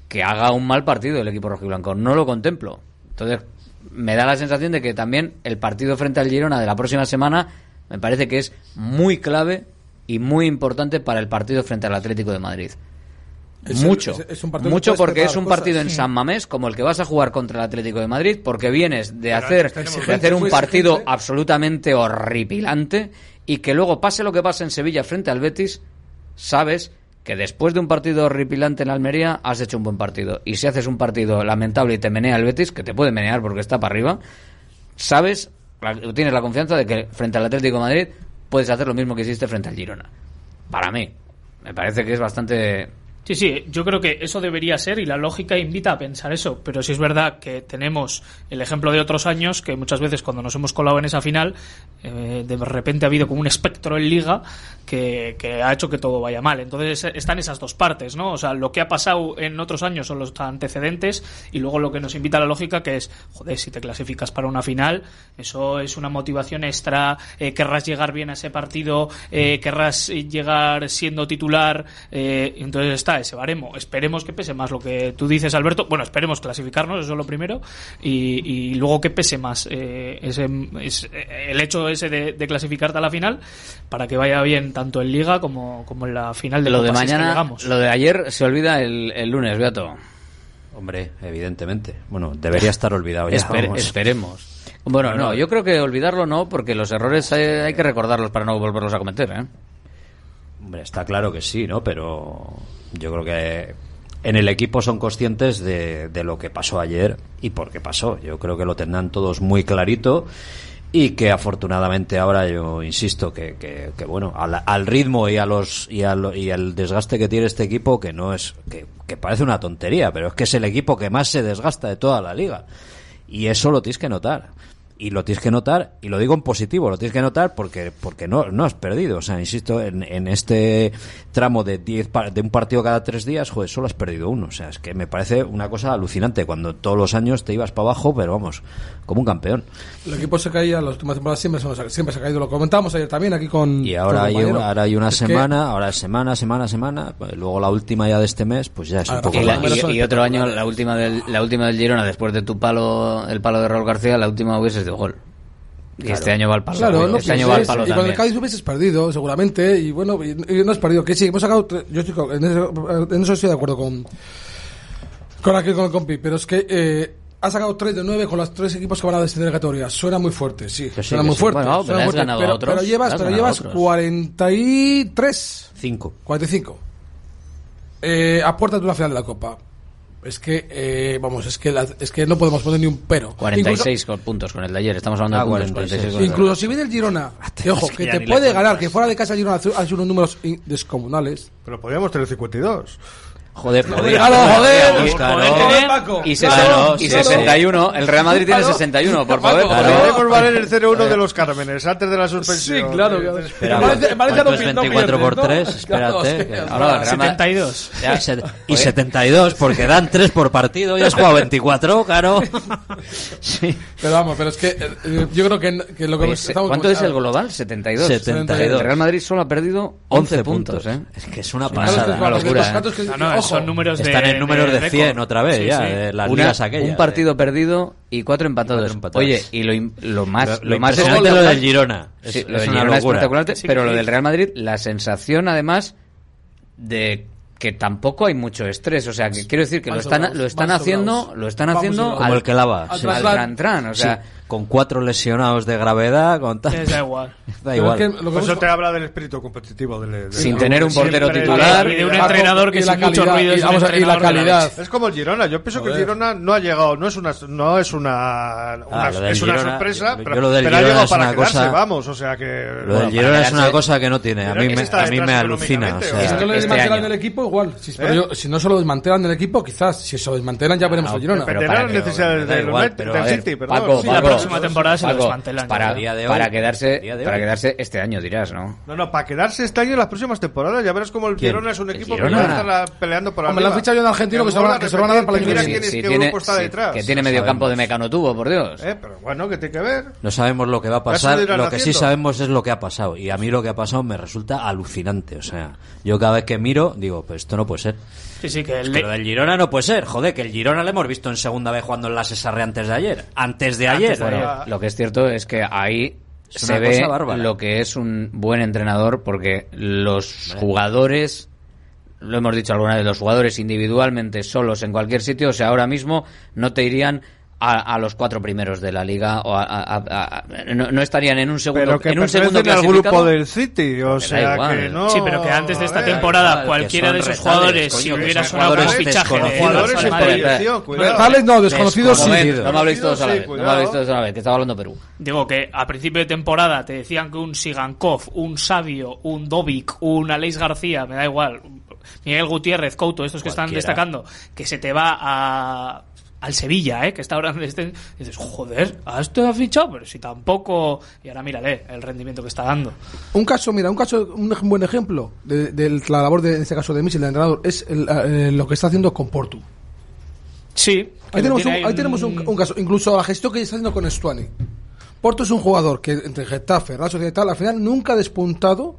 que haga un mal partido el equipo rojiblanco. No lo contemplo. Entonces, me da la sensación de que también el partido frente al Girona de la próxima semana me parece que es muy clave y muy importante para el partido frente al Atlético de Madrid. Es el- mucho, es- es un partido mucho porque es un cosas. partido en Sí. San Mamés como el que vas a jugar contra el Atlético de Madrid porque vienes de hacer, de hacer un muy partido exigente. absolutamente horripilante y que luego pase lo que pase en Sevilla frente al Betis, sabes que después de un partido horripilante en Almería has hecho un buen partido. Y si haces un partido lamentable y te menea el Betis, que te puede menear porque está para arriba, sabes, tienes la confianza de que frente al Atlético de Madrid puedes hacer lo mismo que hiciste frente al Girona. Para mí, me parece que es bastante... Sí, sí, yo creo que eso debería ser y la lógica invita a pensar eso, pero sí es verdad que tenemos el ejemplo de otros años que muchas veces cuando nos hemos colado en esa final, eh, de repente ha habido como un espectro en liga que, ha hecho que todo vaya mal. Entonces eh, están esas dos partes, ¿no? O sea, lo que ha pasado en otros años son los antecedentes y luego lo que nos invita a la lógica que es, joder, si te clasificas para una final, eso es una motivación extra, eh, querrás llegar bien a ese partido, eh, querrás llegar siendo titular, eh, entonces está ese baremo. Esperemos que pese más lo que tú dices, Alberto. Bueno, esperemos clasificarnos, eso es lo primero, y, y luego que pese más eh, ese, es- eh, el hecho ese de, de clasificarte a la final para que vaya bien tanto en Liga como, como en la final de Lo de Copa, si es que mañana, llegamos. lo de ayer se olvida el, el lunes, Beato. Hombre, evidentemente. Bueno, debería estar olvidado ya. Esper- vamos. esperemos. Bueno, Bueno, no, yo creo que olvidarlo no, porque los errores hay, hay que recordarlos para no volverlos a cometer, ¿eh? Hombre, está claro que sí, ¿no? Pero yo creo que en el equipo son conscientes de, de lo que pasó ayer y por qué pasó. Yo creo que lo tendrán todos muy clarito y que afortunadamente ahora yo insisto que, que, bueno al, al ritmo y a los y al, y al desgaste que tiene este equipo que no es que, que parece una tontería pero es que es el equipo que más se desgasta de toda la liga y eso lo tienes que notar y lo tienes que notar y lo digo en positivo lo tienes que notar porque porque no no has perdido o sea insisto en, en este tramo de 10 pa- de un partido cada tres días joder solo has perdido uno o sea es que me parece una cosa alucinante cuando todos los años te ibas para abajo pero vamos como un campeón El equipo se caía, las últimas temporadas siempre, se- siempre se ha caído. Lo comentábamos ayer también aquí con. y ahora con hay, compañero. ahora hay una Es que- semana ahora es semana semana semana pues luego la última ya de este mes pues ya es un poco Y, la- más. y- y otro año, la última del, la última del Girona, después de tu palo, el palo de Raúl García, la última hubiese de gol. Y este claro. este año va al palo. Claro, no este año pues va al palo y con el Cádiz hubieses perdido, seguramente. Y bueno, y, y no has perdido. Que sí, hemos sacado. Tre... Yo estoy, en, eso, en, eso, estoy de acuerdo con. Con aquí, con el compi. Pero es que. Eh, ha sacado 3 de 9 con los tres equipos que van a descender de categoría. Suena muy fuerte, sí. sí suena muy sí. fuerte. Bueno, suena pero, fuerte. Pero, otros, pero, llevas, pero llevas 43. 5. 45. Eh, aporta tú la final de la Copa. Es que, eh, vamos, es que, la, es que no podemos poner ni un pero. 46 incluso, puntos con el de ayer, estamos hablando ah, pues de puntos, 46. 46. incluso si viene el Girona, ah, que, ojo, que, te puede ganar, que fuera de casa el Girona hace unos números descomunales. Pero podríamos tener 52. Joder, joder. joder. Y, 61. El Real Madrid tiene 61 por favor. poder. Podemos valer el 0-1 de los Cármenes antes de la suspensión. Sí, claro. claro. 24 por 3, espérate. Ahora, 72. y 72, porque dan 3 por partido. Ya has jugado 24, claro. Sí. Pero vamos, pero es que yo creo que, lo que estamos. ¿Cuánto es el global? 72. 72. El Real Madrid solo ha perdido 11 puntos. Es que es una pasada, una locura. Están en números de, de 100 otra vez, sí, ya, sí. Aquellas. Un eh. partido perdido y cuatro empatados. Oye, y lo, lo más... Lo, lo más es lo del Girona. Lo del Girona espectacular, pero lo del Real Madrid, la sensación además de que tampoco hay mucho estrés, o sea, que quiero decir que lo están, lo están haciendo, lo están haciendo como el que lava, sí. o sea con cuatro lesionados de gravedad, con tal. Da igual. Pues eso te habla del espíritu competitivo. Del, del... Sin tener un portero titular. Y de un entrenador que es mucho ruido. Y, vamos y la calidad. Es como el Girona. Yo pienso que el Girona no ha llegado. No es una. No es una, ah, una ah, es una sorpresa. Pero, ha llegado para quedarse, cosa, vamos. O sea que. Lo del Girona es una cosa que no tiene. A mí me, a mí me alucina. Si no lo este desmantelan del equipo, igual. ¿Eh? Si no se lo desmantelan del equipo, quizás. Si se lo desmantelan, ya veremos ah, al Girona. Pero necesidades del City, perdón. Paco, próxima temporada se lo desmantelan. Para, para, quedarse, para quedarse este año, dirás, ¿no? No, no, para quedarse este año y las próximas temporadas. Ya verás como el ¿Quién? Girona es un equipo que va a estar ah, peleando por Hombre. Me la ficha yo de argentino que, que se, van, van a dar para el año que viene. Que grupo está detrás. Que tiene medio campo de mecanotubo, por Dios. Eh, pero bueno, que tiene que ver. No sabemos lo que va a pasar. Lo que sí sabemos es lo que ha pasado. Y a mí lo que ha pasado me resulta alucinante. O sea, yo cada vez que miro digo, pues esto no puede ser. Sí, el... Pero del Girona no puede ser, joder, que el Girona le hemos visto en segunda vez jugando en la Cesarre antes de ayer. Antes de ayer. Lo que es cierto es que ahí es se ve lo que es un buen entrenador porque los jugadores lo hemos dicho alguna vez, los jugadores individualmente, solos, en cualquier sitio, o sea, ahora mismo no te irían a, los cuatro primeros de la liga o a, no, estarían en un segundo que en un segundo al grupo del City o sea que no. Sí pero que antes de esta temporada cualquiera de esos jugadores si hubiera sonado un fichaje de ¿eh? jugadores en no desconocidos sí. no me habléis todos a la vez no me habléis todos a la vez que estaba hablando Perú. Digo que a principio de temporada te decían que un Sigankov un Sabio un Dovic un Aleix García me da igual Miguel Gutiérrez Couto estos que están destacando que se te va a al Sevilla, ¿eh? que está ahora donde este, dices, joder, ¿a esto ha fichado? Pero si tampoco... Y ahora mírale el rendimiento que está dando. Un caso, mira, un caso, un buen ejemplo de, la labor, de, en este caso de Michel, el entrenador, es el, eh, lo que está haciendo con Portu. Sí. Ahí tenemos, un, caso, incluso la gestión que está haciendo con Estuani. Porto es un jugador que entre Getafe, Real Sociedad y tal, al final nunca ha despuntado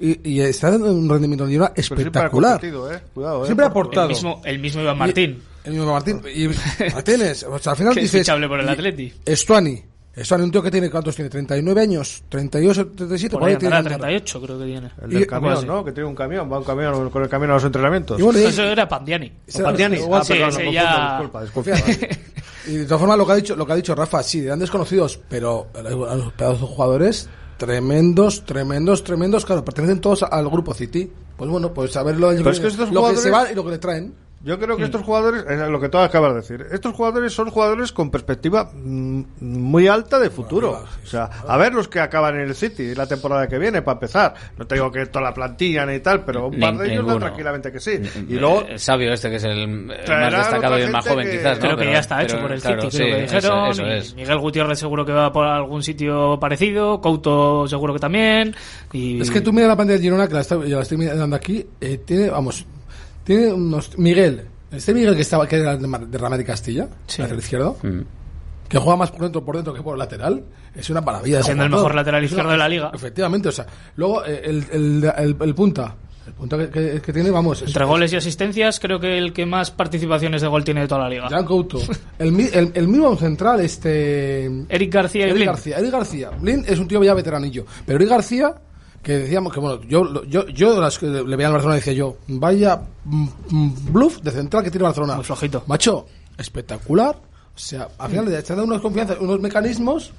y, y está dando un rendimiento individual espectacular. Siempre ha, ¿eh? Cuidado, ¿eh? siempre ha aportado. El mismo, el mismo Iván Martín. Y, el mismo Martín. Y Martínez, o sea, al final dices... Es por el Atleti. Estuani. Estuani, un tío que tiene, ¿cuántos tiene? 39 años, 38, 37, por ahí tiene 38 creo que tiene. El del y, camión, ¿no? Que tiene un camión, va un camión con el camión a los entrenamientos. Y bueno, Eso era Pandiani. ¿O Pandiani. Ah, sí, perdón, no, ya... disculpa, desconfía. y de todas formas, lo que ha dicho, lo que ha dicho Rafa, sí, eran desconocidos, pero eh, los jugadores tremendos, tremendos, tremendos. Claro, pertenecen todos al grupo City. Pues bueno, pues saberlo. Pero es que estos lo que se va y lo que le traen. Yo creo que hmm. estos jugadores, es lo que tú acabas de decir, estos jugadores son jugadores con perspectiva mm, muy alta de futuro. O sea, a ver los que acaban en el City la temporada que viene, para empezar. No tengo digo que toda la plantilla ni tal, pero un par de ellos tranquilamente que sí. Y luego. El sabio este, que es el, más destacado y el más joven, quizás. ¿no? Creo que ya está hecho por el claro, City. Sí, dijeron. Es. Miguel Gutiérrez seguro que va por algún sitio parecido. Couto seguro que también. Y... Es que tú miras la plantilla de Girona, que la, está, la estoy mirando aquí. Eh, tiene, vamos, tiene unos. Miguel. Este Miguel que estaba que era de Ramírez Castilla, lateral izquierdo. Mm. Que juega más por dentro, por dentro que por lateral, es una maravilla. Siendo el mejor lateral izquierdo de la liga. Efectivamente, o sea. Luego, eh, el, el, el, el punta, el punto que, que, tiene, vamos. Entre goles y asistencias, creo que el que más participaciones de gol tiene de toda la liga. Jan Couto. el, el, el, mismo central, este. Eric García Eric y García. Eric García. Blin es un tío ya veteranillo. Pero Eric García que decíamos que, bueno, yo, yo, yo las que le veía al Barcelona decía yo, vaya mm, mm, bluff de central que tiene Barcelona. Muy flojito. Macho, espectacular. O sea, al final le te da unas confianzas, unos mecanismos.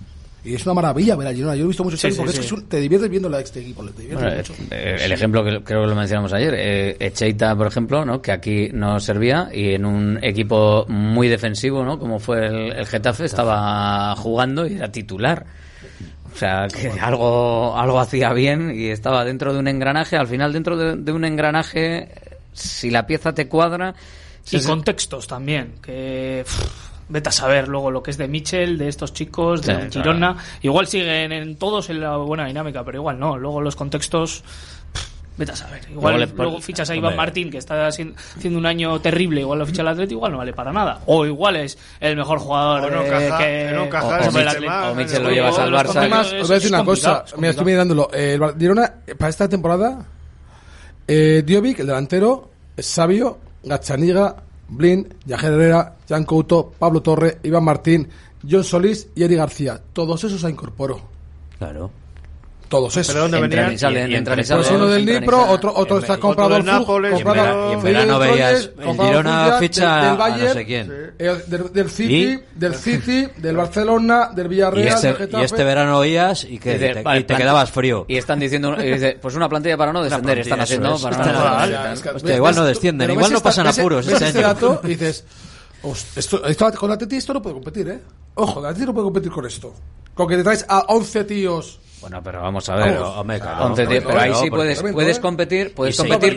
Y es una maravilla ver a Girona. Yo he visto muchos Sí, porque es sí. que es un- te diviertes viendo la este equipo. Te diviertes Bueno, mucho. eh, el ejemplo que creo que lo mencionamos ayer, eh, Echeita, por ejemplo, ¿no? que aquí no servía y en un equipo muy defensivo, ¿no? como fue el, el Getafe, estaba jugando y era titular. O sea, que algo, algo hacía bien y estaba dentro de un engranaje. Al final, dentro de, de un engranaje, si la pieza te cuadra... Y contextos también, que vete a saber luego lo que es de Michel, de estos chicos, de Sí, Girona. Igual siguen en todos en la buena dinámica, pero igual no. Luego los contextos, vete a saber. Igual Luego luego, le- fichas a Iván. Martín, que está haci- haciendo un año terrible, igual lo ficha el Atlético, igual no vale para nada. O igual es el mejor jugador no caja- que... que no caja o- o Michel lo llevas al Barça. Además, os voy a decir una cosa. es Mira, estoy mirándolo. Eh, el eh, para esta temporada, eh, Diovic, el delantero, Sabio, Gachaniga, Blin, Yajer Herrera, Jan Couto, Pablo Torre, Iván Martín, John Solís y Eri García. Todos esos se incorporó. Claro. Todos esos. ¿Pero dónde Entran venían? y salen, Y- y entran y Pues uno del entran y Nipro, salen. otro, otro está comprado al Nápoles, Y en, y verano veías el Girona ficha del, del a no Bayern, sé quién. eh, del, del City, ¿Y? del City, del Barcelona, del Y Villarreal, este, del y Getafe. este verano oías y, que, te, vale, y te planta- quedabas frío. Y están diciendo, y dice, pues una plantilla para no descender, están haciendo es. para Está no nada, descender. Es que- Hostia, igual no descienden, igual no pasan apuros ves este este año. dato y dices, "Host- esto, esto con la Atleti esto no puede competir, ¿eh? Ojo, el Atleti no puede competir con esto. Con que te traes a 11 tíos. Bueno, pero vamos a ver. Vamos. Tíos, pero ahí sí puedes, puedes competir, puedes competir.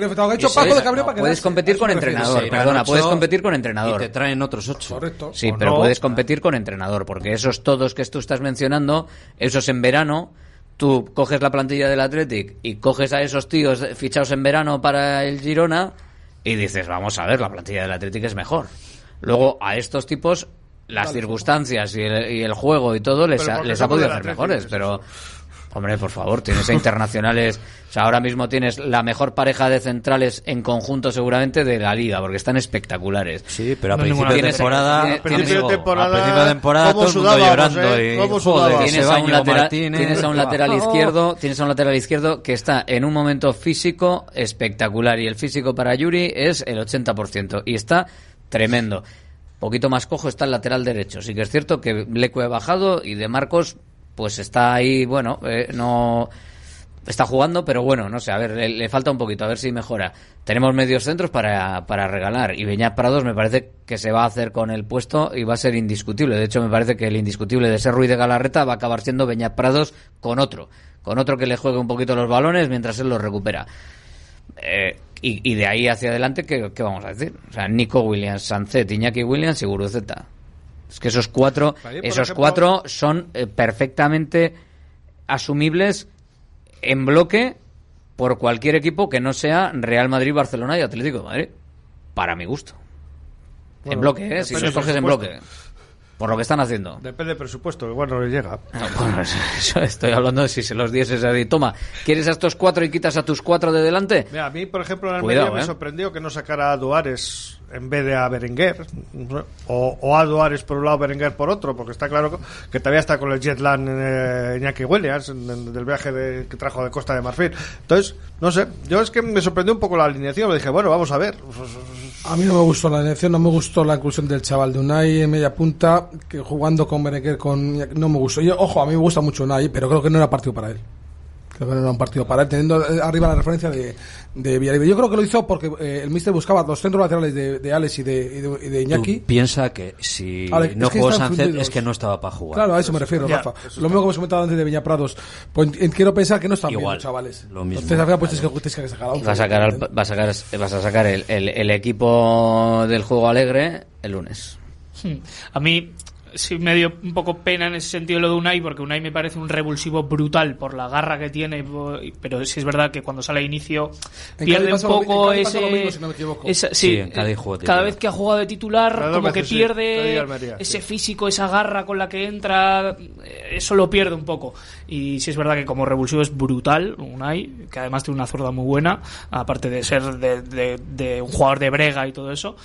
Puedes competir con entrenador, perdona, ocho, puedes competir con entrenador. Y te traen otros ocho. Correcto. Sí, ¿O pero no? puedes competir con entrenador, porque esos todos que tú estás mencionando, esos en verano, tú coges la plantilla del Athletic y coges a esos tíos fichados en verano para el Girona y dices, vamos a ver, la plantilla del Athletic es mejor. Luego a estos tipos las circunstancias y el, y el juego y todo les ha, les ha podido hacer mejores, es pero hombre, por favor, tienes a internacionales, o sea, ahora mismo tienes la mejor pareja de centrales en conjunto seguramente de la liga, porque están espectaculares. Sí, pero a No, principio de temporada, tienes- a tienes- principio de temporada, a principio de temporada ¿cómo todo el mundo llorando eh? y tienes a un lateral, Martínez, tienes a un lateral izquierdo, tienes a un lateral izquierdo que está en un momento físico espectacular y el físico para Yuri es el 80% y está tremendo. Poquito más cojo está el lateral derecho. Sí que es cierto que Leco ha bajado y de Marcos pues está ahí, bueno, eh, no está jugando, pero bueno, no sé, a ver, le, le falta un poquito, a ver si mejora. Tenemos medios centros para, para regalar y Beñat Prados me parece que se va a hacer con el puesto y va a ser indiscutible. De hecho, me parece que el indiscutible de ser Ruiz de Galarreta va a acabar siendo Beñat Prados con otro, con otro que le juegue un poquito los balones mientras él los recupera. Eh, y, y de ahí hacia adelante, ¿qué, qué vamos a decir? O sea, Nico Williams, Sancet, Iñaki Williams y Guruceta. Es que esos cuatro, esos ejemplo- cuatro son eh, perfectamente asumibles en bloque por cualquier equipo que no sea Real Madrid, Barcelona y Atlético de Madrid. Para mi gusto. en bloque, ¿eh? Si los coges en bloque. Por lo que están haciendo. Depende del presupuesto, igual no le llega. Bueno, eso estoy hablando de si se los dieses ahí. Toma, ¿quieres a estos cuatro y quitas a tus cuatro de delante? Mira, a mí, por ejemplo, en Almería Cuidado, me ¿eh? sorprendió que no sacara a Duares en vez de a Berenguer. O, o a Duares por un lado, Berenguer por otro, porque está claro que todavía está con el Jetland eh, Iñaki Williams en- en- del viaje de- que trajo de Costa de Marfil. Entonces, no sé, yo es que me sorprendió un poco la alineación. Me dije, bueno, vamos a ver. A mí no me gustó la elección, no me gustó la inclusión del chaval de Unai en media punta, que jugando con Berenguer, con... no me gustó. Yo, ojo, a mí me gusta mucho Unai, pero creo que no era partido para él. Creo que no era un partido para él, teniendo eh, arriba la referencia de, de Villarreal. Yo creo que lo hizo porque eh, el míster buscaba los centros laterales de, de Alex y de, y de, y de Iñaki. Tú piensa que si es no jugó Sánchez es que no estaba para jugar. Claro, a eso me refiero, Ya, Rafa. Lo mismo que hemos comentado antes de Viñaprados. Pues en- quiero pensar que no están bien Igual, los chavales. lo mismo. Entonces, al final, pues tienes que, que sacar a once. Va a sacar, al- va a sacar, vas a sacar el, el- el equipo del juego alegre el lunes. Hmm. A mí, sí me dio un poco pena en ese sentido lo de Unai, porque Unai me parece un revulsivo brutal por la garra que tiene, pero sí es verdad que cuando sale a inicio En pierde un en poco ese... lo mismo, si no me equivoco. esa- sí, Sí, en Cádiz jugó cada vez que ha jugado de titular, como veces que sí, pierde Almería, ese sí. físico, esa garra con la que entra, eh, eso lo pierde un poco. Y sí es verdad que como revulsivo es brutal, Unai, que además tiene una zurda muy buena, aparte de ser de, de- de un jugador de brega y todo eso.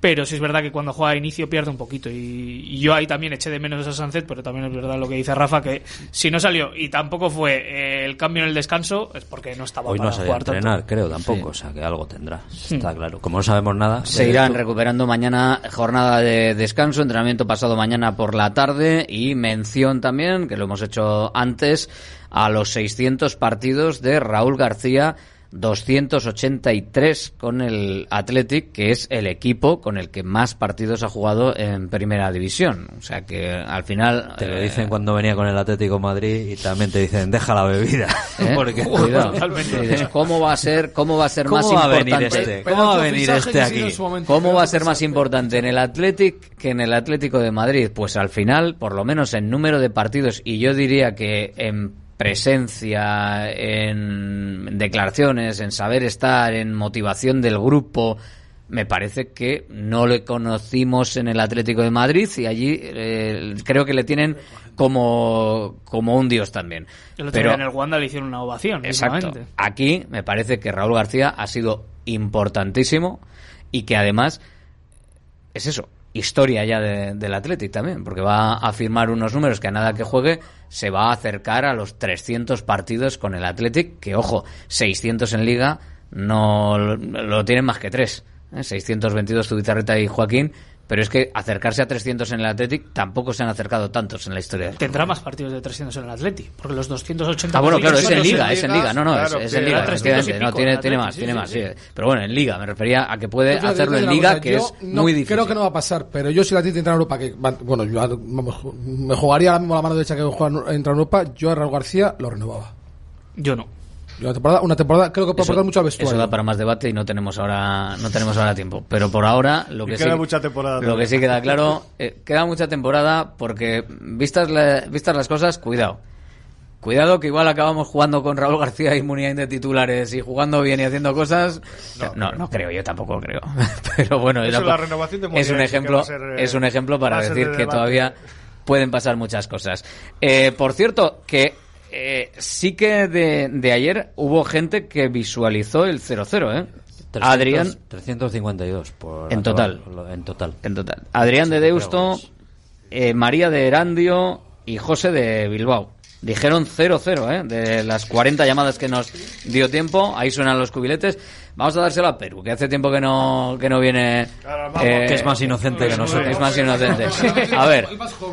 Pero sí es verdad que cuando juega a inicio pierde un poquito. Y, y yo ahí también eché de menos a Sunset, pero también es verdad lo que dice Rafa, que si no salió y tampoco fue eh, el cambio en el descanso, es porque no estaba Hoy para no se a jugar tanto. entrenar, creo, tampoco. O sea, que algo tendrá. Está claro. Como no sabemos nada. Se irán recuperando mañana jornada de descanso, entrenamiento pasado mañana por la tarde y mención también, que lo hemos hecho antes, a los 600 partidos de Raúl García, 283 con el Athletic, que es el equipo con el que más partidos ha jugado en Primera División. O sea que al final... Te lo eh, dicen cuando venía con el Atlético de Madrid y también te dicen, deja la bebida. ¿eh? Porque Cuidado. Dices, ¿Cómo va a ser, cómo va a ser ¿Cómo más va a venir importante? este? ¿Cómo va a venir este aquí? ¿Cómo va a ser más importante en el Athletic que en el Atlético de Madrid? Pues al final, por lo menos en número de partidos, y yo diría que en presencia, en declaraciones, en saber estar, en motivación del grupo, me parece que no le conocimos en el Atlético de Madrid y allí eh, creo que le tienen como, como un dios también. El otro Pero- día en el Wanda le hicieron una ovación. Exacto. Aquí me parece que Raúl García ha sido importantísimo y que además es eso, historia ya de- del Athletic también, porque va a firmar unos números que a nada que juegue se va a acercar a los 300 partidos con el Athletic, que ojo, 600 en liga no lo, tienen más que tres. ¿eh? 622 Tubizarreta y Joaquín, pero es que acercarse a 300 en el Athletic tampoco se han acercado tantos en la historia. del Tendrá más partidos de 300 en el Atleti, porque los 280 Ah, bueno, claro, es en liga, es en liga, no, no, es, Claro, es que en liga, era 300 y efectivamente, no, tiene, en tiene más, sí, tiene sí, más, sí. sí. Pero bueno, en liga, me refería a que puede Yo hacerlo en liga, cosa, que es no- muy difícil. Creo que no va a pasar, pero yo si la Atleti entra en Europa, que bueno, yo me jugaría ahora mismo la mano derecha que juega entra en Europa, yo a Raúl García lo renovaba. Yo no. Una temporada, una temporada creo que puede Eso- aportar mucho al Eso vestuario. da para más debate y no tenemos ahora no tenemos ahora tiempo. Pero por ahora lo Y que queda sí mucha temporada lo que sí queda claro eh, queda mucha temporada porque vistas la- vistas las cosas cuidado cuidado que igual acabamos jugando con Raúl García y Muniain de titulares y jugando bien y haciendo cosas no no, creo yo tampoco creo pero bueno Eso, era la pa- renovación de es un ejemplo ser, eh, es un ejemplo para decir de que todavía pueden pasar muchas cosas. Eh, por cierto, que eh, sí que de, de ayer hubo gente que visualizó el 0-0, ¿eh? 300, Adrián, 352 por En total. acabar- en total. en total. Adrián de Deusto, eh, María de Erandio y José de Bilbao. Dijeron 0-0, ¿eh? De las 40 llamadas que nos dio tiempo, ahí suenan los cubiletes. Vamos a dárselo a Perú, que hace tiempo que no, que no viene... eh, Que es más inocente que nosotros. Es más inocente. A ver,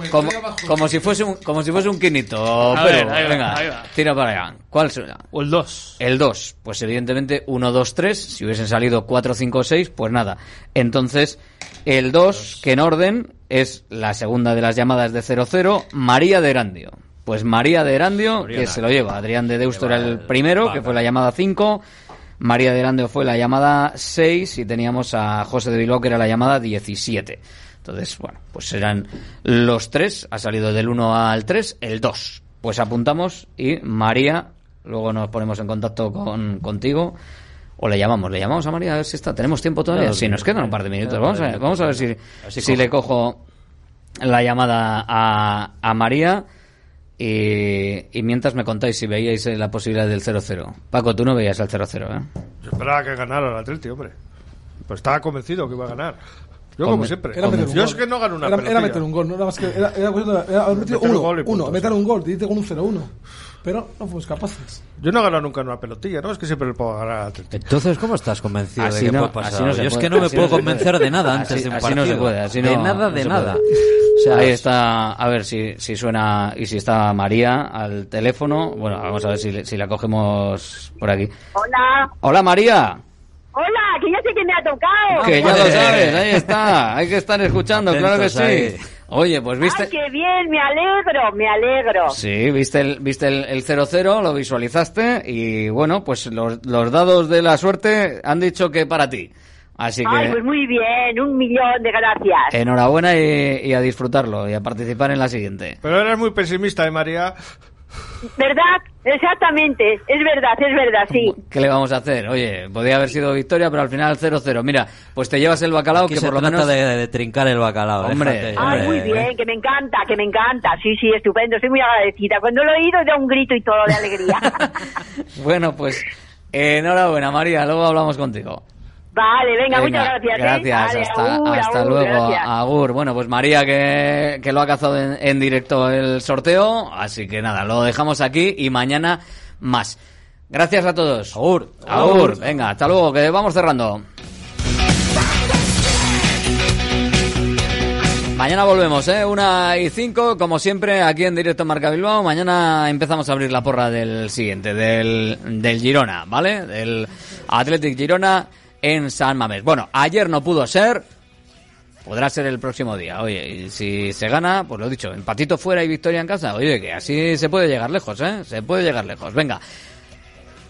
como, como si fuese un, como si fuese un quinito. A Perú, ver, ahí va, venga, ahí va. tira para allá. ¿Cuál será? O el 2. El 2. Pues evidentemente 1, 2, 3. Si hubiesen salido 4, 5, 6, pues nada. Entonces, el 2, que en orden es la segunda de las llamadas de 0-0, María de Erandio. Pues María de Erandio, que se lo lleva. Adrián de Deusto era el primero, que fue la llamada 5. María de Erandio fue la llamada 6 y teníamos a José de Bilbao, que era la llamada 17. Entonces, bueno, pues serán los tres. Ha salido del 1 al 3, el 2. Pues apuntamos y María, luego nos ponemos en contacto con, contigo. O le llamamos, le llamamos a María a ver si está. Tenemos tiempo todavía. Claro, Sí, nos quedan un par de minutos. Vamos a, claro, vamos a ver si, si le cojo la llamada a, a María. Y, y mientras me contáis si veíais eh, la posibilidad del 0-0. Paco, tú no veías el 0-0, ¿eh? Yo esperaba que ganara el Atleti, hombre. Pues estaba convencido que iba a ganar. Yo, como siempre. Era meter un Yo gol. es que no gano una era, pelotilla. era meter un gol, no era más que. Era, era cuestión de- era haber metido Meter un uno, punto, uno, meter un gol, te dice con un 0-1. Pero no fuimos capaces. Yo no he ganado nunca una pelotilla, ¿no? Es que siempre le puedo ganar al Atleti. Entonces, ¿cómo estás convencido Así de que no- puede pasar? así no Yo es puede, que no me así puedo no convencer puede. de nada antes Así- de un así partido. no se puede, así de no- nada, no de nada. O sea, Ahí está, a ver si, si suena y si está María al teléfono. Bueno, vamos a ver si, si la cogemos por aquí. Hola. Hola María, Hola, que ya sé que me ha tocado. que ya lo sabes, ahí está, hay que estar escuchando, claro que sí. ahí. Oye, pues viste... Ay, qué bien, me alegro, me alegro. Sí, viste el viste el, el 0-0, lo visualizaste y bueno, pues los, los dados de la suerte han dicho que para ti. Así Ay, que pues muy bien, un millón de gracias. enhorabuena y, y a disfrutarlo y a participar en la siguiente. Pero eres muy pesimista, ¿eh, María? ¿Verdad? Exactamente, es verdad, es verdad, sí. ¿Qué le vamos a hacer? Oye, podría haber sido victoria, pero al final 0-0. Mira, pues te llevas el bacalao Aquí que se por lo trata menos... de, de trincar el bacalao. Hombre, déjate. Ay, muy bien, que me encanta, que me encanta. Sí, sí, estupendo, estoy muy agradecida. Cuando lo he oído, dado un grito y todo de alegría. Bueno, pues enhorabuena, María. Luego hablamos contigo. Vale, venga, Venga, muchas gracias. ¿eh? Gracias, Vale, hasta, agur, hasta agur, luego, gracias. Agur. Bueno, pues María que, que lo ha cazado en, en directo el sorteo, así que nada, lo dejamos aquí y mañana más. Gracias a todos. Agur. Agur. Venga, hasta luego, que vamos cerrando. Mañana volvemos, ¿eh? Una y cinco, como siempre, aquí en directo en Marca Bilbao. Mañana empezamos a abrir la porra del siguiente, del, del Girona, ¿vale? Del Athletic Girona en San Mamés. Bueno, ayer no pudo ser, podrá ser el próximo día. Oye, y si se gana, pues lo dicho, empatito fuera y victoria en casa. Oye, que así se puede llegar lejos, ¿eh? Se puede llegar lejos. Venga,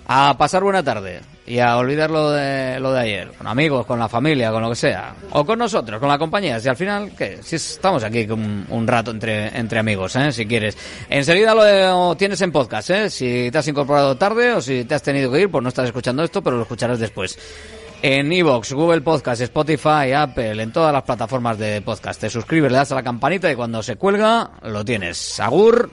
a pasar buena tarde y a olvidar lo de, lo de ayer, con amigos, con la familia, con lo que sea, o con nosotros, con la compañía. Si al final, ¿qué? Si estamos aquí un, un rato entre, entre amigos, ¿eh? si quieres. Enseguida lo tienes en podcast, ¿eh? si te has incorporado tarde o si te has tenido que ir, pues no estás escuchando esto, pero lo escucharás después. En Evox, Google Podcast, Spotify, Apple, en todas las plataformas de podcast. Te suscribes, le das a la campanita y cuando se cuelga, lo tienes. Agur.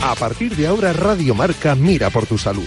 A partir de ahora, Radio Marca mira por tu salud.